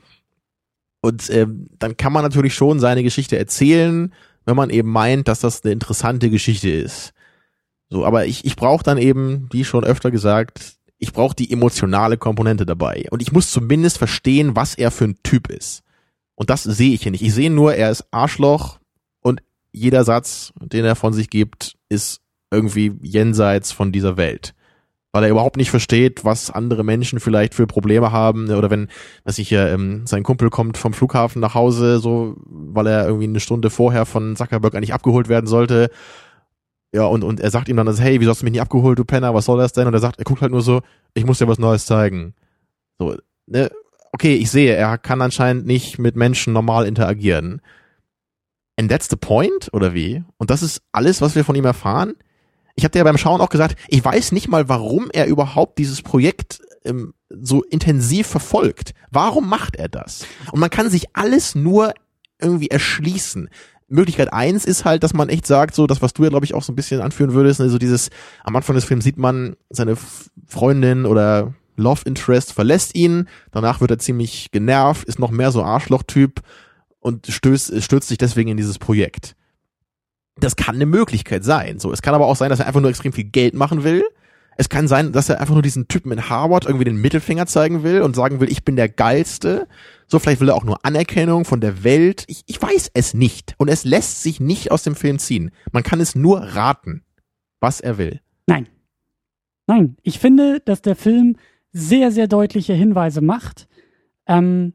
Und ähm, dann kann man natürlich schon seine Geschichte erzählen, wenn man eben meint, dass das eine interessante Geschichte ist. So, aber ich, ich brauche dann eben, wie schon öfter gesagt, ich brauche die emotionale Komponente dabei. Und ich muss zumindest verstehen, was er für ein Typ ist. Und das sehe ich hier nicht. Ich sehe nur, er ist Arschloch und jeder Satz, den er von sich gibt, ist irgendwie jenseits von dieser Welt. Weil er überhaupt nicht versteht, was andere Menschen vielleicht für Probleme haben. Oder wenn, was ich ja, ähm, sein Kumpel kommt vom Flughafen nach Hause, so, weil er irgendwie eine Stunde vorher von Zuckerberg eigentlich abgeholt werden sollte. Ja, und, und er sagt ihm dann, das, hey, wieso hast du mich nicht abgeholt, du Penner, was soll das denn? Und er sagt, er guckt halt nur so, ich muss dir was Neues zeigen. So, ne, okay, ich sehe, er kann anscheinend nicht mit Menschen normal interagieren. And that's the point, oder wie? Und das ist alles, was wir von ihm erfahren? Ich habe dir ja beim Schauen auch gesagt, ich weiß nicht mal, warum er überhaupt dieses Projekt ähm, so intensiv verfolgt. Warum macht er das? Und man kann sich alles nur irgendwie erschließen. Möglichkeit eins ist halt, dass man echt sagt, so das, was du ja, glaube ich, auch so ein bisschen anführen würdest, also dieses, am Anfang des Films sieht man, seine Freundin oder Love Interest verlässt ihn, danach wird er ziemlich genervt, ist noch mehr so Arschloch-Typ und stößt, stürzt sich deswegen in dieses Projekt. Das kann eine Möglichkeit sein. So, es kann aber auch sein, dass er einfach nur extrem viel Geld machen will. Es kann sein, dass er einfach nur diesen Typen in Harvard irgendwie den Mittelfinger zeigen will und sagen will, ich bin der Geilste. So, vielleicht will er auch nur Anerkennung von der Welt. Ich, ich weiß es nicht. Und es lässt sich nicht aus dem Film ziehen. Man kann es nur raten, was er will. Nein. Nein. Ich finde, dass der Film sehr, sehr deutliche Hinweise macht. Ähm,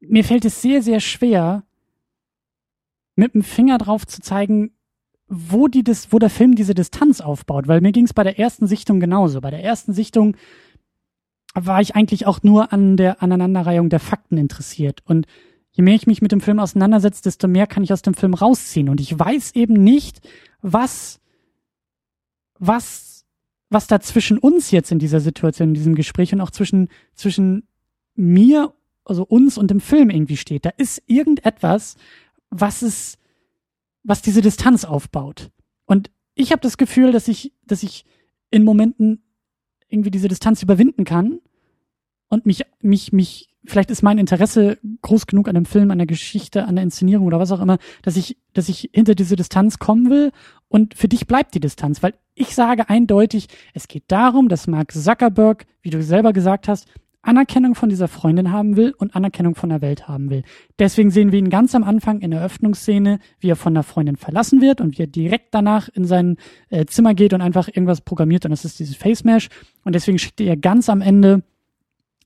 mir fällt es sehr, sehr schwer, mit dem Finger drauf zu zeigen, wo die das, wo der Film diese Distanz aufbaut, weil mir ging es bei der ersten Sichtung genauso. Bei der ersten Sichtung war ich eigentlich auch nur an der Aneinanderreihung der Fakten interessiert. Und je mehr ich mich mit dem Film auseinandersetze, desto mehr kann ich aus dem Film rausziehen. Und ich weiß eben nicht, was, was, was da zwischen uns jetzt in dieser Situation, in diesem Gespräch und auch zwischen, zwischen mir, also uns und dem Film irgendwie steht. Da ist irgendetwas, was es, was diese Distanz aufbaut. Und ich habe das Gefühl, dass ich, dass ich in Momenten irgendwie diese Distanz überwinden kann und mich, mich, mich, vielleicht ist mein Interesse groß genug an dem Film, an der Geschichte, an der Inszenierung oder was auch immer, dass ich, dass ich hinter diese Distanz kommen will und für dich bleibt die Distanz, weil ich sage eindeutig, es geht darum, dass Mark Zuckerberg, wie du selber gesagt hast, Anerkennung von dieser Freundin haben will und Anerkennung von der Welt haben will. Deswegen sehen wir ihn ganz am Anfang in der Eröffnungsszene, wie er von der Freundin verlassen wird und wie er direkt danach in sein äh, Zimmer geht und einfach irgendwas programmiert und das ist dieses Face Mesh und deswegen schickt er ganz am Ende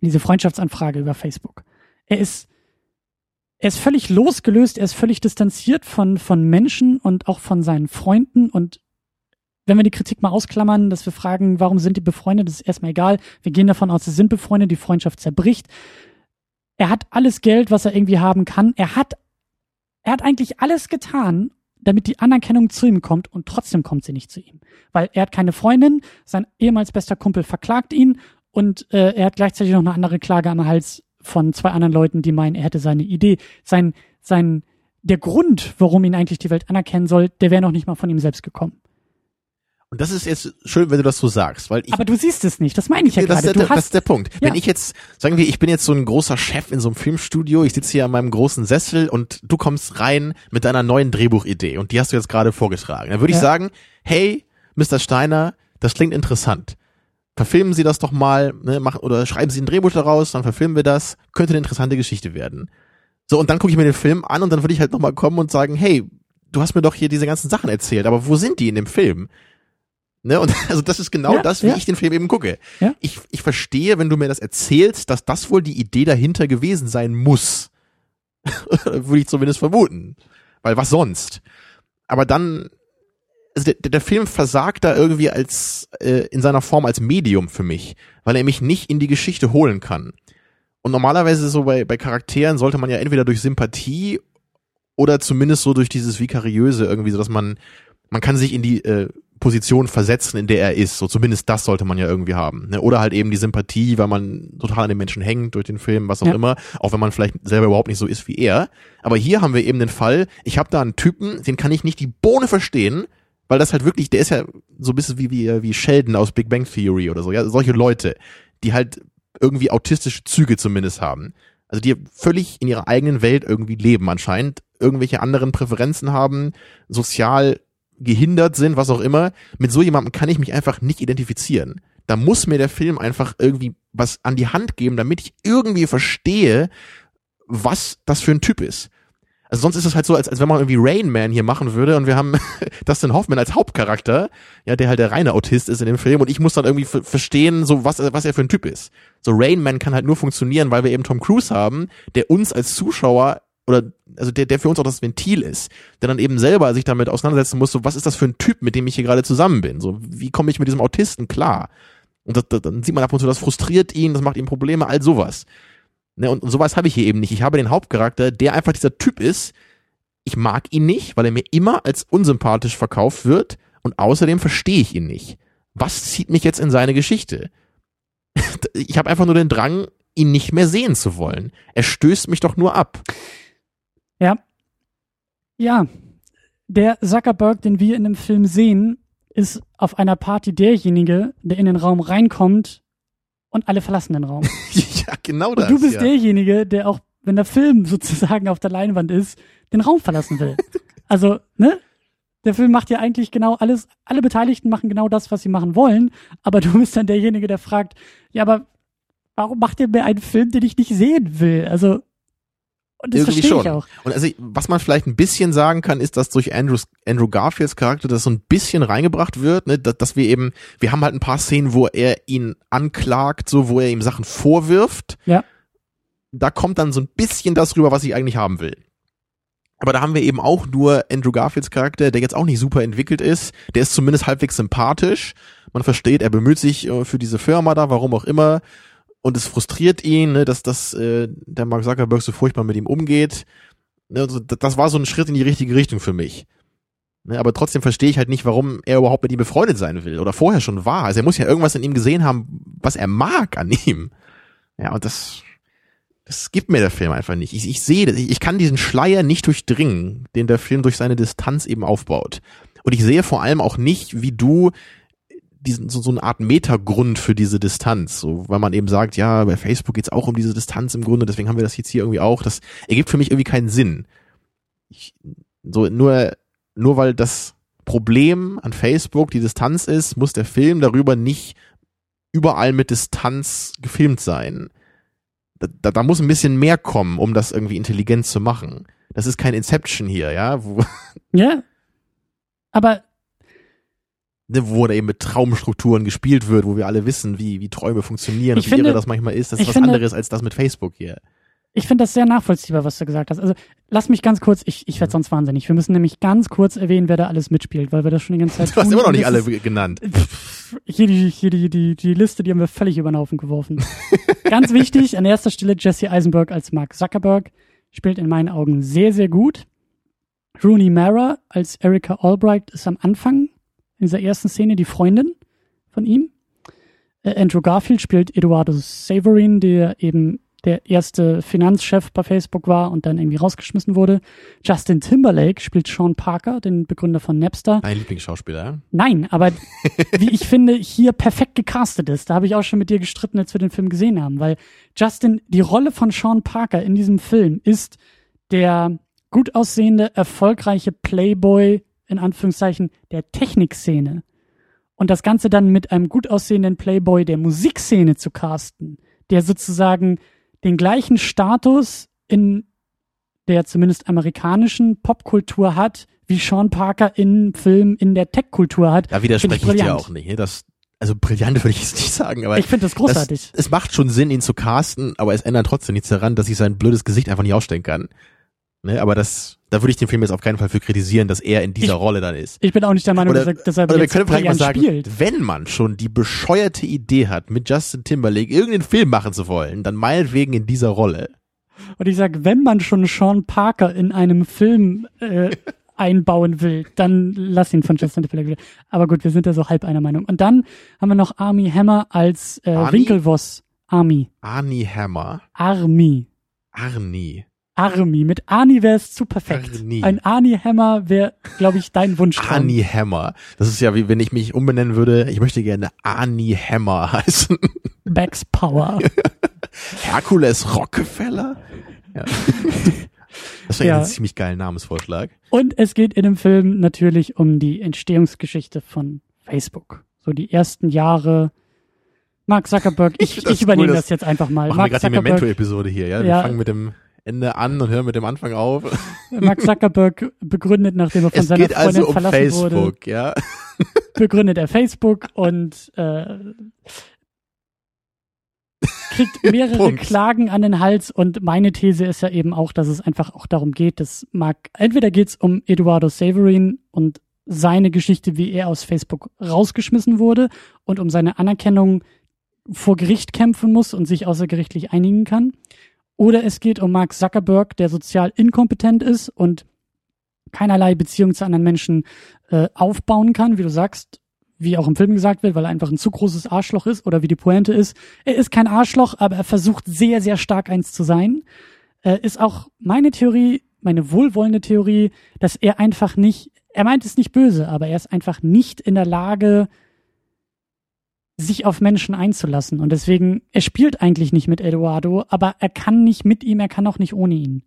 diese Freundschaftsanfrage über Facebook. Er ist er ist völlig losgelöst, er ist völlig distanziert von von Menschen und auch von seinen Freunden und wenn wir die Kritik mal ausklammern, dass wir fragen, warum sind die befreundet, das ist erstmal egal. Wir gehen davon aus, sie sind befreundet, die Freundschaft zerbricht. Er hat alles Geld, was er irgendwie haben kann. Er hat, er hat eigentlich alles getan, damit die Anerkennung zu ihm kommt und trotzdem kommt sie nicht zu ihm. Weil er hat keine Freundin, sein ehemals bester Kumpel verklagt ihn und äh, er hat gleichzeitig noch eine andere Klage am Hals von zwei anderen Leuten, die meinen, er hätte seine Idee, sein, sein, der Grund, warum ihn eigentlich die Welt anerkennen soll, der wäre noch nicht mal von ihm selbst gekommen. Und das ist jetzt schön, wenn du das so sagst, weil ich. Aber du siehst es nicht, das meine ich ja das, gerade. ist der, Du das ist der Punkt. Ja. Wenn ich jetzt, sagen wir, ich bin jetzt so ein großer Chef in so einem Filmstudio, ich sitze hier an meinem großen Sessel und du kommst rein mit deiner neuen Drehbuchidee und die hast du jetzt gerade vorgetragen. Dann würde ich Ja. sagen, hey, Mr. Steiner, das klingt interessant. Verfilmen Sie das doch mal, ne, machen, oder schreiben Sie ein Drehbuch daraus, dann verfilmen wir das, könnte eine interessante Geschichte werden. So, und dann gucke ich mir den Film an und dann würde ich halt nochmal kommen und sagen, hey, du hast mir doch hier diese ganzen Sachen erzählt, aber wo sind die in dem Film? Ne, und also das ist genau Ja, das, wie ja. ich den Film eben gucke. Ja. Ich, ich verstehe, wenn du mir das erzählst, dass das wohl die Idee dahinter gewesen sein muss. Würde ich zumindest vermuten. Weil was sonst? Aber dann, also der, der Film versagt da irgendwie als, äh, in seiner Form als Medium für mich, weil er mich nicht in die Geschichte holen kann. Und normalerweise so bei, bei Charakteren sollte man ja entweder durch Sympathie oder zumindest so durch dieses Vikariöse irgendwie, so dass man, man kann sich in die äh, Position versetzen, in der er ist. So zumindest das sollte man ja irgendwie haben. Ne? Oder halt eben die Sympathie, weil man total an den Menschen hängt durch den Film, was auch Ja. immer, auch wenn man vielleicht selber überhaupt nicht so ist wie er. Aber hier haben wir eben den Fall, ich habe da einen Typen, den kann ich nicht die Bohne verstehen, weil das halt wirklich, der ist ja so ein bisschen wie, wie, wie Sheldon aus Big Bang Theory oder so, ja, solche Leute, die halt irgendwie autistische Züge zumindest haben. Also die völlig in ihrer eigenen Welt irgendwie leben anscheinend, irgendwelche anderen Präferenzen haben, sozial gehindert sind, was auch immer. Mit so jemandem kann ich mich einfach nicht identifizieren. Da muss mir der Film einfach irgendwie was an die Hand geben, damit ich irgendwie verstehe, was das für ein Typ ist. Also sonst ist es halt so, als, als wenn man irgendwie Rain Man hier machen würde und wir haben Dustin Hoffman als Hauptcharakter, ja, der halt der reine Autist ist in dem Film und ich muss dann irgendwie ver- verstehen, so was, was er für ein Typ ist. So Rain Man kann halt nur funktionieren, weil wir eben Tom Cruise haben, der uns als Zuschauer oder also der, der für uns auch das Ventil ist, der dann eben selber sich damit auseinandersetzen muss, so was ist das für ein Typ, mit dem ich hier gerade zusammen bin? So, wie komme ich mit diesem Autisten klar? Und das, das, dann sieht man ab und zu, das frustriert ihn, das macht ihm Probleme, all sowas. Ne, und, und sowas habe ich hier eben nicht. Ich habe den Hauptcharakter, der einfach dieser Typ ist. Ich mag ihn nicht, weil er mir immer als unsympathisch verkauft wird und außerdem verstehe ich ihn nicht. Was zieht mich jetzt in seine Geschichte? Ich habe einfach nur den Drang, ihn nicht mehr sehen zu wollen. Er stößt mich doch nur ab. Ja. Ja. Der Zuckerberg, den wir in dem Film sehen, ist auf einer Party derjenige, der in den Raum reinkommt und alle verlassen den Raum. ja, genau das. Und du bist ja. derjenige, der auch, wenn der Film sozusagen auf der Leinwand ist, den Raum verlassen will. also, ne? Der Film macht ja eigentlich genau alles, alle Beteiligten machen genau das, was sie machen wollen, aber du bist dann derjenige, der fragt, ja, aber warum macht ihr mir einen Film, den ich nicht sehen will? Also, und das Irgendwie verstehe ich schon. auch. Und also, was man vielleicht ein bisschen sagen kann, ist, dass durch Andrews, Andrew Garfields Charakter das so ein bisschen reingebracht wird, ne, dass, dass wir eben, wir haben halt ein paar Szenen, wo er ihn anklagt, so, wo er ihm Sachen vorwirft. Ja. Da kommt dann so ein bisschen das rüber, was ich eigentlich haben will. Aber da haben wir eben auch nur Andrew Garfields Charakter, der jetzt auch nicht super entwickelt ist. Der ist zumindest halbwegs sympathisch. Man versteht, er bemüht sich äh, für diese Firma da, warum auch immer. Und es frustriert ihn, ne, dass das äh, der Mark Zuckerberg so furchtbar mit ihm umgeht. Ne, also das war so ein Schritt in die richtige Richtung für mich. Ne, aber trotzdem verstehe ich halt nicht, warum er überhaupt mit ihm befreundet sein will oder vorher schon war. Also er muss ja irgendwas in ihm gesehen haben, was er mag an ihm. Ja, und das, das gibt mir der Film einfach nicht. Ich, ich sehe ich kann diesen Schleier nicht durchdringen, den der Film durch seine Distanz eben aufbaut. Und ich sehe vor allem auch nicht, wie du diesen, so, so eine Art Metagrund für diese Distanz, so, weil man eben sagt, ja, bei Facebook geht's auch um diese Distanz im Grunde, deswegen haben wir das jetzt hier irgendwie auch. Das ergibt für mich irgendwie keinen Sinn. Ich, so, nur, nur weil das Problem an Facebook die Distanz ist, muss der Film darüber nicht überall mit Distanz gefilmt sein. Da, da, da muss ein bisschen mehr kommen, um das irgendwie intelligent zu machen. Das ist kein Inception hier, ja, wo, Ja. Aber ne, wo da eben mit Traumstrukturen gespielt wird, wo wir alle wissen, wie, wie Träume funktionieren Ich und wie finde- irre das manchmal ist. Das ist was finde- anderes als das mit Facebook hier. ich finde das sehr nachvollziehbar, was du gesagt hast. Also lass mich ganz kurz, ich, ich werde sonst wahnsinnig. Wir müssen nämlich ganz kurz erwähnen, wer da alles mitspielt, weil wir das schon die ganze Zeit Du hast immer noch nicht alle ist- genannt. Hier, die, hier die, die, die Liste, die haben wir völlig über den Haufen geworfen. Ganz wichtig, an erster Stelle Jesse Eisenberg als Mark Zuckerberg spielt in meinen Augen sehr, sehr gut. Rooney Mara als Erika Albright ist am Anfang in dieser ersten Szene die Freundin von ihm. Äh, Andrew Garfield spielt Eduardo Saverin, der eben der erste Finanzchef bei Facebook war und dann irgendwie rausgeschmissen wurde. Justin Timberlake spielt Sean Parker, den Begründer von Napster. Mein Lieblingsschauspieler, ja? Nein, aber wie ich finde, hier perfekt gecastet ist. Da habe ich auch schon mit dir gestritten, als wir den Film gesehen haben, weil Justin, die Rolle von Sean Parker in diesem Film ist der gut aussehende, erfolgreiche Playboy, in Anführungszeichen, der Technikszene. Und das Ganze dann mit einem gut aussehenden Playboy der Musikszene zu casten, der sozusagen den gleichen Status in der zumindest amerikanischen Popkultur hat, wie Sean Parker in Film in der Tech-Kultur hat. Da widerspreche ich, ich dir auch nicht. Ne? Das, also brillant würde ich es nicht sagen, aber ich finde das großartig. Das, es macht schon Sinn, ihn zu casten, aber es ändert trotzdem nichts daran, dass ich sein blödes Gesicht einfach nicht ausstellen kann. Ne, aber das, da würde ich den Film jetzt auf keinen Fall für kritisieren, dass er in dieser ich, Rolle dann ist. Ich bin auch nicht der Meinung, oder, dass er, dass wir können vielleicht mal sagen, spielt. wenn man schon die bescheuerte Idee hat, mit Justin Timberlake irgendeinen Film machen zu wollen, dann meinetwegen in dieser Rolle. Und ich sag, wenn man schon Sean Parker in einem Film äh, einbauen will, dann lass ihn von Justin Timberlake. Aber gut, wir sind da so halb einer Meinung. Und dann haben wir noch Army Hammer als äh, Winkelvoss. Army. Arnie Hammer. Army. Arnie. Army. Mit Arnie wäre es zu perfekt. Arnie. Ein Arnie-Hammer wäre, glaube ich, dein Wunsch. Arnie-Hammer. Das ist ja wie wenn ich mich umbenennen würde. Ich möchte gerne Arnie-Hammer heißen. Max Power. Herkules Rockefeller. Ja. Das wäre ja. ein ziemlich geiler Namensvorschlag. Und es geht in dem Film natürlich um die Entstehungsgeschichte von Facebook. So die ersten Jahre. Mark Zuckerberg, ich, ich, ich übernehme cool, das, das, jetzt einfach mal. Machen Mark wir gerade die Memento-Episode hier, ja? Wir ja. fangen mit dem Ende an und hören mit dem Anfang auf. Mark Zuckerberg begründet, nachdem er von es seiner Freundin also um verlassen Facebook, wurde. Ja. Begründet er Facebook und äh, kriegt mehrere Klagen an den Hals und meine These ist ja eben auch, dass es einfach auch darum geht, dass Mark, entweder geht es um Eduardo Saverin und seine Geschichte, wie er aus Facebook rausgeschmissen wurde und um seine Anerkennung vor Gericht kämpfen muss und sich außergerichtlich einigen kann. Oder es geht um Mark Zuckerberg, der sozial inkompetent ist und keinerlei Beziehung zu anderen Menschen äh, aufbauen kann, wie du sagst, wie auch im Film gesagt wird, weil er einfach ein zu großes Arschloch ist oder wie die Pointe ist. Er ist kein Arschloch, aber er versucht sehr, sehr stark eins zu sein. Äh, ist auch meine Theorie, meine wohlwollende Theorie, dass er einfach nicht, er meint es nicht böse, aber er ist einfach nicht in der Lage, sich auf Menschen einzulassen. Und deswegen, er spielt eigentlich nicht mit Eduardo, aber er kann nicht mit ihm, er kann auch nicht ohne ihn.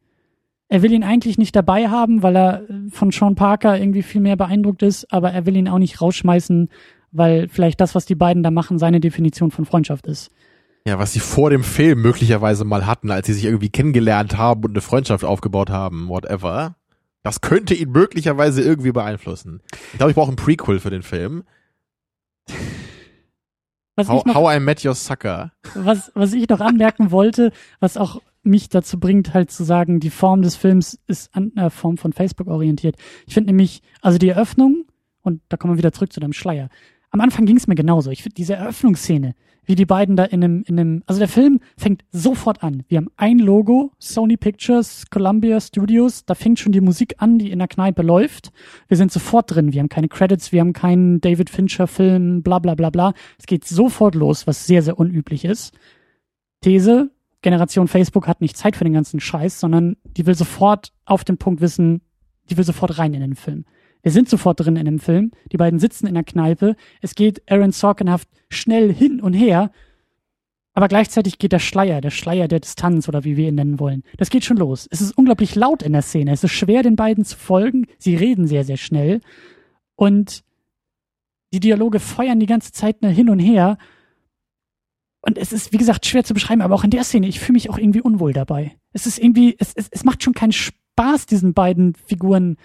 Er will ihn eigentlich nicht dabei haben, weil er von Sean Parker irgendwie viel mehr beeindruckt ist, aber er will ihn auch nicht rausschmeißen, weil vielleicht das, was die beiden da machen, seine Definition von Freundschaft ist. Ja, was sie vor dem Film möglicherweise mal hatten, als sie sich irgendwie kennengelernt haben und eine Freundschaft aufgebaut haben, whatever. Das könnte ihn möglicherweise irgendwie beeinflussen. Ich glaube, ich brauche ein Prequel für den Film. Was how, noch, how I Met Your Sucker. Was, was ich noch anmerken wollte, was auch mich dazu bringt, halt zu sagen, die Form des Films ist an der Form von Facebook orientiert. Ich finde nämlich, also die Eröffnung, und da kommen wir wieder zurück zu deinem Schleier. Am Anfang ging es mir genauso. Ich finde diese Eröffnungsszene, wie die beiden da in einem, in einem, also der Film fängt sofort an. Wir haben ein Logo, Sony Pictures, Columbia Studios, da fängt schon die Musik an, die in der Kneipe läuft. Wir sind sofort drin, wir haben keine Credits, wir haben keinen David Fincher Film, bla bla bla bla. Es geht sofort los, was sehr, sehr unüblich ist. These, Generation Facebook hat nicht Zeit für den ganzen Scheiß, sondern die will sofort auf den Punkt wissen, die will sofort rein in den Film. Wir sind sofort drin in dem Film. Die beiden sitzen in der Kneipe. Es geht Aaron Sorkinhaft schnell hin und her. Aber gleichzeitig geht der Schleier, der Schleier der Distanz oder wie wir ihn nennen wollen. Das geht schon los. Es ist unglaublich laut in der Szene. Es ist schwer, den beiden zu folgen. Sie reden sehr, sehr schnell. Und die Dialoge feuern die ganze Zeit hin und her. Und es ist, wie gesagt, schwer zu beschreiben, aber auch in der Szene, ich fühle mich auch irgendwie unwohl dabei. Es ist irgendwie, es, es, es macht schon keinen Spaß, diesen beiden Figuren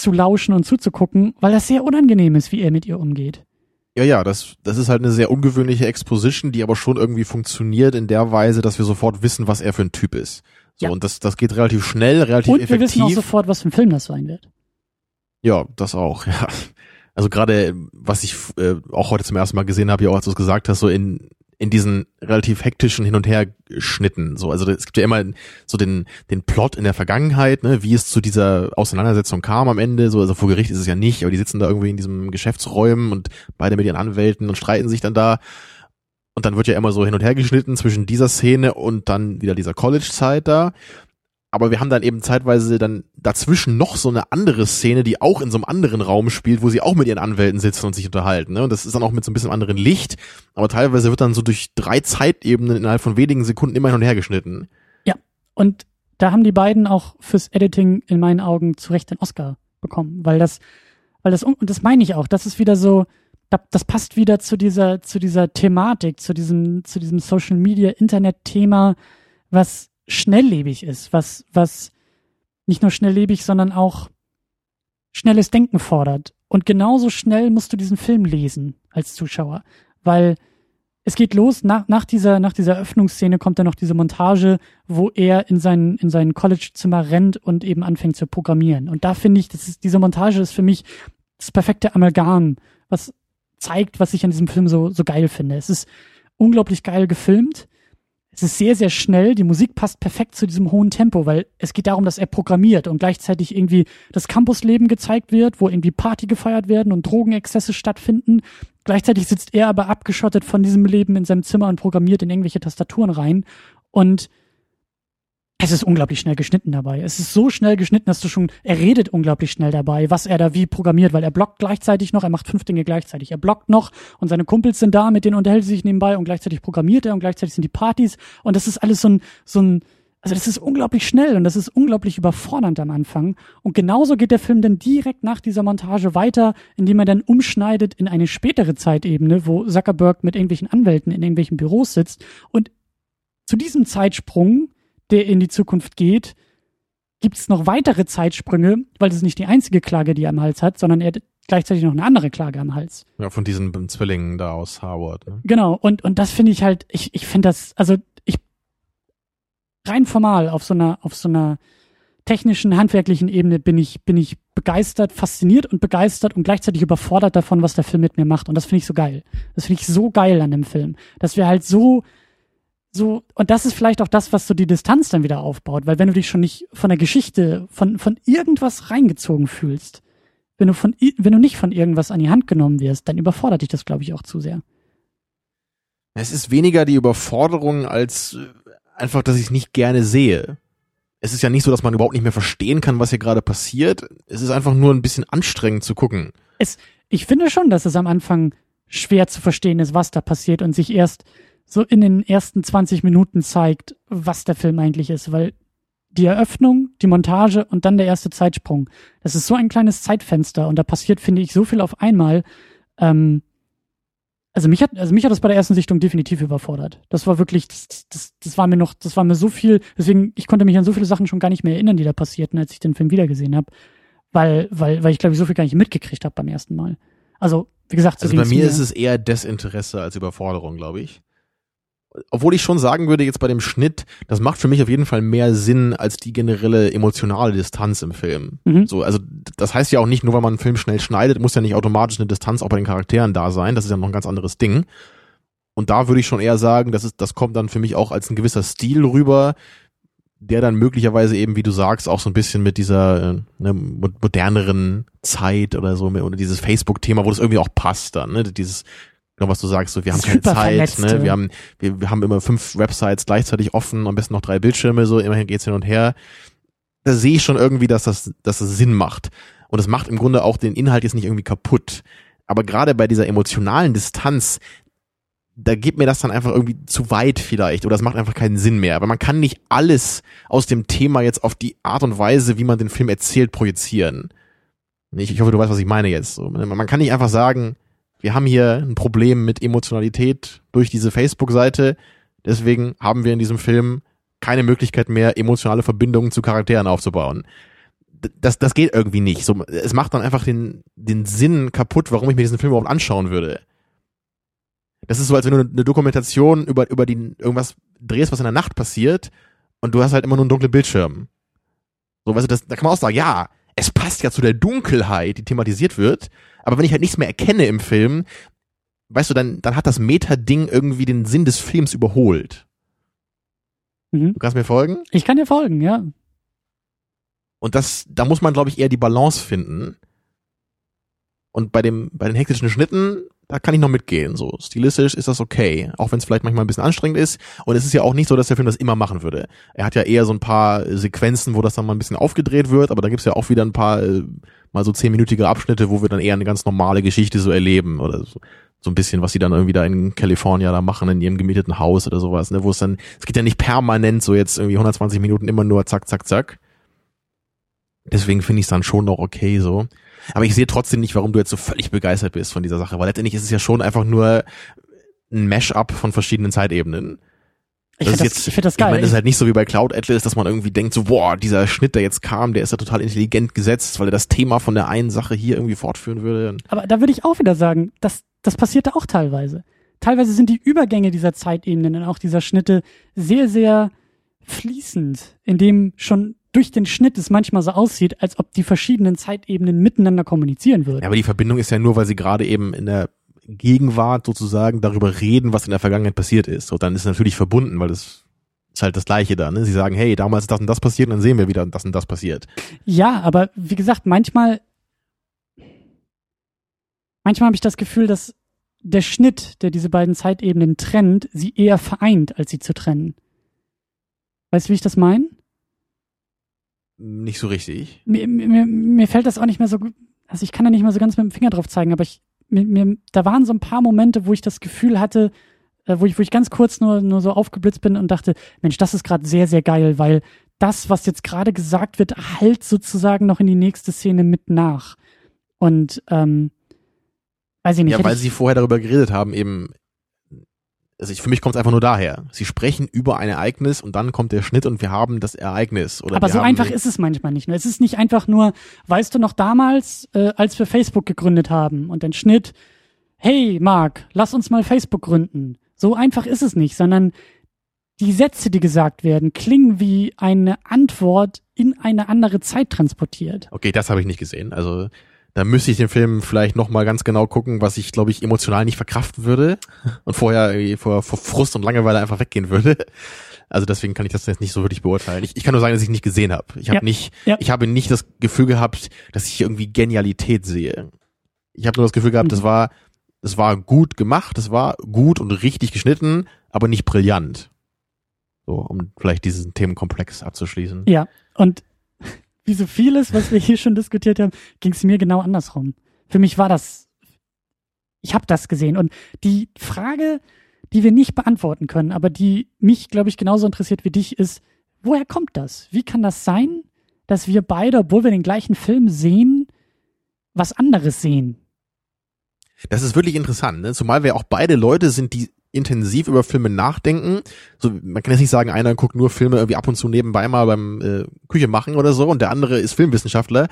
zu lauschen und zuzugucken, weil das sehr unangenehm ist, wie er mit ihr umgeht. Ja, ja, das, das ist halt eine sehr ungewöhnliche Exposition, die aber schon irgendwie funktioniert in der Weise, dass wir sofort wissen, was er für ein Typ ist. So, ja. und das, das geht relativ schnell, relativ und effektiv. Und wir wissen auch sofort, was für ein Film das sein wird. Ja, das auch, ja. Also gerade, was ich äh, auch heute zum ersten Mal gesehen habe, ja auch als du es gesagt hast, so in, in diesen relativ hektischen Hin- und Her-Schnitten. So, also es gibt ja immer so den, den Plot in der Vergangenheit, ne, wie es zu dieser Auseinandersetzung kam am Ende. So, also vor Gericht ist es ja nicht, aber die sitzen da irgendwie in diesem Geschäftsräumen und beide mit ihren Anwälten und streiten sich dann da. Und dann wird ja immer so hin und her geschnitten zwischen dieser Szene und dann wieder dieser College-Zeit da aber wir haben dann eben zeitweise dann dazwischen noch so eine andere Szene, die auch in so einem anderen Raum spielt, wo sie auch mit ihren Anwälten sitzen und sich unterhalten. Ne? Und das ist dann auch mit so ein bisschen anderen Licht, aber teilweise wird dann so durch drei Zeitebenen innerhalb von wenigen Sekunden immer hin und her geschnitten. Ja, und da haben die beiden auch fürs Editing in meinen Augen zu Recht den Oscar bekommen, weil das, weil das, und das meine ich auch, das ist wieder so, das passt wieder zu dieser, zu dieser Thematik, zu diesem, zu diesem Social Media, Internet-Thema, was schnelllebig ist, was, was nicht nur schnelllebig, sondern auch schnelles Denken fordert. Und genauso schnell musst du diesen Film lesen als Zuschauer, weil es geht los, nach, nach, dieser, nach dieser Öffnungsszene kommt dann noch diese Montage, wo er in sein, in sein College-Zimmer rennt und eben anfängt zu programmieren. Und da finde ich, das ist, diese Montage ist für mich das perfekte Amalgam, was zeigt, was ich an diesem Film so, so geil finde. Es ist unglaublich geil gefilmt. Es ist sehr, sehr schnell. Die Musik passt perfekt zu diesem hohen Tempo, weil es geht darum, dass er programmiert und gleichzeitig irgendwie das Campusleben gezeigt wird, wo irgendwie Party gefeiert werden und Drogenexzesse stattfinden. Gleichzeitig sitzt er aber abgeschottet von diesem Leben in seinem Zimmer und programmiert in irgendwelche Tastaturen rein. Und es ist unglaublich schnell geschnitten dabei. Es ist so schnell geschnitten, dass du schon, er redet unglaublich schnell dabei, was er da wie programmiert, weil er blockt gleichzeitig noch, er macht fünf Dinge gleichzeitig. Er blockt noch und seine Kumpels sind da, mit denen unterhält er sich nebenbei und gleichzeitig programmiert er und gleichzeitig sind die Partys und das ist alles so ein, so ein, also das ist unglaublich schnell und das ist unglaublich überfordernd am Anfang. Und genauso geht der Film dann direkt nach dieser Montage weiter, indem er dann umschneidet in eine spätere Zeitebene, wo Zuckerberg mit irgendwelchen Anwälten in irgendwelchen Büros sitzt und zu diesem Zeitsprung der in die Zukunft geht, gibt es noch weitere Zeitsprünge, weil das ist nicht die einzige Klage, die er am Hals hat, sondern er hat gleichzeitig noch eine andere Klage am Hals. Ja, von diesen Zwillingen da aus Harvard. Ne? Genau, und, und das finde ich halt, ich, ich finde das, also ich rein formal auf so einer, auf so einer technischen, handwerklichen Ebene bin ich, bin ich begeistert, fasziniert und begeistert und gleichzeitig überfordert davon, was der Film mit mir macht. Und das finde ich so geil. Das finde ich so geil an dem Film. Dass wir halt so so, und das ist vielleicht auch das, was so die Distanz dann wieder aufbaut, weil wenn du dich schon nicht von der Geschichte, von, von irgendwas reingezogen fühlst, wenn du von, wenn du nicht von irgendwas an die Hand genommen wirst, dann überfordert dich das, glaube ich, auch zu sehr. Es ist weniger die Überforderung als äh, einfach, dass ich es nicht gerne sehe. Es ist ja nicht so, dass man überhaupt nicht mehr verstehen kann, was hier gerade passiert. Es ist einfach nur ein bisschen anstrengend zu gucken. Es, ich finde schon, dass es am Anfang schwer zu verstehen ist, was da passiert und sich erst so in den ersten 20 Minuten zeigt, was der Film eigentlich ist, weil die Eröffnung, die Montage und dann der erste Zeitsprung, das ist so ein kleines Zeitfenster und da passiert, finde ich, so viel auf einmal. Ähm, also mich hat, also mich hat das bei der ersten Sichtung definitiv überfordert. Das war wirklich, das, das, das war mir noch, das war mir so viel, deswegen, ich konnte mich an so viele Sachen schon gar nicht mehr erinnern, die da passierten, als ich den Film wiedergesehen habe. Weil, weil, weil ich glaube ich so viel gar nicht mitgekriegt habe beim ersten Mal. Also, wie gesagt, so also bei mir, mir ist es eher Desinteresse als Überforderung, glaube ich obwohl ich schon sagen würde, jetzt bei dem Schnitt, das macht für mich auf jeden Fall mehr Sinn als die generelle emotionale Distanz im Film. Mhm. So, also das heißt ja auch nicht, nur weil man einen Film schnell schneidet, muss ja nicht automatisch eine Distanz auch bei den Charakteren da sein. Das ist ja noch ein ganz anderes Ding. Und da würde ich schon eher sagen, das ist, das kommt dann für mich auch als ein gewisser Stil rüber, der dann möglicherweise eben, wie du sagst, auch so ein bisschen mit dieser äh, ne, moderneren Zeit oder so, oder dieses Facebook-Thema, wo das irgendwie auch passt dann, ne? Dieses Genau, was du sagst, so, wir haben keine Zeit, ne? wir haben, wir, wir haben immer fünf Websites gleichzeitig offen, am besten noch drei Bildschirme, so, immerhin geht's hin und her. Da sehe ich schon irgendwie, dass das, dass das Sinn macht. Und es macht im Grunde auch den Inhalt jetzt nicht irgendwie kaputt. Aber gerade bei dieser emotionalen Distanz, da gibt mir das dann einfach irgendwie zu weit vielleicht oder es macht einfach keinen Sinn mehr. Aber man kann nicht alles aus dem Thema jetzt auf die Art und Weise, wie man den Film erzählt, projizieren. Ich, ich hoffe, du weißt, was ich meine jetzt. Man kann nicht einfach sagen, wir haben hier ein Problem mit Emotionalität durch diese Facebook-Seite. Deswegen haben wir in diesem Film keine Möglichkeit mehr, emotionale Verbindungen zu Charakteren aufzubauen. Das, das geht irgendwie nicht. So, es macht dann einfach den, den Sinn kaputt, warum ich mir diesen Film überhaupt anschauen würde. Das ist so, als wenn du eine Dokumentation über, über die, irgendwas drehst, was in der Nacht passiert, und du hast halt immer nur einen dunklen Bildschirm. So, weißt du, das, da kann man auch sagen, ja, es passt ja zu der Dunkelheit, die thematisiert wird, aber wenn ich halt nichts mehr erkenne im Film, weißt du, dann, dann hat das Meta-Ding irgendwie den Sinn des Films überholt. Mhm. Du kannst mir folgen? Ich kann dir folgen, ja. Und das, da muss man, glaube ich, eher die Balance finden. Und bei dem, bei den hektischen Schnitten, da kann ich noch mitgehen. So stilistisch ist das okay, auch wenn es vielleicht manchmal ein bisschen anstrengend ist. Und es ist ja auch nicht so, dass der Film das immer machen würde. Er hat ja eher so ein paar Sequenzen, wo das dann mal ein bisschen aufgedreht wird, aber da gibt's ja auch wieder ein paar äh, mal so zehnminütige Abschnitte, wo wir dann eher eine ganz normale Geschichte so erleben oder so, so ein bisschen, was sie dann irgendwie da in Kalifornien da machen in ihrem gemieteten Haus oder sowas, ne, wo es dann, es geht ja nicht permanent so jetzt irgendwie 120 Minuten immer nur zack, zack, zack. Deswegen finde ich es dann schon noch okay so. Aber ich sehe trotzdem nicht, warum du jetzt so völlig begeistert bist von dieser Sache, weil letztendlich ist es ja schon einfach nur ein Mash-up von verschiedenen Zeitebenen. Ich finde das, ich find das Ich geil. meine, das ist halt nicht so wie bei Cloud Atlas, dass man irgendwie denkt, so, boah, dieser Schnitt, der jetzt kam, der ist ja total intelligent gesetzt, weil er das Thema von der einen Sache hier irgendwie fortführen würde. Aber da würde ich auch wieder sagen, das, das passiert da auch teilweise. Teilweise sind die Übergänge dieser Zeitebenen und auch dieser Schnitte sehr, sehr fließend, indem schon durch den Schnitt es manchmal so aussieht, als ob die verschiedenen Zeitebenen miteinander kommunizieren würden. Ja, aber die Verbindung ist ja nur, weil sie gerade eben in der Gegenwart sozusagen darüber reden, was in der Vergangenheit passiert ist. Und dann ist es natürlich verbunden, weil das ist halt das Gleiche da. Ne? Sie sagen, hey, damals ist das und das passiert und dann sehen wir wieder, das und das passiert. Ja, aber wie gesagt, manchmal, manchmal habe ich das Gefühl, dass der Schnitt, der diese beiden Zeitebenen trennt, sie eher vereint, als sie zu trennen. Weißt du, wie ich das meine? Nicht so richtig. Mir, mir, mir fällt das auch nicht mehr so gut. Also ich kann da nicht mehr so ganz mit dem Finger drauf zeigen, aber ich, mir, mir, da waren so ein paar Momente, wo ich das Gefühl hatte, äh, wo ich, wo ich ganz kurz nur, nur so aufgeblitzt bin und dachte, Mensch, das ist gerade sehr, sehr geil, weil das, was jetzt gerade gesagt wird, halt sozusagen noch in die nächste Szene mit nach. Und ähm, weiß ich nicht. Ja, weil ich, sie vorher darüber geredet haben, eben, also ich, für mich kommt es einfach nur daher. Sie sprechen über ein Ereignis und dann kommt der Schnitt und wir haben das Ereignis. Oder aber so einfach ist es manchmal nicht. Ne? Es ist nicht einfach nur, weißt du noch damals, äh, als wir Facebook gegründet haben und ein Schnitt, hey Marc, lass uns mal Facebook gründen. So einfach ist es nicht, sondern die Sätze, die gesagt werden, klingen wie eine Antwort in eine andere Zeit transportiert. Okay, das habe ich nicht gesehen. Also da müsste ich den Film vielleicht noch mal ganz genau gucken, was ich, glaube ich, emotional nicht verkraften würde und vorher irgendwie vor, vor Frust und Langeweile einfach weggehen würde. Also deswegen kann ich das jetzt nicht so wirklich beurteilen. Ich, ich kann nur sagen, dass ich nicht gesehen habe. Ich habe Ja. nicht, Ja. ich habe nicht das Gefühl gehabt, dass ich hier irgendwie Genialität sehe. Ich habe nur das Gefühl gehabt, Mhm. das war, das war gut gemacht, das war gut und richtig geschnitten, aber nicht brillant. So, um vielleicht diesen Themenkomplex abzuschließen. Ja, und wie so vieles, was wir hier schon diskutiert haben, ging es mir genau andersrum. Für mich war das, ich habe das gesehen. Und die Frage, die wir nicht beantworten können, aber die mich, glaube ich, genauso interessiert wie dich, ist, woher kommt das? Wie kann das sein, dass wir beide, obwohl wir den gleichen Film sehen, was anderes sehen? Das ist wirklich interessant, ne? zumal wir auch beide Leute sind, die intensiv über Filme nachdenken. So, man kann jetzt nicht sagen, einer guckt nur Filme irgendwie ab und zu nebenbei mal beim äh, Küche machen oder so und der andere ist Filmwissenschaftler.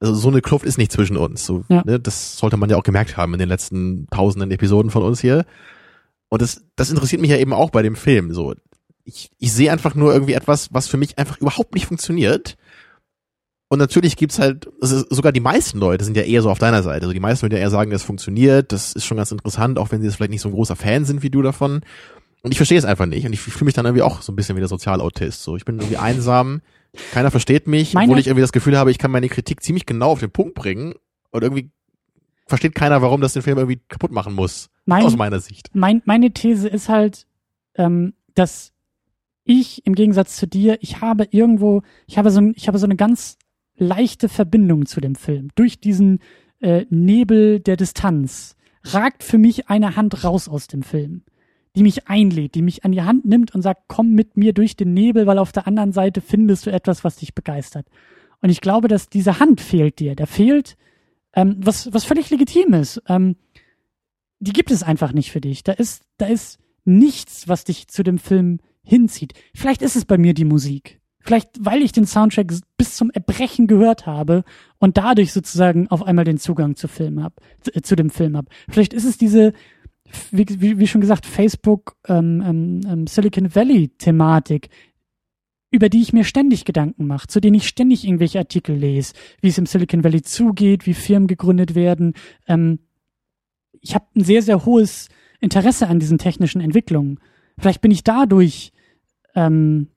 Also so eine Kluft ist nicht zwischen uns. So, Ja. ne? Das sollte man ja auch gemerkt haben in den letzten tausenden Episoden von uns hier. Und das, das interessiert mich ja eben auch bei dem Film. So, ich, ich sehe einfach nur irgendwie etwas, was für mich einfach überhaupt nicht funktioniert. Und natürlich gibt's halt, sogar die meisten Leute sind ja eher so auf deiner Seite. Also die meisten würden ja eher sagen, das funktioniert, das ist schon ganz interessant, auch wenn sie jetzt vielleicht nicht so ein großer Fan sind wie du davon. Und ich verstehe es einfach nicht. Und ich fühle mich dann irgendwie auch so ein bisschen wie der Sozialautist. So, ich bin irgendwie einsam, keiner versteht mich, Meine- obwohl ich irgendwie das Gefühl habe, ich kann meine Kritik ziemlich genau auf den Punkt bringen. Und irgendwie versteht keiner, warum das den Film irgendwie kaputt machen muss. Mein, Aus meiner Sicht. mein, meine These ist halt, ähm, dass ich im Gegensatz zu dir, ich habe irgendwo, ich habe so, ein- ich habe so eine ganz leichte Verbindung zu dem Film. Durch diesen äh, Nebel der Distanz ragt für mich eine Hand raus aus dem Film, die mich einlädt, die mich an die Hand nimmt und sagt, komm mit mir durch den Nebel, weil auf der anderen Seite findest du etwas, was dich begeistert. Und ich glaube, dass diese Hand fehlt dir. Da fehlt, ähm, was, was völlig legitim ist. Ähm, die gibt es einfach nicht für dich. Da ist, da ist nichts, was dich zu dem Film hinzieht. Vielleicht ist es bei mir die Musik. Vielleicht, weil ich den Soundtrack bis zum Erbrechen gehört habe und dadurch sozusagen auf einmal den Zugang zu Film hab, zu, äh, zu dem Film hab. Vielleicht ist es diese, wie, wie, wie schon gesagt, Facebook ähm, ähm, ähm, Silicon Valley Thematik, über die ich mir ständig Gedanken mache, zu denen ich ständig irgendwelche Artikel lese, wie es im Silicon Valley zugeht, wie Firmen gegründet werden, ähm, ich habe ein sehr, sehr hohes Interesse an diesen technischen Entwicklungen. Vielleicht bin ich dadurch, ähm,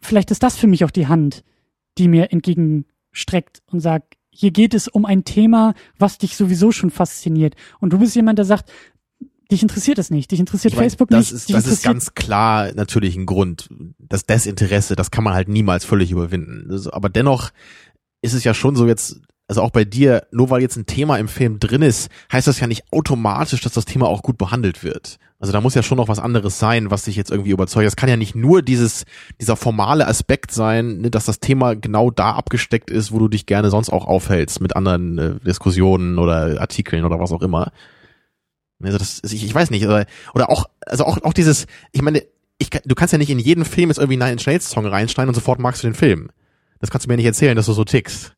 vielleicht ist das für mich auch die Hand, die mir entgegenstreckt und sagt, hier geht es um ein Thema, was dich sowieso schon fasziniert. Und du bist jemand, der sagt, dich interessiert es nicht, dich interessiert Ich mein, Facebook das nicht. Ist, das ist ganz klar natürlich ein Grund. Das Desinteresse, das kann man halt niemals völlig überwinden. Aber dennoch ist es ja schon so jetzt, also auch bei dir, nur weil jetzt ein Thema im Film drin ist, heißt das ja nicht automatisch, dass das Thema auch gut behandelt wird. Also da muss ja schon noch was anderes sein, was dich jetzt irgendwie überzeugt. Das kann ja nicht nur dieses, dieser formale Aspekt sein, ne, dass das Thema genau da abgesteckt ist, wo du dich gerne sonst auch aufhältst mit anderen äh, Diskussionen oder Artikeln oder was auch immer. Also das, ich, ich weiß nicht, oder, oder auch, also auch, auch dieses, ich meine, ich, du kannst ja nicht in jeden Film jetzt irgendwie einen Nine Inch Nails Song reinschneiden und sofort magst du den Film. Das kannst du mir nicht erzählen, dass du so tickst.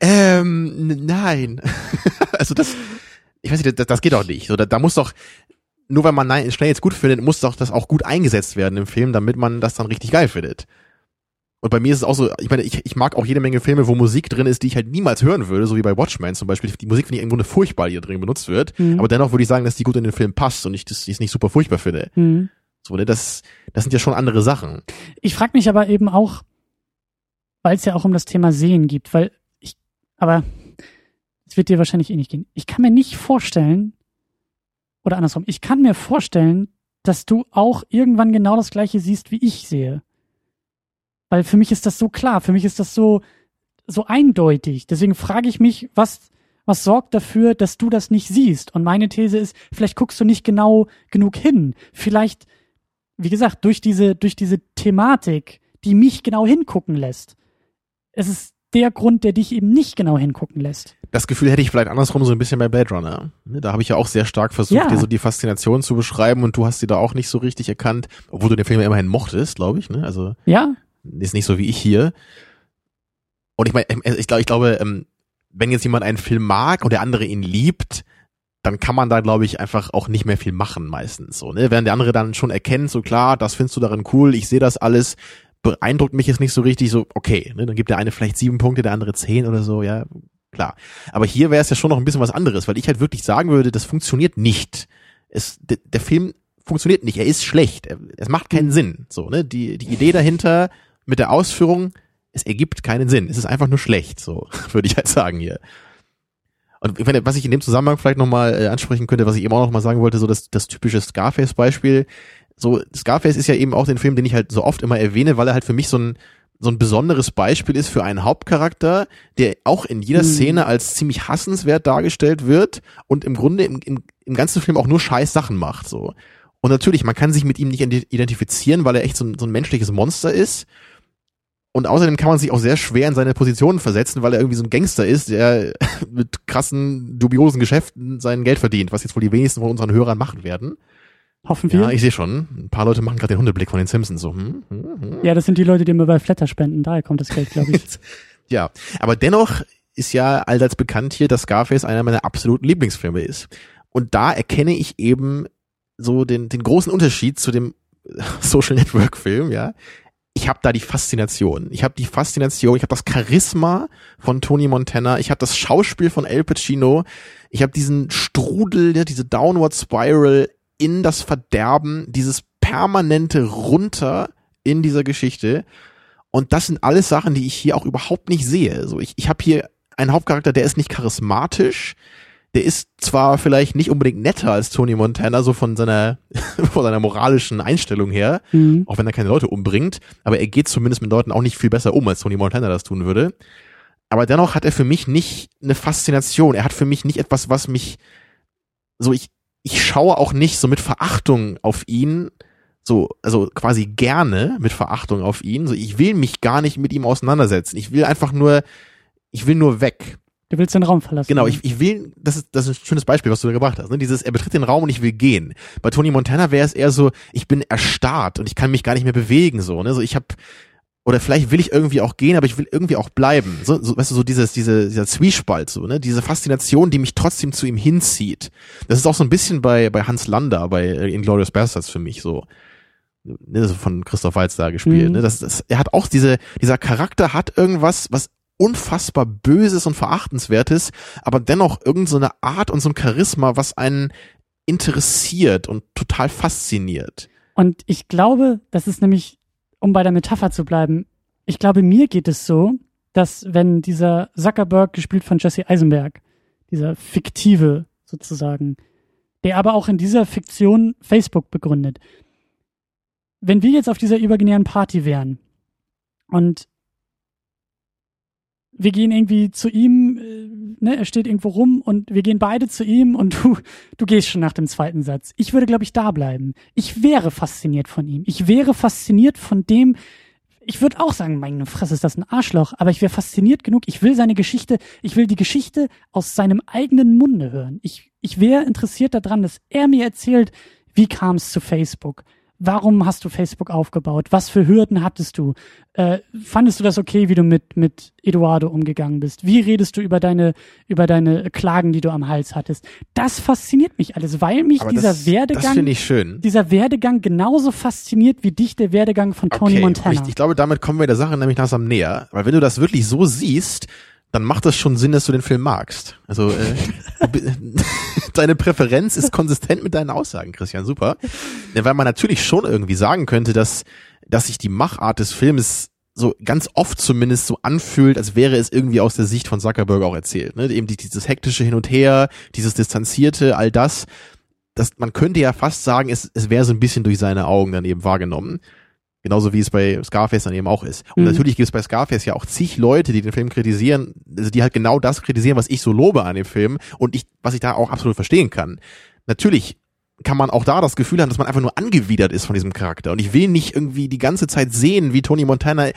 Ähm, nein. also das, ich weiß nicht, das, das geht doch nicht. So, da, da muss doch, nur weil man Nine Inch Nails gut findet, muss doch das auch gut eingesetzt werden im Film, damit man das dann richtig geil findet. Und bei mir ist es auch so, ich meine, ich, ich mag auch jede Menge Filme, wo Musik drin ist, die ich halt niemals hören würde, so wie bei Watchmen zum Beispiel. Die Musik finde ich im Grunde furchtbar, die da drin benutzt wird. Mhm. Aber dennoch würde ich sagen, dass die gut in den Film passt und ich das ich nicht super furchtbar finde. Mhm. So, ne, das, das sind ja schon andere Sachen. Ich frage mich aber eben auch, weil es ja auch um das Thema Sehen gibt, weil aber es wird dir wahrscheinlich eh nicht gehen. Ich kann mir nicht vorstellen, oder andersrum, ich kann mir vorstellen, dass du auch irgendwann genau das gleiche siehst, wie ich sehe. Weil für mich ist das so klar, für mich ist das so, so eindeutig. Deswegen frage ich mich, was, was sorgt dafür, dass du das nicht siehst? Und meine These ist, vielleicht guckst du nicht genau genug hin. Vielleicht, wie gesagt, durch diese, durch diese Thematik, die mich genau hingucken lässt. Es ist der Grund, der dich eben nicht genau hingucken lässt. Das Gefühl hätte ich vielleicht andersrum so ein bisschen bei Blade Runner. Ne, Da habe ich ja auch sehr stark versucht, Ja. dir so die Faszination zu beschreiben und du hast die da auch nicht so richtig erkannt, obwohl du den Film ja immerhin mochtest, glaube ich. Ne? Also Ja? ist nicht so wie ich hier. Und ich meine, ich glaube, ich glaube, ähm, wenn jetzt jemand einen Film mag und der andere ihn liebt, dann kann man da, glaube ich, einfach auch nicht mehr viel machen meistens. So, ne? Während der andere dann schon erkennt, so klar, das findest du darin cool, ich sehe das alles, beeindruckt mich jetzt nicht so richtig, so okay, ne? dann gibt der eine vielleicht sieben Punkte, der andere zehn oder so, ja, klar. Aber hier wäre es ja schon noch ein bisschen was anderes, weil ich halt wirklich sagen würde, das funktioniert nicht. Es, der, der Film funktioniert nicht, er ist schlecht, er, es macht keinen Sinn. So, ne? Die, die Idee dahinter mit der Ausführung, es ergibt keinen Sinn. Es ist einfach nur schlecht, so würde ich halt sagen hier. Und ich meine, was ich in dem Zusammenhang vielleicht nochmal äh, ansprechen könnte, was ich eben auch nochmal sagen wollte, so das, das typische Scarface-Beispiel. So, Scarface ist ja eben auch den Film, den ich halt so oft immer erwähne, weil er halt für mich so ein, so ein besonderes Beispiel ist für einen Hauptcharakter, der auch in jeder Hm. Szene als ziemlich hassenswert dargestellt wird und im Grunde im, im, im ganzen Film auch nur scheiß Sachen macht, so. Und natürlich, man kann sich mit ihm nicht ident- identifizieren, weil er echt so ein, so ein menschliches Monster ist. Und außerdem kann man sich auch sehr schwer in seine Position versetzen, weil er irgendwie so ein Gangster ist, der mit krassen, dubiosen Geschäften sein Geld verdient, was jetzt wohl die wenigsten von unseren Hörern machen werden. Hoffen wir. Ja, Ja, ich sehe schon. Ein paar Leute machen gerade den Hundeblick von den Simpsons so. Hm, hm, hm. das sind die Leute, die immer bei Flatter spenden. Daher kommt das Geld, glaube ich. Ja, aber dennoch ist ja allseits bekannt hier, dass Scarface einer meiner absoluten Lieblingsfilme ist. Und da erkenne ich eben so den, den großen Unterschied zu dem Social Network Film, ja. Ich habe da die Faszination. Ich habe die Faszination, ich habe das Charisma von Tony Montana, ich habe das Schauspiel von El Pacino, ich habe diesen Strudel, ja, diese Downward Spiral in das Verderben, dieses permanente Runter in dieser Geschichte. Und das sind alles Sachen, die ich hier auch überhaupt nicht sehe. So, ich, ich habe hier einen Hauptcharakter, der ist nicht charismatisch. Der ist zwar vielleicht nicht unbedingt netter als Tony Montana, so von seiner, von seiner moralischen Einstellung her, Mhm. auch wenn er keine Leute umbringt, aber er geht zumindest mit Leuten auch nicht viel besser um, als Tony Montana das tun würde. Aber dennoch hat er für mich nicht eine Faszination. Er hat für mich nicht etwas, was mich so ich ich schaue auch nicht so mit Verachtung auf ihn, so also quasi gerne mit Verachtung auf ihn. So ich will mich gar nicht mit ihm auseinandersetzen. Ich will einfach nur ich will nur weg. Du willst den Raum verlassen. Genau, ich, ich will, das ist, das ist ein schönes Beispiel, was du da gebracht hast. Ne? Dieses, er betritt den Raum und ich will gehen. Bei Tony Montana wäre es eher so, ich bin erstarrt und ich kann mich gar nicht mehr bewegen. So, ne? So ich habe oder vielleicht will ich irgendwie auch gehen, aber ich will irgendwie auch bleiben. So, so weißt du, so dieses, diese, dieser Zwiespalt, so, ne? Diese Faszination, die mich trotzdem zu ihm hinzieht. Das ist auch so ein bisschen bei, bei Hans Lander, bei äh, Inglourious Bastards für mich so. Ne, so von Christoph Waltz da gespielt. Mhm. Ne? Das, das, er hat auch diese, dieser Charakter hat irgendwas, was unfassbar Böses und Verachtenswertes, aber dennoch irgendeine so Art und so ein Charisma, was einen interessiert und total fasziniert. Und ich glaube, das ist nämlich, um bei der Metapher zu bleiben, ich glaube, mir geht es so, dass wenn dieser Zuckerberg, gespielt von Jesse Eisenberg, dieser fiktive sozusagen, der aber auch in dieser Fiktion Facebook begründet, wenn wir jetzt auf dieser imaginären Party wären und wir gehen irgendwie zu ihm, ne, er steht irgendwo rum und wir gehen beide zu ihm und du, du gehst schon nach dem zweiten Satz. Ich würde, glaube ich, da bleiben. Ich wäre fasziniert von ihm. Ich wäre fasziniert von dem, ich würde auch sagen, meine Fresse ist das ein Arschloch, aber ich wäre fasziniert genug. Ich will seine Geschichte, ich will die Geschichte aus seinem eigenen Munde hören. Ich, ich wäre interessiert daran, dass er mir erzählt, wie kam es zu Facebook? Warum hast du Facebook aufgebaut? Was für Hürden hattest du? Äh, fandest du das okay, wie du mit, mit Eduardo umgegangen bist? Wie redest du über deine, über deine Klagen, die du am Hals hattest? Das fasziniert mich alles, weil mich Aber dieser das, Werdegang, Das dieser Werdegang genauso fasziniert wie dich der Werdegang von Tony okay, Montana. Ich, ich glaube, damit kommen wir der Sache nämlich langsam näher. Weil wenn du das wirklich so siehst, dann macht das schon Sinn, dass du den Film magst. Also äh, deine Präferenz ist konsistent mit deinen Aussagen, Christian, super. Ja, weil man natürlich schon irgendwie sagen könnte, dass, dass sich die Machart des Films so ganz oft zumindest so anfühlt, als wäre es irgendwie aus der Sicht von Zuckerberg auch erzählt. Ne? Eben dieses hektische Hin und Her, dieses Distanzierte, all das. Das, man könnte ja fast sagen, es, es wäre so ein bisschen durch seine Augen dann eben wahrgenommen. Genauso wie es bei Scarface dann eben auch ist. Und Mhm. natürlich gibt es bei Scarface ja auch zig Leute, die den Film kritisieren, also die halt genau das kritisieren, was ich so lobe an dem Film und ich, was ich da auch absolut verstehen kann. Natürlich kann man auch da das Gefühl haben, dass man einfach nur angewidert ist von diesem Charakter. Und ich will nicht irgendwie die ganze Zeit sehen, wie Tony Montana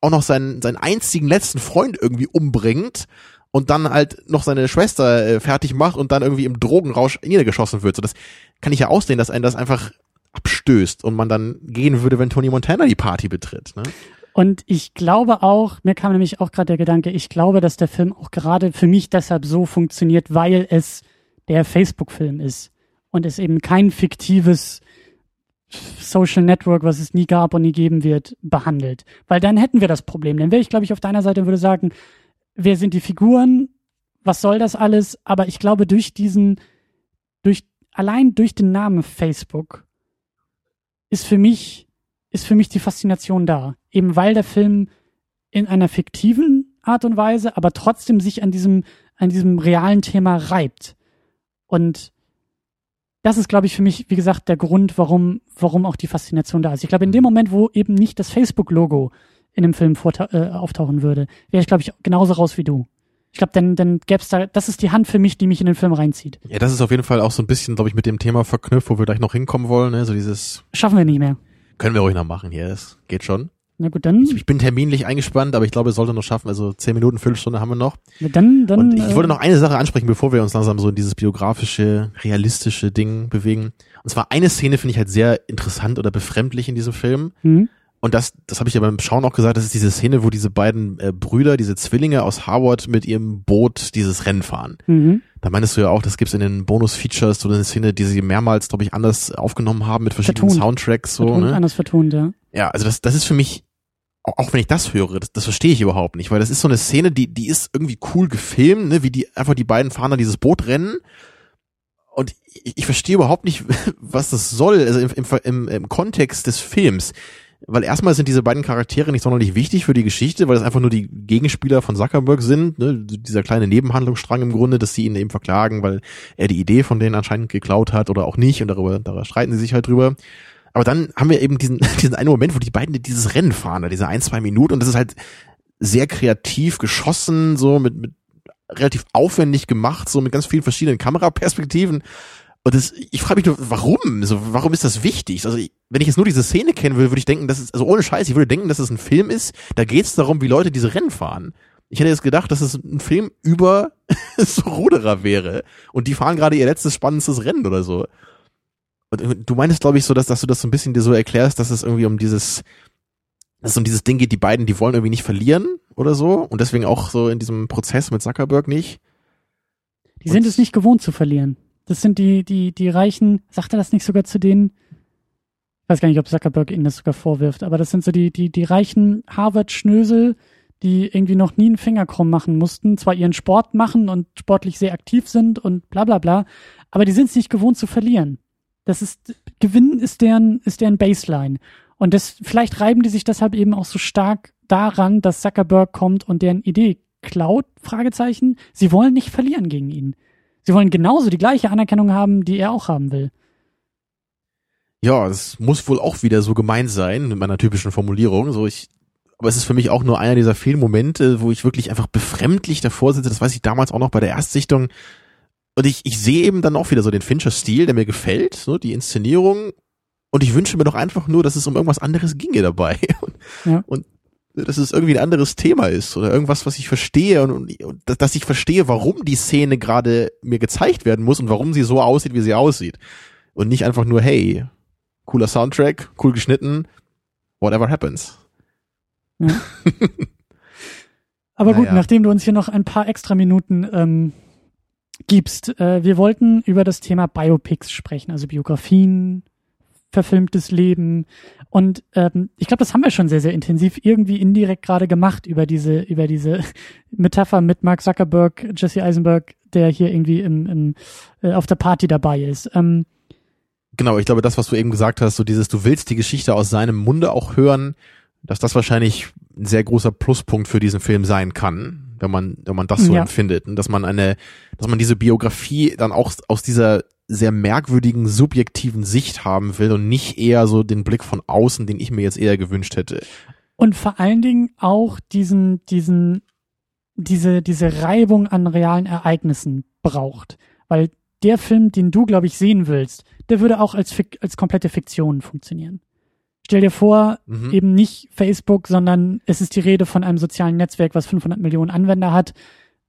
auch noch seinen, seinen einzigen letzten Freund irgendwie umbringt und dann halt noch seine Schwester äh, fertig macht und dann irgendwie im Drogenrausch niedergeschossen wird. So, das kann ich ja aussehen, dass einen das einfach abstößt und man dann gehen würde, wenn Tony Montana die Party betritt. Ne? Und ich glaube auch, mir kam nämlich auch gerade der Gedanke, ich glaube, dass der Film auch gerade für mich deshalb so funktioniert, weil es der Facebook-Film ist und es eben kein fiktives Social Network, was es nie gab und nie geben wird, behandelt. Weil dann hätten wir das Problem. Dann wäre ich, glaube ich, auf deiner Seite und würde sagen, wer sind die Figuren? Was soll das alles? Aber ich glaube, durch diesen, durch, allein durch den Namen Facebook ist für mich, ist für mich die Faszination da. Eben weil der Film in einer fiktiven Art und Weise, aber trotzdem sich an diesem, an diesem realen Thema reibt. Und das ist, glaube ich, für mich, wie gesagt, der Grund, warum, warum auch die Faszination da ist. Ich glaube, in dem Moment, wo eben nicht das Facebook-Logo in dem Film äh, auftauchen würde, wäre ich, glaube ich, genauso raus wie du. Ich glaube, dann, dann gäbe da, das ist die Hand für mich, die mich in den Film reinzieht. Ja, das ist auf jeden Fall auch so ein bisschen, glaube ich, mit dem Thema verknüpft, wo wir gleich noch hinkommen wollen. Ne? So dieses, Schaffen wir nicht mehr. können wir ruhig noch machen hier, das geht schon. Na gut, dann, Ich, ich bin terminlich eingespannt, aber ich glaube, es sollte noch schaffen. Also zehn Minuten, Viertelstunde haben wir noch. dann, dann. Und ich äh, wollte noch eine Sache ansprechen, bevor wir uns langsam so in dieses biografische, realistische Ding bewegen. Und zwar eine Szene finde ich halt sehr interessant oder befremdlich in diesem Film. Hm? Und das, das habe ich ja beim Schauen auch gesagt, das ist diese Szene, wo diese beiden äh, Brüder, diese Zwillinge aus Harvard mit ihrem Boot dieses Rennen fahren. Mhm. Da meinst du ja auch, das gibt's in den Bonus-Features, so eine Szene, die sie mehrmals, glaube ich, anders aufgenommen haben mit verschiedenen Vertont. Soundtracks. so. Vertont, Ne? anders vertont, ja. Ja, also das, das ist für mich, auch wenn ich das höre, das, das verstehe ich überhaupt nicht, weil das ist so eine Szene, die, die ist irgendwie cool gefilmt, ne, wie die einfach die beiden fahren da dieses Boot rennen. Und ich, ich verstehe überhaupt nicht, was das soll, also im, im, im, im Kontext des Films. Weil erstmal sind diese beiden Charaktere nicht sonderlich wichtig für die Geschichte, weil es einfach nur die Gegenspieler von Zuckerberg sind, ne? dieser kleine Nebenhandlungsstrang im Grunde, dass sie ihn eben verklagen, weil er die Idee von denen anscheinend geklaut hat oder auch nicht und darüber, darüber streiten sie sich halt drüber. Aber dann haben wir eben diesen, diesen einen Moment, wo die beiden dieses Rennen fahren, da diese ein, zwei Minuten und das ist halt sehr kreativ geschossen, so mit, mit relativ aufwendig gemacht, so mit ganz vielen verschiedenen Kameraperspektiven. Und das, ich frage mich nur, warum? So, warum ist das wichtig? Also, ich, wenn ich jetzt nur diese Szene kennen würde, würde ich denken, dass es, also ohne Scheiß, ich würde denken, dass es ein Film ist, da geht es darum, wie Leute diese Rennen fahren. Ich hätte jetzt gedacht, dass es ein Film über so Ruderer wäre. Und die fahren gerade ihr letztes spannendes Rennen oder so. Und du meinst, glaube ich, so, dass, dass du das so ein bisschen dir so erklärst, dass es irgendwie um dieses, dass es um dieses Ding geht, die beiden, die wollen irgendwie nicht verlieren oder so. Und deswegen auch so in diesem Prozess mit Zuckerberg nicht. Die sind es nicht gewohnt zu verlieren. Das sind die, die, die Reichen, sagt er das nicht sogar zu denen? Ich weiß gar nicht, ob Zuckerberg ihnen das sogar vorwirft, aber das sind so die, die, die reichen Harvard-Schnösel, die irgendwie noch nie einen Finger krumm machen mussten, zwar ihren Sport machen und sportlich sehr aktiv sind und bla bla bla, aber die sind es nicht gewohnt zu verlieren. Das ist, Gewinnen ist deren, ist deren Baseline. Und das, vielleicht reiben die sich deshalb eben auch so stark daran, dass Zuckerberg kommt und deren Idee klaut, Fragezeichen. Sie wollen nicht verlieren gegen ihn. Sie wollen genauso die gleiche Anerkennung haben, die er auch haben will. Ja, das muss wohl auch wieder so gemeint sein, mit meiner typischen Formulierung. So, ich, aber es ist für mich auch nur einer dieser vielen Momente, wo ich wirklich einfach befremdlich davor sitze. Das weiß ich damals auch noch bei der Erstsichtung. Und ich, ich sehe eben dann auch wieder so den Fincher-Stil, der mir gefällt, so die Inszenierung. Und ich wünsche mir doch einfach nur, dass es um irgendwas anderes ginge dabei. Und, ja. und dass es irgendwie ein anderes Thema ist oder irgendwas, was ich verstehe und, und, und dass ich verstehe, warum die Szene gerade mir gezeigt werden muss und warum sie so aussieht, wie sie aussieht. Und nicht einfach nur, hey, cooler Soundtrack, cool geschnitten, whatever happens. Ja. Aber gut, naja. nachdem du uns hier noch ein paar extra Minuten ähm, gibst, äh, wir wollten über das Thema Biopics sprechen, also Biografien, verfilmtes Leben. Und ähm, ich glaube, das haben wir schon sehr, sehr intensiv irgendwie indirekt gerade gemacht über diese, über diese Metapher mit Mark Zuckerberg, Jesse Eisenberg, der hier irgendwie im, im, äh, auf der Party dabei ist. Ähm, genau, ich glaube, das, was du eben gesagt hast, so dieses, du willst die Geschichte aus seinem Munde auch hören, dass das wahrscheinlich ein sehr großer Pluspunkt für diesen Film sein kann, wenn man, wenn man das so ja. empfindet. Und dass man eine, dass man diese Biografie dann auch aus dieser sehr merkwürdigen, subjektiven Sicht haben will und nicht eher so den Blick von außen, den ich mir jetzt eher gewünscht hätte. Und vor allen Dingen auch diesen, diesen, diese, diese Reibung an realen Ereignissen braucht. Weil der Film, den du, glaube ich, sehen willst, der würde auch als, als komplette Fiktion funktionieren. Stell dir vor, mhm. eben nicht Facebook, sondern es ist die Rede von einem sozialen Netzwerk, was 500 Millionen Anwender hat.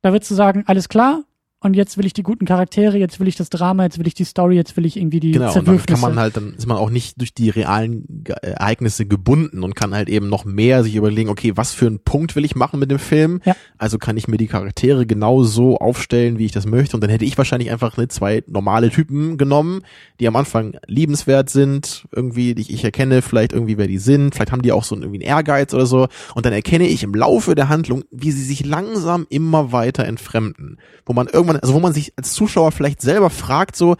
Da würdest du sagen, alles klar, und jetzt will ich die guten Charaktere, jetzt will ich das Drama, jetzt will ich die Story, jetzt will ich irgendwie die genau, Zerwürfnisse. Und dann kann man halt, dann ist man auch nicht durch die realen Ereignisse gebunden und kann halt eben noch mehr sich überlegen, okay, was für einen Punkt will ich machen mit dem Film? Ja. Also kann ich mir die Charaktere genau so aufstellen, wie ich das möchte. Und dann hätte ich wahrscheinlich einfach ne, zwei normale Typen genommen, die am Anfang liebenswert sind, irgendwie, die ich erkenne, vielleicht irgendwie, wer die sind, vielleicht haben die auch so irgendwie einen Ehrgeiz oder so. Und dann erkenne ich im Laufe der Handlung, wie sie sich langsam immer weiter entfremden. Wo man irgendwann man, also wo man sich als Zuschauer vielleicht selber fragt, so,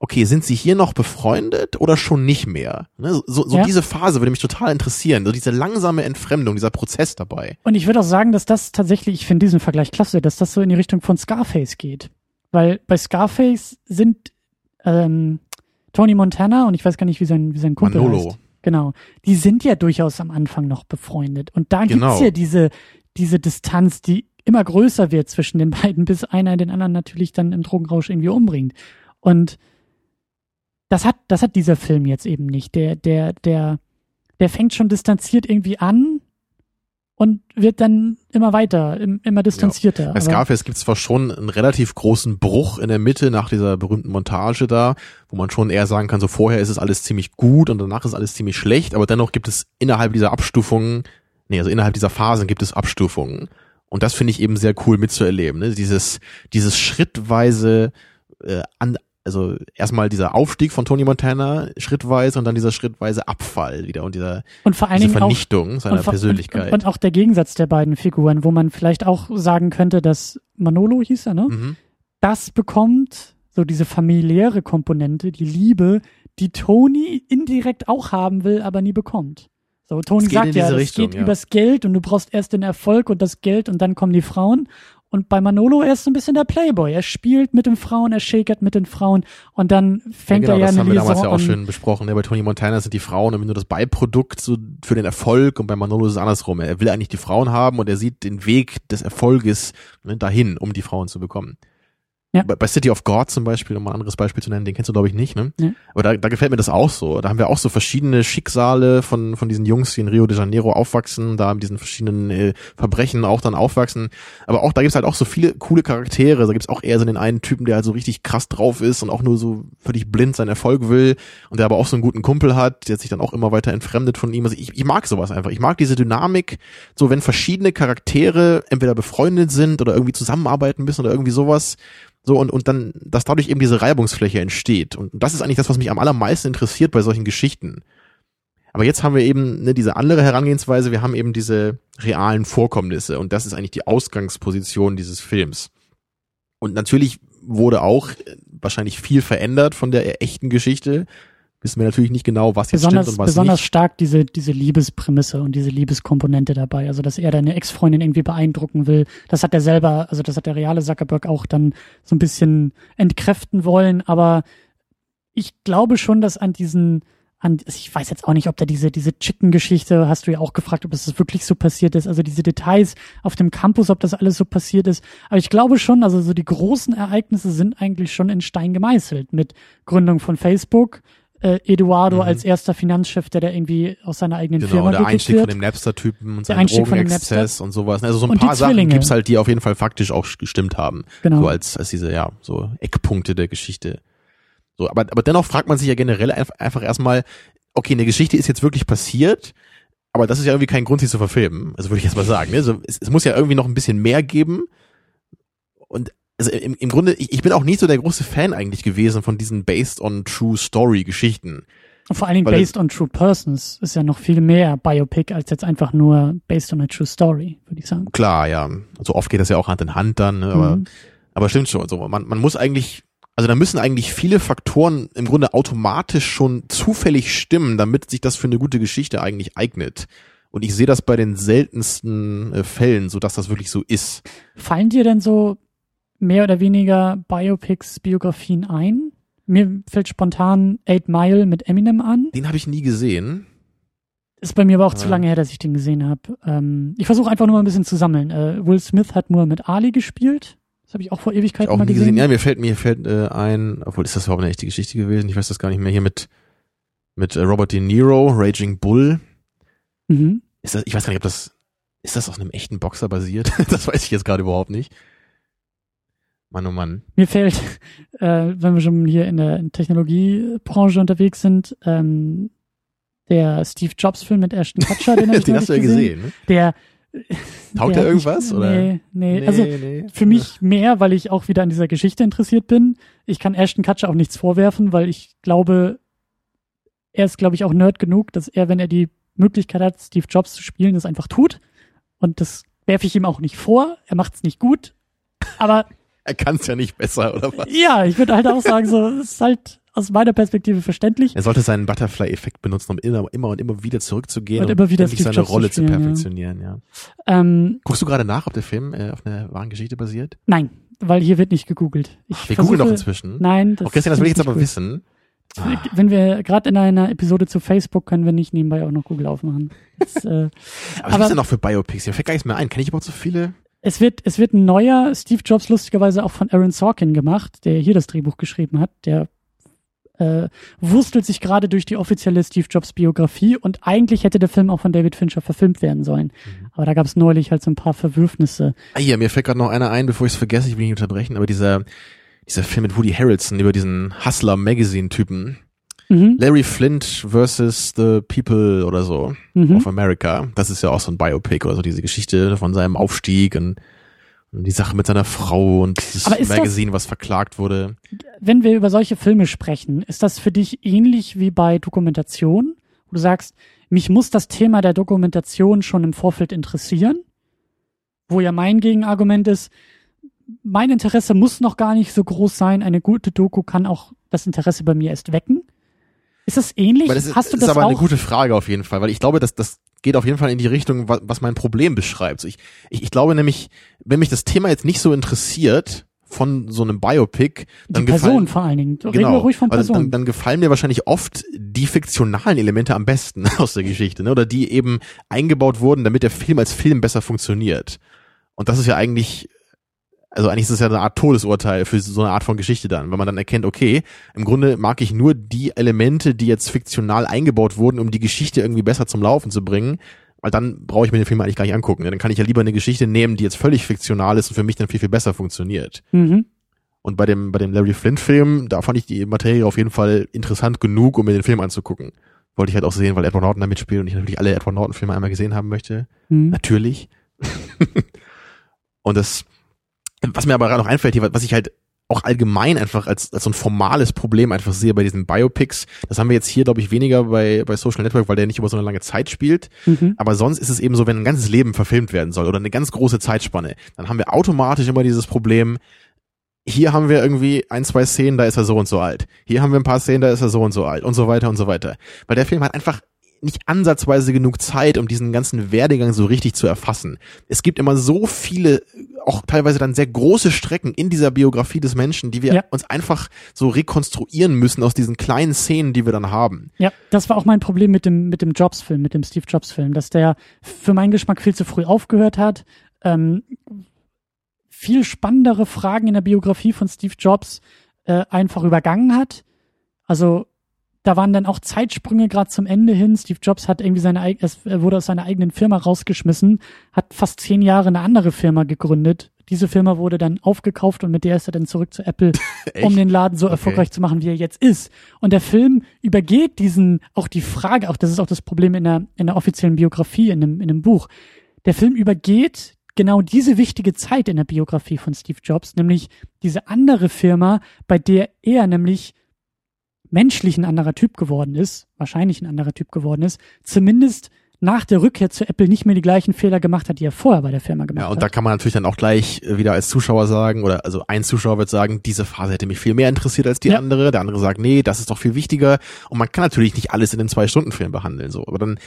okay, sind sie hier noch befreundet oder schon nicht mehr? Ne? So, so ja. diese Phase würde mich total interessieren, so diese langsame Entfremdung, dieser Prozess dabei. Und ich würde auch sagen, dass das tatsächlich, ich finde diesen Vergleich klasse, dass das so in die Richtung von Scarface geht. Weil bei Scarface sind ähm, Tony Montana und ich weiß gar nicht, wie sein, wie sein Kumpel Manolo. heißt. Genau. Die sind ja durchaus am Anfang noch befreundet. Und da genau. gibt's ja diese, diese Distanz, die immer größer wird zwischen den beiden, bis einer den anderen natürlich dann im Drogenrausch irgendwie umbringt. Und das hat, das hat dieser Film jetzt eben nicht. Der, der, der, der fängt schon distanziert irgendwie an und wird dann immer weiter, immer distanzierter. Ja. Bei Scarface gibt es zwar schon einen relativ großen Bruch in der Mitte nach dieser berühmten Montage da, wo man schon eher sagen kann, so vorher ist es alles ziemlich gut und danach ist alles ziemlich schlecht, aber dennoch gibt es innerhalb dieser Abstufungen, nee, also innerhalb dieser Phasen gibt es Abstufungen. Und das finde ich eben sehr cool mitzuerleben. Ne? Dieses, dieses schrittweise äh, an, also erstmal dieser Aufstieg von Tony Montana schrittweise und dann dieser schrittweise Abfall wieder und dieser und vor allen Dingen Vernichtung auch, seiner und, Persönlichkeit. Und, und, auch der Gegensatz der beiden Figuren, wo man vielleicht auch sagen könnte, dass Manolo hieß er, ne? Mhm. Das bekommt so diese familiäre Komponente, die Liebe, die Tony indirekt auch haben will, aber nie bekommt. So, Tony sagt ja, es geht ja. übers Geld und du brauchst erst den Erfolg und das Geld und dann kommen die Frauen. Und bei Manolo er ist so ein bisschen der Playboy. Er spielt mit den Frauen, er shakert mit den Frauen und dann fängt ja, genau, er ja das eine haben wir damals ja auch schön besprochen. Ja, bei Tony Montana sind die Frauen irgendwie nur das Beiprodukt so für den Erfolg und bei Manolo ist es andersrum. Er will eigentlich die Frauen haben und er sieht den Weg des Erfolges ne, dahin, um die Frauen zu bekommen. Ja. Bei, City of God zum Beispiel, um mal ein anderes Beispiel zu nennen, den kennst du glaube ich nicht, ne? Ja. Aber da, da gefällt mir das auch so. Da haben wir auch so verschiedene Schicksale von, von diesen Jungs, die in Rio de Janeiro aufwachsen, da mit diesen verschiedenen äh, Verbrechen auch dann aufwachsen. Aber auch da gibt's halt auch so viele coole Charaktere. Da gibt's auch eher so den einen Typen, der halt so richtig krass drauf ist und auch nur so völlig blind seinen Erfolg will und der aber auch so einen guten Kumpel hat, der sich dann auch immer weiter entfremdet von ihm. Also ich, ich mag sowas einfach. Ich mag diese Dynamik, so wenn verschiedene Charaktere entweder befreundet sind oder irgendwie zusammenarbeiten müssen oder irgendwie sowas so, und, und dann, dass dadurch eben diese Reibungsfläche entsteht. Und das ist eigentlich das, was mich am allermeisten interessiert bei solchen Geschichten. Aber jetzt haben wir eben ne, diese andere Herangehensweise, wir haben eben diese realen Vorkommnisse und das ist eigentlich die Ausgangsposition dieses Films. Und natürlich wurde auch äh, wahrscheinlich viel verändert von der echten Geschichte. Wissen wir natürlich nicht genau, was jetzt besonders, stimmt und was besonders nicht. stark diese, diese Liebesprämisse und diese Liebeskomponente dabei. Also, dass er deine Ex-Freundin irgendwie beeindrucken will. Das hat er selber, also das hat der reale Zuckerberg auch dann so ein bisschen entkräften wollen. Aber ich glaube schon, dass an diesen, an, ich weiß jetzt auch nicht, ob da diese, diese Chicken-Geschichte, hast du ja auch gefragt, ob das wirklich so passiert ist. Also diese Details auf dem Campus, ob das alles so passiert ist. Aber ich glaube schon, also so die großen Ereignisse sind eigentlich schon in Stein gemeißelt. Mit Gründung von Facebook, äh, Eduardo Mhm. als erster Finanzchef, der da irgendwie aus seiner eigenen Genau, Firma der gekickt Einstieg wird. von dem Napster-Typen und Der dem Drogenexzess und sowas. Also so ein Und paar Sachen gibt's halt, die auf jeden Fall faktisch auch gestimmt haben. genau. So als, als diese, ja, so Eckpunkte der Geschichte. So, aber, aber dennoch fragt man sich ja generell einfach, einfach erstmal, okay, eine Geschichte ist jetzt wirklich passiert, aber das ist ja irgendwie kein Grund, sie zu verfilmen. Also würde ich jetzt mal sagen. Ne? So, es, es muss ja irgendwie noch ein bisschen mehr geben. Und also im, im Grunde, ich, ich bin auch nicht so der große Fan eigentlich gewesen von diesen Based on True Story Geschichten. Und vor allen Dingen weil based on true persons ist ja noch viel mehr Biopic als jetzt einfach nur based on a true story, würde ich sagen. Klar, ja. Also oft geht das ja auch Hand in Hand dann, ne? aber Mhm. Aber stimmt schon. So, man, man muss eigentlich, also da müssen eigentlich viele Faktoren im Grunde automatisch schon zufällig stimmen, damit sich das für eine gute Geschichte eigentlich eignet. Und ich sehe das bei den seltensten äh, Fällen, so dass das wirklich so ist. Fallen dir denn so mehr oder weniger Biopics, Biografien ein? Mir fällt spontan Eight Mile mit Eminem an. Den habe ich nie gesehen. Ist bei mir aber auch zu Ja. lange her, dass ich den gesehen habe. Ähm, ich versuche einfach nur mal ein bisschen zu sammeln. Äh, Will Smith hat nur mit Ali gespielt. Das habe ich auch vor Ewigkeiten auch mal nie gesehen. gesehen. Ja, mir fällt mir fällt äh, ein, obwohl ist das überhaupt eine echte Geschichte gewesen? Ich weiß das gar nicht mehr. Hier mit mit äh, Robert De Niro, Raging Bull. Mhm. Ist das, ich weiß gar nicht, ob das ist das aus einem echten Boxer basiert? das weiß ich jetzt gerade überhaupt nicht. Mann, oh Mann. Mir fällt, äh, wenn wir schon hier in der Technologiebranche unterwegs sind, ähm, der Steve Jobs Film mit Ashton Kutcher, den, ich Den hast du ja gesehen, ne? Der Taugt der er irgendwas, oder? Nee, nee, also nee. für mich mehr, weil ich auch wieder an dieser Geschichte interessiert bin. Ich kann Ashton Kutcher auch nichts vorwerfen, weil ich glaube, er ist, glaube ich, auch Nerd genug, dass er, wenn er die Möglichkeit hat, Steve Jobs zu spielen, das einfach tut. Und das werfe ich ihm auch nicht vor. Er macht es nicht gut. Aber Er kann es ja nicht besser, oder was? ja, ich würde halt auch sagen, so, es ist halt aus meiner Perspektive verständlich. Er sollte seinen Butterfly-Effekt benutzen, um immer, immer und immer wieder zurückzugehen Und und, immer wieder Steve seine zu Rolle zu, spielen, ja. perfektionieren. Ja. Ähm, Guckst du gerade nach, ob der Film äh, auf einer wahren Geschichte basiert? nein, weil hier wird nicht gegoogelt. Ich Wir googeln doch versuche- inzwischen. Nein, das Auch Christian, das will ich jetzt aber nicht wissen. gut. Wenn wir gerade in einer Episode zu Facebook können wir nicht nebenbei auch noch Google aufmachen. Das, äh, Aber was gibt's denn noch für Biopics? Mir fällt gar nichts mehr ein. Kenne ich überhaupt so viele? Es wird, es wird ein neuer Steve Jobs lustigerweise auch von Aaron Sorkin gemacht, der hier das Drehbuch geschrieben hat. Der äh, wurstelt sich gerade durch die offizielle Steve Jobs Biografie und eigentlich hätte der Film auch von David Fincher verfilmt werden sollen. Mhm. Aber da gab es neulich halt so ein paar Verwürfnisse. Ah, hier, mir fällt gerade noch einer ein, bevor ich es vergesse, ich will nicht unterbrechen, aber dieser, dieser Film mit Woody Harrelson über diesen Hustler-Magazine-Typen. Mhm. Larry Flint versus the People oder so. Mhm. of America. Das ist ja auch so ein Biopic oder so, diese Geschichte von seinem Aufstieg und, die Sache mit seiner Frau und dieses ist das- Magazin, was verklagt wurde. Wenn wir über solche Filme sprechen, ist das für dich ähnlich wie bei Dokumentation, wo du sagst, mich muss das Thema der Dokumentation schon im Vorfeld interessieren? Wo ja mein Gegenargument ist, mein Interesse muss noch gar nicht so groß sein. Eine gute Doku kann auch das Interesse bei mir erst wecken. Ist das ähnlich? Das ist, Hast du ist das aber auch? eine gute Frage auf jeden Fall, weil ich glaube, dass das geht auf jeden Fall in die Richtung, was, was mein Problem beschreibt. Ich, ich, ich glaube nämlich, wenn mich das Thema jetzt nicht so interessiert von so einem Biopic, die dann Person gefallen, vor allen Dingen. Reden Genau. wir ruhig von Also Personen. dann, dann gefallen mir wahrscheinlich oft die fiktionalen Elemente am besten aus der Geschichte, ne? oder die eben eingebaut wurden, damit der Film als Film besser funktioniert. Und das ist ja eigentlich, also eigentlich ist es ja eine Art Todesurteil für so eine Art von Geschichte dann, wenn man dann erkennt, okay, im Grunde mag ich nur die Elemente, die jetzt fiktional eingebaut wurden, um die Geschichte irgendwie besser zum Laufen zu bringen, weil dann brauche ich mir den Film eigentlich gar nicht angucken. ne? Dann kann ich ja lieber eine Geschichte nehmen, die jetzt völlig fiktional ist und für mich dann viel, viel besser funktioniert. mhm. Und bei dem, bei dem Larry Flint-Film, da fand ich die Materie auf jeden Fall interessant genug, um mir den Film anzugucken. Wollte ich halt auch sehen, weil Edward Norton da mitspielt und ich natürlich alle Edward Norton-Filme einmal gesehen haben möchte. Mhm. Natürlich. und das, was mir aber gerade noch einfällt hier, was ich halt auch allgemein einfach als, als so ein formales Problem einfach sehe bei diesen Biopics. Das haben wir jetzt hier, glaube ich, weniger bei, bei Social Network, weil der nicht über so eine lange Zeit spielt. Mhm. Aber sonst ist es eben so, wenn ein ganzes Leben verfilmt werden soll oder eine ganz große Zeitspanne, dann haben wir automatisch immer dieses Problem, hier haben wir irgendwie ein, zwei Szenen, da ist er so und so alt. Hier haben wir ein paar Szenen, da ist er so und so alt und so weiter und so weiter. Weil der Film hat einfach nicht ansatzweise genug Zeit, um diesen ganzen Werdegang so richtig zu erfassen. Es gibt immer so viele, auch teilweise dann sehr große Strecken in dieser Biografie des Menschen, die wir ja. uns einfach so rekonstruieren müssen aus diesen kleinen Szenen, die wir dann haben. Ja, das war auch mein Problem mit dem, mit dem Jobs-Film, mit dem Steve Jobs-Film, dass der für meinen Geschmack viel zu früh aufgehört hat. Ähm, viel spannendere Fragen in der Biografie von Steve Jobs äh, einfach übergangen hat. Also da waren dann auch Zeitsprünge gerade zum Ende hin. Steve Jobs hat irgendwie seine, es wurde aus seiner eigenen Firma rausgeschmissen, hat fast zehn Jahre eine andere Firma gegründet. Diese Firma wurde dann aufgekauft und mit der ist er dann zurück zu Apple, um den Laden so okay. erfolgreich zu machen, wie er jetzt ist. Und der Film übergeht diesen, auch die Frage, auch das ist auch das Problem in der, in der offiziellen Biografie, in dem, in dem Buch. Der Film übergeht genau diese wichtige Zeit in der Biografie von Steve Jobs, nämlich diese andere Firma, bei der er nämlich menschlich ein anderer Typ geworden ist, wahrscheinlich ein anderer Typ geworden ist, zumindest nach der Rückkehr zu Apple nicht mehr die gleichen Fehler gemacht hat, die er vorher bei der Firma gemacht hat. Ja, und hat. da kann man natürlich dann auch gleich äh, wieder als Zuschauer sagen, oder also ein Zuschauer wird sagen, diese Phase hätte mich viel mehr interessiert als die ja. andere. Der andere sagt, nee, das ist doch viel wichtiger. Und man kann natürlich nicht alles in einem Zwei-Stunden-Film behandeln, so. Aber dann,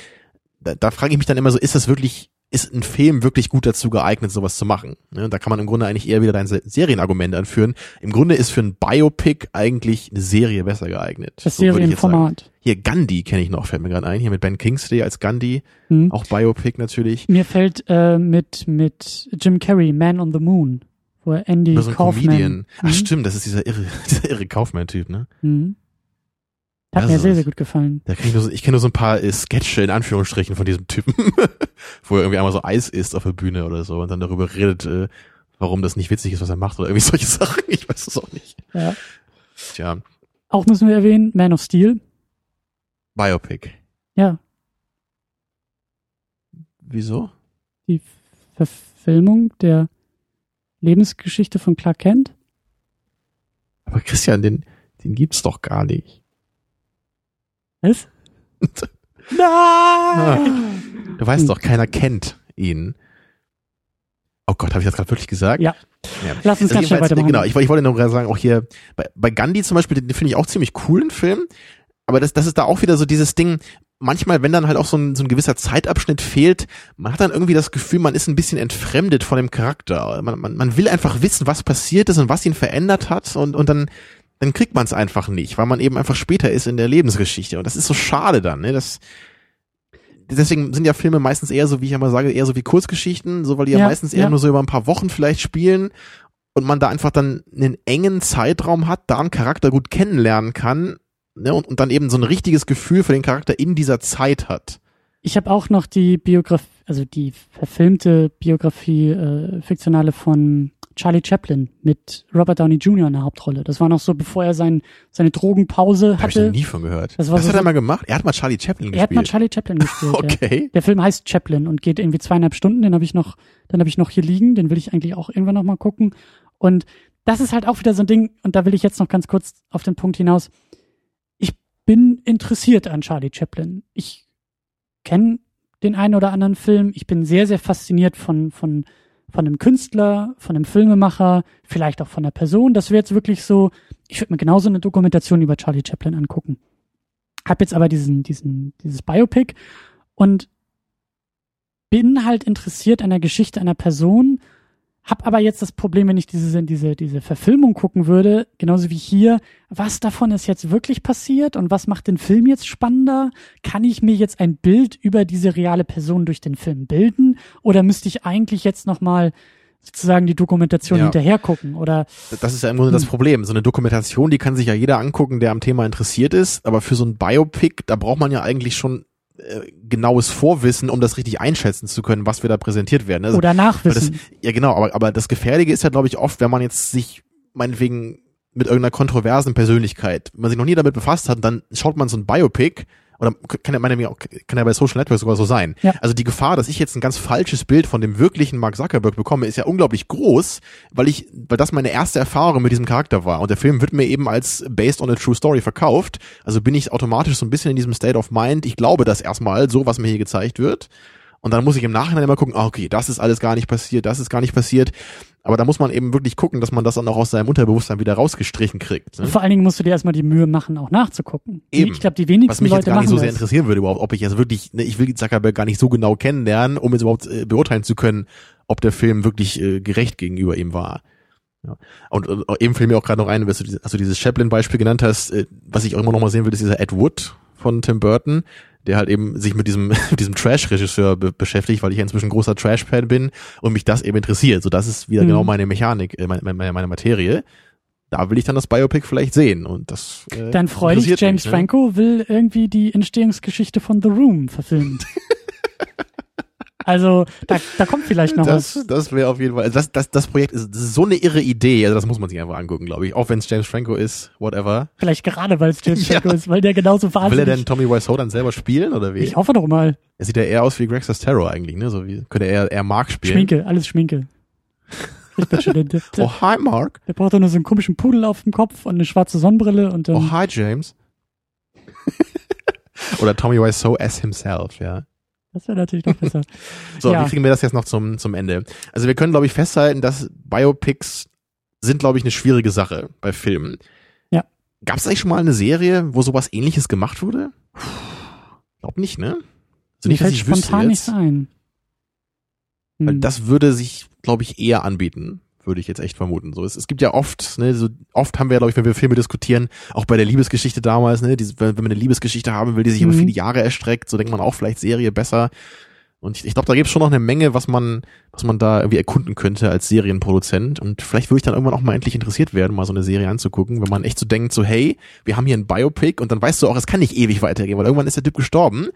da, da frage ich mich dann immer so, ist das wirklich ist ein Film wirklich gut dazu geeignet, sowas zu machen. Ne? Da kann man im Grunde eigentlich eher wieder dein Serienargument anführen. Im Grunde ist für ein Biopic eigentlich eine Serie besser geeignet. Das so Serienformat. Hier Gandhi kenne ich noch, fällt mir gerade ein. Hier mit Ben Kingsley als Gandhi. Hm. Auch Biopic natürlich. Mir fällt äh, mit, mit Jim Carrey, Man on the Moon, wo Andy so Kaufman. Comedian. Ach hm? stimmt, das ist dieser irre, dieser irre Kaufman-Typ, ne? Hm. Hat mir sehr, sehr gut gefallen. Da kenn ich nur so, ich kenne nur so ein paar äh, Sketche in Anführungsstrichen von diesem Typen, wo er irgendwie einmal so Eis isst auf der Bühne oder so und dann darüber redet, äh, warum das nicht witzig ist, was er macht oder irgendwie solche Sachen. Ich weiß es auch nicht. Ja. Tja. Auch müssen wir erwähnen, Man of Steel. Biopic. Ja. Wieso? Die Verfilmung der Lebensgeschichte von Clark Kent. Aber Christian, den, den gibt's doch gar nicht. Was? Nein! Du weißt doch, keiner kennt ihn. Oh Gott, habe ich das gerade wirklich gesagt? Ja. ja. Lass uns also ganz schnell weitermachen. Genau, ich, ich wollte nur gerade sagen, auch hier bei, bei Gandhi zum Beispiel, den finde ich auch ziemlich coolen Film. Aber das, das ist da auch wieder so dieses Ding, manchmal, wenn dann halt auch so ein, so ein gewisser Zeitabschnitt fehlt, man hat dann irgendwie das Gefühl, man ist ein bisschen entfremdet von dem Charakter. Man, man, man will einfach wissen, was passiert ist und was ihn verändert hat und, und dann dann kriegt man es einfach nicht, weil man eben einfach später ist in der Lebensgeschichte. Und das ist so schade dann, ne? Das, deswegen sind ja Filme meistens eher so, wie ich mal sage, eher so wie Kurzgeschichten, so weil die ja, ja meistens eher ja. nur so über ein paar Wochen vielleicht spielen und man da einfach dann einen engen Zeitraum hat, da einen Charakter gut kennenlernen kann ne, und, und dann eben so ein richtiges Gefühl für den Charakter in dieser Zeit hat. Ich habe auch noch die Biografie, also die verfilmte Biografie, äh, fiktionale von Charlie Chaplin mit Robert Downey Jr. in der Hauptrolle. Das war noch so, bevor er sein, seine Drogenpause hatte. Hab ich noch nie von gehört. Das Was so hat er mal gemacht? Er hat mal Charlie Chaplin gespielt. Er hat mal Charlie Chaplin gespielt. okay. Ja. Der Film heißt Chaplin und geht irgendwie zweieinhalb Stunden. Den habe ich noch, den habe ich noch hier liegen. Den will ich eigentlich auch irgendwann noch mal gucken. Und das ist halt auch wieder so ein Ding. Und da will ich jetzt noch ganz kurz auf den Punkt hinaus. Ich bin interessiert an Charlie Chaplin. Ich kenne den einen oder anderen Film. Ich bin sehr, sehr fasziniert von, von von einem Künstler, von einem Filmemacher, vielleicht auch von der Person. Das wäre jetzt wirklich so, ich würde mir genauso eine Dokumentation über Charlie Chaplin angucken. Hab jetzt aber diesen, diesen, dieses Biopic und bin halt interessiert an der Geschichte einer Person hab aber jetzt das Problem, wenn ich diese, diese, diese Verfilmung gucken würde, genauso wie hier, was davon ist jetzt wirklich passiert und was macht den Film jetzt spannender? Kann ich mir jetzt ein Bild über diese reale Person durch den Film bilden? Oder müsste ich eigentlich jetzt nochmal sozusagen die Dokumentation ja. hinterher gucken oder das ist ja im Grunde hm. das Problem so eine Dokumentation die kann sich ja jeder angucken der am Thema interessiert ist aber für so ein Biopic da braucht man ja eigentlich schon äh, genaues Vorwissen, um das richtig einschätzen zu können, was wir da präsentiert werden. Also, Oder Nachwissen. Das, ja, genau, aber, aber das Gefährliche ist ja, glaube ich, oft, wenn man jetzt sich meinetwegen mit irgendeiner kontroversen Persönlichkeit, wenn man sich noch nie damit befasst hat, dann schaut man so ein Biopic oder kann ja, meine, kann ja bei Social Networks sogar so sein. Ja. Also die Gefahr, dass ich jetzt ein ganz falsches Bild von dem wirklichen Mark Zuckerberg bekomme, ist ja unglaublich groß, weil ich, weil das meine erste Erfahrung mit diesem Charakter war. Und der Film wird mir eben als based on a true story verkauft. Also bin ich automatisch so ein bisschen in diesem State of Mind. Ich glaube das erstmal, so was mir hier gezeigt wird. Und dann muss ich im Nachhinein immer gucken, ah, okay, das ist alles gar nicht passiert, das ist gar nicht passiert. Aber da muss man eben wirklich gucken, dass man das dann auch aus seinem Unterbewusstsein wieder rausgestrichen kriegt. Ne? Vor allen Dingen musst du dir erstmal die Mühe machen, auch nachzugucken. Eben. Ich glaube, die wenigsten Was mich Leute jetzt gar nicht so sehr das. interessieren würde, überhaupt, ob ich jetzt wirklich, ne, ich will Zuckerberg gar nicht so genau kennenlernen, um jetzt überhaupt äh, beurteilen zu können, ob der Film wirklich äh, gerecht gegenüber ihm war. Ja. Und, und eben fiel mir auch gerade noch ein, was du, also dieses Chaplin-Beispiel genannt hast, äh, was ich auch immer noch mal sehen will, ist dieser Ed Wood von Tim Burton, der halt eben sich mit diesem, mit diesem Trash-Regisseur be beschäftigt, weil ich inzwischen großer Trash-Fan bin und mich das eben interessiert. So, das ist wieder mhm. genau meine Mechanik, äh, meine, meine, meine Materie. Da will ich dann das Biopic vielleicht sehen und das. Äh, dann freudig James mich, ne? Franco will irgendwie die Entstehungsgeschichte von The Room verfilmen. Also da, da kommt vielleicht noch das, was. Das wäre auf jeden Fall. Das, das, das Projekt ist, das ist so eine irre Idee. Also das muss man sich einfach angucken, glaube ich. Auch wenn es James Franco ist, whatever. Vielleicht gerade, weil es James ja. Franco ist, weil der genauso wahnsinnig. Will er denn Tommy Wiseau dann selber spielen oder wie? Ich hoffe doch mal. Er sieht ja eher aus wie Greg Sestero eigentlich, ne? So wie könnte er eher Mark spielen. Schminke, alles Schminke. Der, der, oh, hi, Mark. Der braucht doch nur so einen komischen Pudel auf dem Kopf und eine schwarze Sonnenbrille und dann. Oh, hi, James. Oder Tommy Wiseau as himself, ja. Das wäre natürlich noch besser. so, ja. wie kriegen wir das jetzt noch zum, zum Ende? Also wir können, glaube ich, festhalten, dass Biopics sind, glaube ich, eine schwierige Sache bei Filmen. Ja. Gab es eigentlich schon mal eine Serie, wo sowas ähnliches gemacht wurde? Glaub nicht, ne? Also nicht, ich spontan nicht sein. Hm. Weil das würde sich, glaube ich, eher anbieten würde ich jetzt echt vermuten. So, es, es gibt ja oft, ne, so oft haben wir, glaube ich, wenn wir Filme diskutieren, auch bei der Liebesgeschichte damals, ne, die, wenn, wenn man eine Liebesgeschichte haben will, die sich mhm. über viele Jahre erstreckt, so denkt man auch vielleicht Serie besser. Und ich, ich glaube, da gibt es schon noch eine Menge, was man, was man da irgendwie erkunden könnte als Serienproduzent. Und vielleicht würde ich dann irgendwann auch mal endlich interessiert werden, mal so eine Serie anzugucken, wenn man echt so denkt, so hey, wir haben hier ein Biopic und dann weißt du auch, es kann nicht ewig weitergehen, weil irgendwann ist der Typ gestorben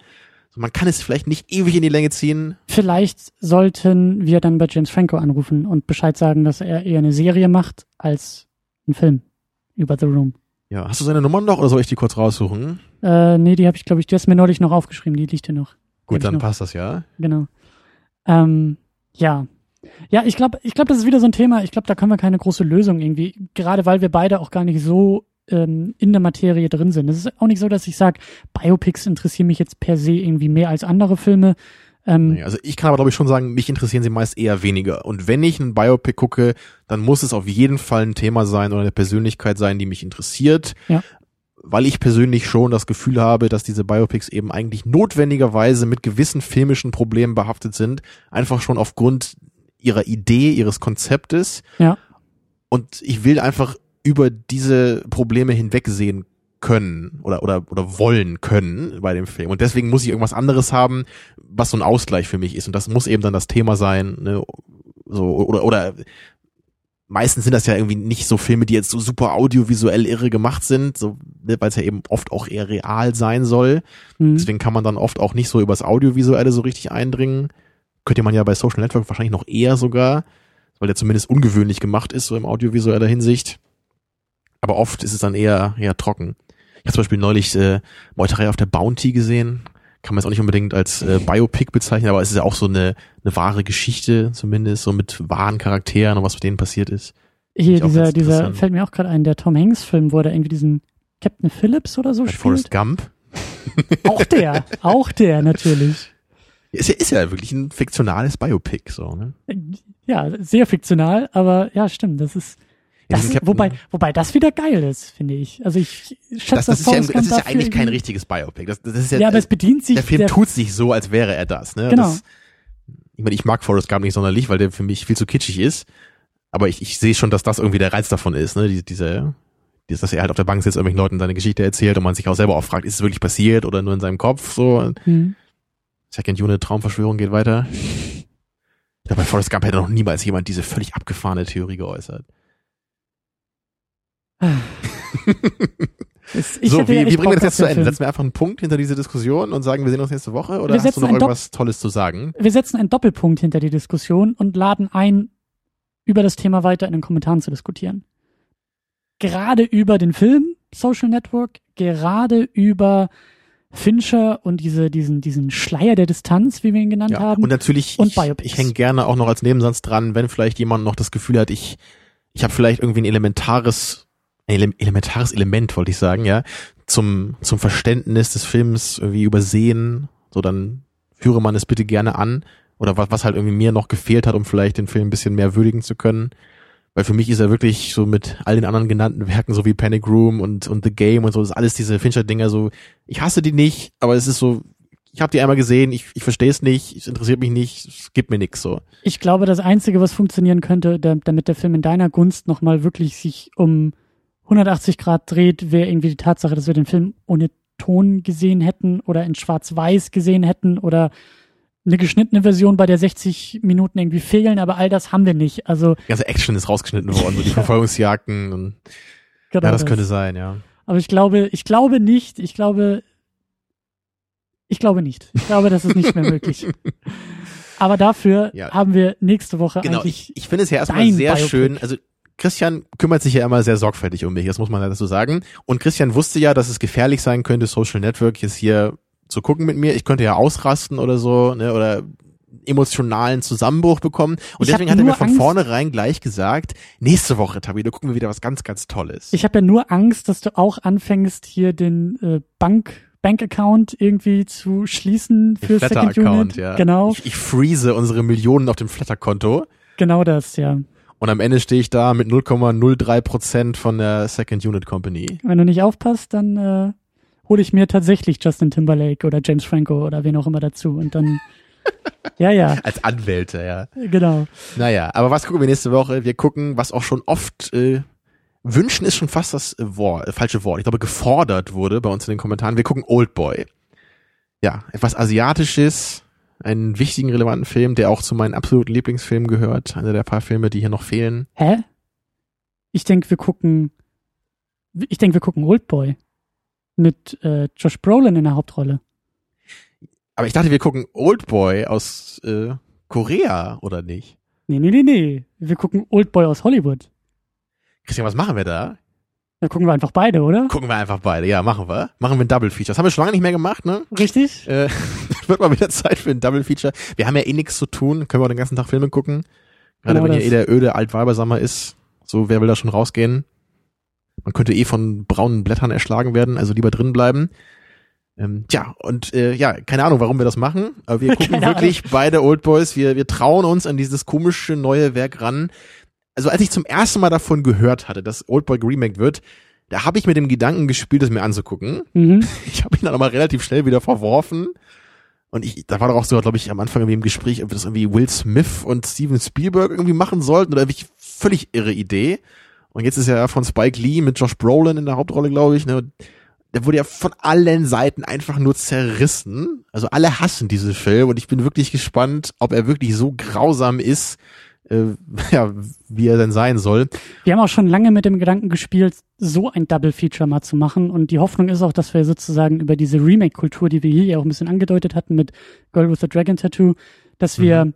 man kann es vielleicht nicht ewig in die Länge ziehen. Vielleicht sollten wir dann bei James Franco anrufen und Bescheid sagen, dass er eher eine Serie macht als einen Film über The Room. Ja, hast du seine Nummer noch oder soll ich die kurz raussuchen? Äh, nee, die habe ich, glaube ich, die hast du mir neulich noch aufgeschrieben, die liegt hier noch. Gut, dann passt das ja. Genau. Ähm, ja. Ja, ich glaube, ich glaube, das ist wieder so ein Thema. Ich glaube, da können wir keine große Lösung irgendwie, gerade weil wir beide auch gar nicht so ähm, in der Materie drin sind. Es ist auch nicht so, dass ich sage, Biopics interessieren mich jetzt per se irgendwie mehr als andere Filme. Ähm, also ich kann aber glaube ich schon sagen, mich interessieren sie meist eher weniger. Und wenn ich ein Biopic gucke, dann muss es auf jeden Fall ein Thema sein oder eine Persönlichkeit sein, die mich interessiert. Ja. Weil ich persönlich schon das Gefühl habe, dass diese Biopics eben eigentlich notwendigerweise mit gewissen filmischen Problemen behaftet sind. Einfach schon aufgrund ihrer Idee, ihres Konzeptes. Ja. Und ich will einfach über diese Probleme hinwegsehen können oder, oder, oder wollen können bei dem Film. Und deswegen muss ich irgendwas anderes haben, was so ein Ausgleich für mich ist. Und das muss eben dann das Thema sein, ne? so, oder, oder meistens sind das ja irgendwie nicht so Filme, die jetzt so super audiovisuell irre gemacht sind, so, ne, weil es ja eben oft auch eher real sein soll. Mhm. Deswegen kann man dann oft auch nicht so übers Audiovisuelle so richtig eindringen. Könnte man ja bei Social Network wahrscheinlich noch eher sogar, weil der zumindest ungewöhnlich gemacht ist, so im audiovisueller Hinsicht. Aber oft ist es dann eher, eher trocken. Ich habe zum Beispiel neulich äh, Meuterei auf der Bounty gesehen. Kann man es auch nicht unbedingt als äh, Biopic bezeichnen, aber es ist ja auch so eine, eine wahre Geschichte zumindest, so mit wahren Charakteren und was mit denen passiert ist. Hier, dieser, dieser, fällt mir auch gerade ein, der Tom Hanks-Film, wo er irgendwie diesen Captain Phillips oder so Bei spielt. Forrest Gump. Auch der, auch der natürlich. Ist ja, ist ja wirklich ein fiktionales Biopic, so, ne? Ja, sehr fiktional, aber ja, stimmt, das ist, das ist, wobei, wobei das wieder geil ist, finde ich. Also ich schätze das, das, ist ja, das ist ja eigentlich kein richtiges Biopic. Das, das ist ja, ja, aber es bedient sich. Der Film der, tut sich so, als wäre er das. Ne? Genau. Das, ich meine, ich mag Forrest Gump nicht sonderlich, weil der für mich viel zu kitschig ist. Aber ich, ich sehe schon, dass das irgendwie der Reiz davon ist. Ne? Die, diese, dass er halt auf der Bank sitzt, irgendwelchen Leuten seine Geschichte erzählt und man sich auch selber auch fragt, ist es wirklich passiert oder nur in seinem Kopf? So. Mhm. Second Unit Traumverschwörung geht weiter. Ja, bei Forrest Gump hätte noch niemals jemand diese völlig abgefahrene Theorie geäußert. So, wie, wie bringen wir das jetzt zu Ende? Setzen wir einfach einen Punkt hinter diese Diskussion und sagen, wir sehen uns nächste Woche oder hast du noch irgendwas Tolles zu sagen? Wir setzen einen Doppelpunkt hinter die Diskussion und laden ein, über das Thema weiter in den Kommentaren zu diskutieren. Gerade über den Film Social Network, gerade über Fincher und diese, diesen, diesen Schleier der Distanz, wie wir ihn genannt Ja, haben. und natürlich, Und ich, Biopics. ich hänge gerne auch noch als Nebensatz dran, wenn vielleicht jemand noch das Gefühl hat, ich, ich habe vielleicht irgendwie ein elementares, ele elementares Element, wollte ich sagen, ja, zum, zum Verständnis des Films irgendwie übersehen, so dann führe man es bitte gerne an. Oder was, was halt irgendwie mir noch gefehlt hat, um vielleicht den Film ein bisschen mehr würdigen zu können. Weil für mich ist er wirklich so mit all den anderen genannten Werken, so wie Panic Room und, und The Game und so, ist alles diese Fincher-Dinger so, ich hasse die nicht, aber es ist so, ich habe die einmal gesehen, ich, ich verstehe es nicht, es interessiert mich nicht, es gibt mir nichts so. Ich glaube, das Einzige, was funktionieren könnte, da, damit der Film in deiner Gunst nochmal wirklich sich um 180 Grad dreht, wäre irgendwie die Tatsache, dass wir den Film ohne Ton gesehen hätten oder in Schwarz-Weiß gesehen hätten oder eine geschnittene Version, bei der 60 Minuten irgendwie fehlen, aber all das haben wir nicht. Also Die ganze Action ist rausgeschnitten worden, so die Ja. Verfolgungsjagden und genau ja, das könnte sein, ja. Aber ich glaube, ich glaube nicht, ich glaube, ich glaube nicht. Ich glaube, das ist nicht mehr möglich. Aber dafür Ja. haben wir nächste Woche Genau, eigentlich ich, ich finde es ja erstmal sehr Biopic. schön, also Christian kümmert sich ja immer sehr sorgfältig um mich, das muss man ja dazu sagen. Und Christian wusste ja, dass es gefährlich sein könnte, Social Network jetzt hier zu gucken mit mir. Ich könnte ja ausrasten oder so, ne, oder emotionalen Zusammenbruch bekommen. Und Ich deswegen hat er mir von Angst- vornherein gleich gesagt, nächste Woche, Tabi, da gucken wir wieder was ganz, ganz Tolles. Ich habe ja nur Angst, dass du auch anfängst, hier den äh, Bank Bank-Account irgendwie zu schließen für Second Flatter-Account, Unit. ja. Genau, Ich, ich freeze unsere Millionen auf dem Flatter-Konto. genau das, ja. Und am Ende stehe ich da mit 0,03 Prozent von der Second Unit Company. Wenn du nicht aufpasst, dann äh, hole ich mir tatsächlich Justin Timberlake oder James Franco oder wen auch immer dazu und dann ja, ja, Als Anwälte, ja. genau. Naja, aber was gucken wir nächste Woche? Wir gucken, was auch schon oft, äh, wünschen ist schon fast das Wort, äh, falsche Wort. Ich glaube, gefordert wurde bei uns in den Kommentaren. Wir gucken Old Boy. Ja, etwas Asiatisches, einen wichtigen, relevanten Film, der auch zu meinen absoluten Lieblingsfilmen gehört. Einer der paar Filme, die hier noch fehlen. Hä? Ich denke, wir gucken ich denke, wir gucken Oldboy mit äh, Josh Brolin in der Hauptrolle. Aber ich dachte, wir gucken Old Boy aus äh, Korea, oder nicht? Nee, nee, nee, nee. Wir gucken Oldboy aus Hollywood. Christian, was machen wir da? Da gucken wir einfach beide, oder? Gucken wir einfach beide. Ja, machen wir. Machen wir ein Double Feature. Das haben wir schon lange nicht mehr gemacht, ne? Richtig? Äh, wird mal wieder Zeit für ein Double Feature. Wir haben ja eh nichts zu tun, können wir auch den ganzen Tag Filme gucken. Gerade Genau wenn hier eh der öde Altweibersammer ist. So, wer will da schon rausgehen? Man könnte eh von braunen Blättern erschlagen werden, also lieber drin bleiben. Ähm, tja, und äh, ja, keine Ahnung, warum wir das machen, aber wir gucken wirklich beide Old Boys. Wir, wir trauen uns an dieses komische neue Werk ran. Also als ich zum ersten Mal davon gehört hatte, dass Old Boy geremaked wird, da habe ich mit dem Gedanken gespielt, es mir anzugucken. Mhm. Ich habe ihn dann aber relativ schnell wieder verworfen. Und ich, da war doch auch so, glaube ich, am Anfang irgendwie im Gespräch, ob das irgendwie Will Smith und Steven Spielberg irgendwie machen sollten oder irgendwie völlig irre Idee. Und jetzt ist ja von Spike Lee mit Josh Brolin in der Hauptrolle, glaube ich, ne? Der wurde ja von allen Seiten einfach nur zerrissen. Also alle hassen diesen Film und ich bin wirklich gespannt, ob er wirklich so grausam ist, äh, ja, wie er denn sein soll. Wir haben auch schon lange mit dem Gedanken gespielt, so ein Double Feature mal zu machen. Und die Hoffnung ist auch, dass wir sozusagen über diese Remake-Kultur, die wir hier ja auch ein bisschen angedeutet hatten mit Girl with the Dragon Tattoo, dass wir,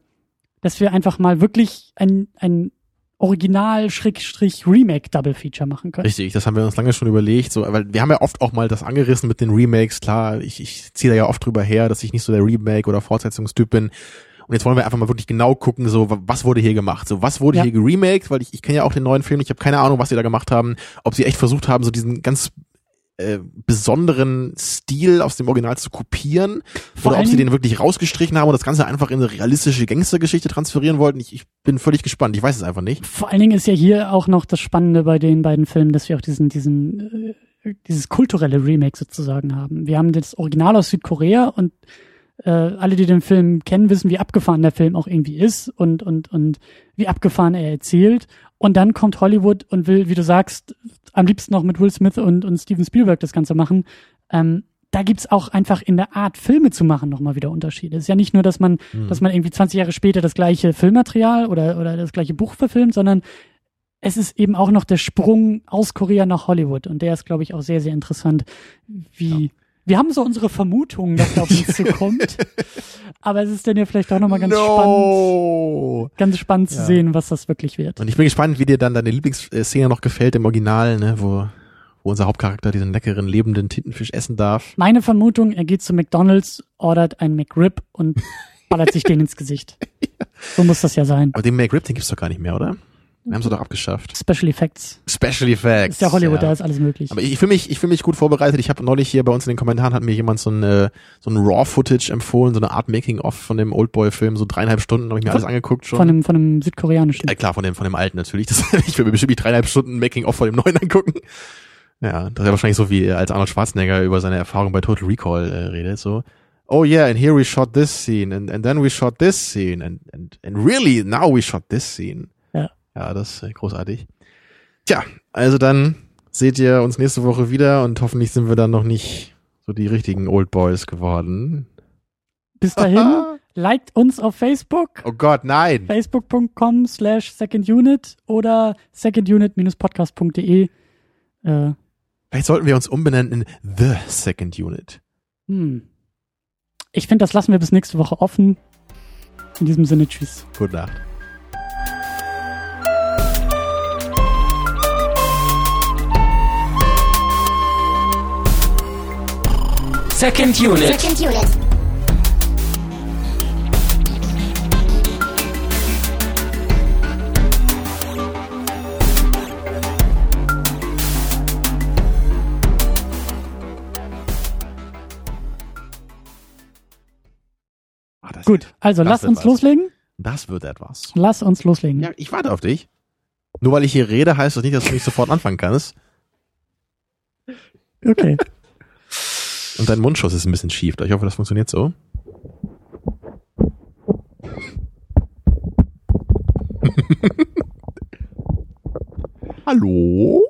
dass wir einfach mal wirklich ein, ein Original-Remake-Double-Feature machen können. Richtig, das haben wir uns lange schon überlegt, so, weil wir haben ja oft auch mal das angerissen mit den Remakes, klar, ich, ich ziehe da ja oft drüber her, dass ich nicht so der Remake- oder Fortsetzungstyp bin. Und jetzt wollen wir einfach mal wirklich genau gucken, so, wa- was wurde hier gemacht? So, was wurde Ja. hier geremaked? Weil ich, ich kenne ja auch den neuen Film, ich habe keine Ahnung, was sie da gemacht haben, ob sie echt versucht haben, so diesen ganz äh, besonderen Stil aus dem Original zu kopieren Vor oder ob sie den wirklich rausgestrichen haben und das Ganze einfach in eine realistische Gangstergeschichte transferieren wollten. Ich, ich bin völlig gespannt, ich weiß es einfach nicht. Vor allen Dingen ist ja hier auch noch das Spannende bei den beiden Filmen, dass wir auch diesen, diesen, äh, dieses kulturelle Remake sozusagen haben. Wir haben das Original aus Südkorea und äh, alle, die den Film kennen, wissen, wie abgefahren der Film auch irgendwie ist und, und, und wie abgefahren er erzählt. Und dann kommt Hollywood und will, wie du sagst, am liebsten noch mit Will Smith und, und Steven Spielberg das Ganze machen. Ähm, da gibt's auch einfach in der Art, Filme zu machen, nochmal wieder Unterschiede. Es ist ja nicht nur, dass man, dass man irgendwie 20 Jahre später das gleiche Filmmaterial oder, oder das gleiche Buch verfilmt, sondern es ist eben auch noch der Sprung aus Korea nach Hollywood. Und der ist, glaube ich, auch sehr, sehr interessant, wie, wir haben so unsere Vermutungen, dass da auf uns zukommt. Aber es ist dann ja vielleicht auch nochmal ganz spannend, no. ganz spannend zu Ja. sehen, was das wirklich wird. Und ich bin gespannt, wie dir dann deine Lieblingsszene noch gefällt im Original, ne, wo, wo unser Hauptcharakter diesen leckeren, lebenden Tintenfisch essen darf. Meine Vermutung, er geht zu McDonalds, ordert einen McRib und ballert sich den ins Gesicht. So muss das ja sein. Aber den McRib, den gibt's doch gar nicht mehr, oder? Den haben sie doch abgeschafft. Special Effects. Special Effects. Ist ja Hollywood, ja. da ist alles möglich. Aber ich, ich fühle mich, ich fühle mich gut vorbereitet. Ich habe neulich hier bei uns in den Kommentaren hat mir jemand so ein äh, so ein Raw-Footage empfohlen, so eine Art Making-of von dem Oldboy-Film, so dreieinhalb Stunden habe ich mir alles angeguckt schon. Von einem, von einem südkoreanischen. Ja, klar, von dem, von dem alten natürlich. Das, ich will mir bestimmt nicht dreieinhalb Stunden Making-of von dem neuen angucken. Ja, das ist ja wahrscheinlich so wie äh, als Arnold Schwarzenegger über seine Erfahrung bei Total Recall äh, redet, so. Oh yeah, and here we shot this scene, and, and then we shot this scene, and, and, and really, now we shot this scene. Ja. Das ist äh, großartig. Tja, also dann seht ihr uns nächste Woche wieder und hoffentlich sind wir dann noch nicht so die richtigen Old Boys geworden. Bis dahin, liked uns auf Facebook. Oh Gott, nein! facebook.com slash secondunit oder secondunit-podcast.de. Äh, Vielleicht sollten wir uns umbenennen in The Second Unit. hm. Ich finde, das lassen wir bis nächste Woche offen. In diesem Sinne, tschüss. Gute Nacht. Second Unit. Second unit. Ah, Gut, also Das lass uns was. loslegen. Das wird etwas. Lass uns loslegen. Ja, ich warte auf dich. Nur weil ich hier rede, heißt das nicht, dass du nicht sofort anfangen kannst. Okay. Und dein Mundschutz ist ein bisschen schief. Ich hoffe, das funktioniert so. Hallo?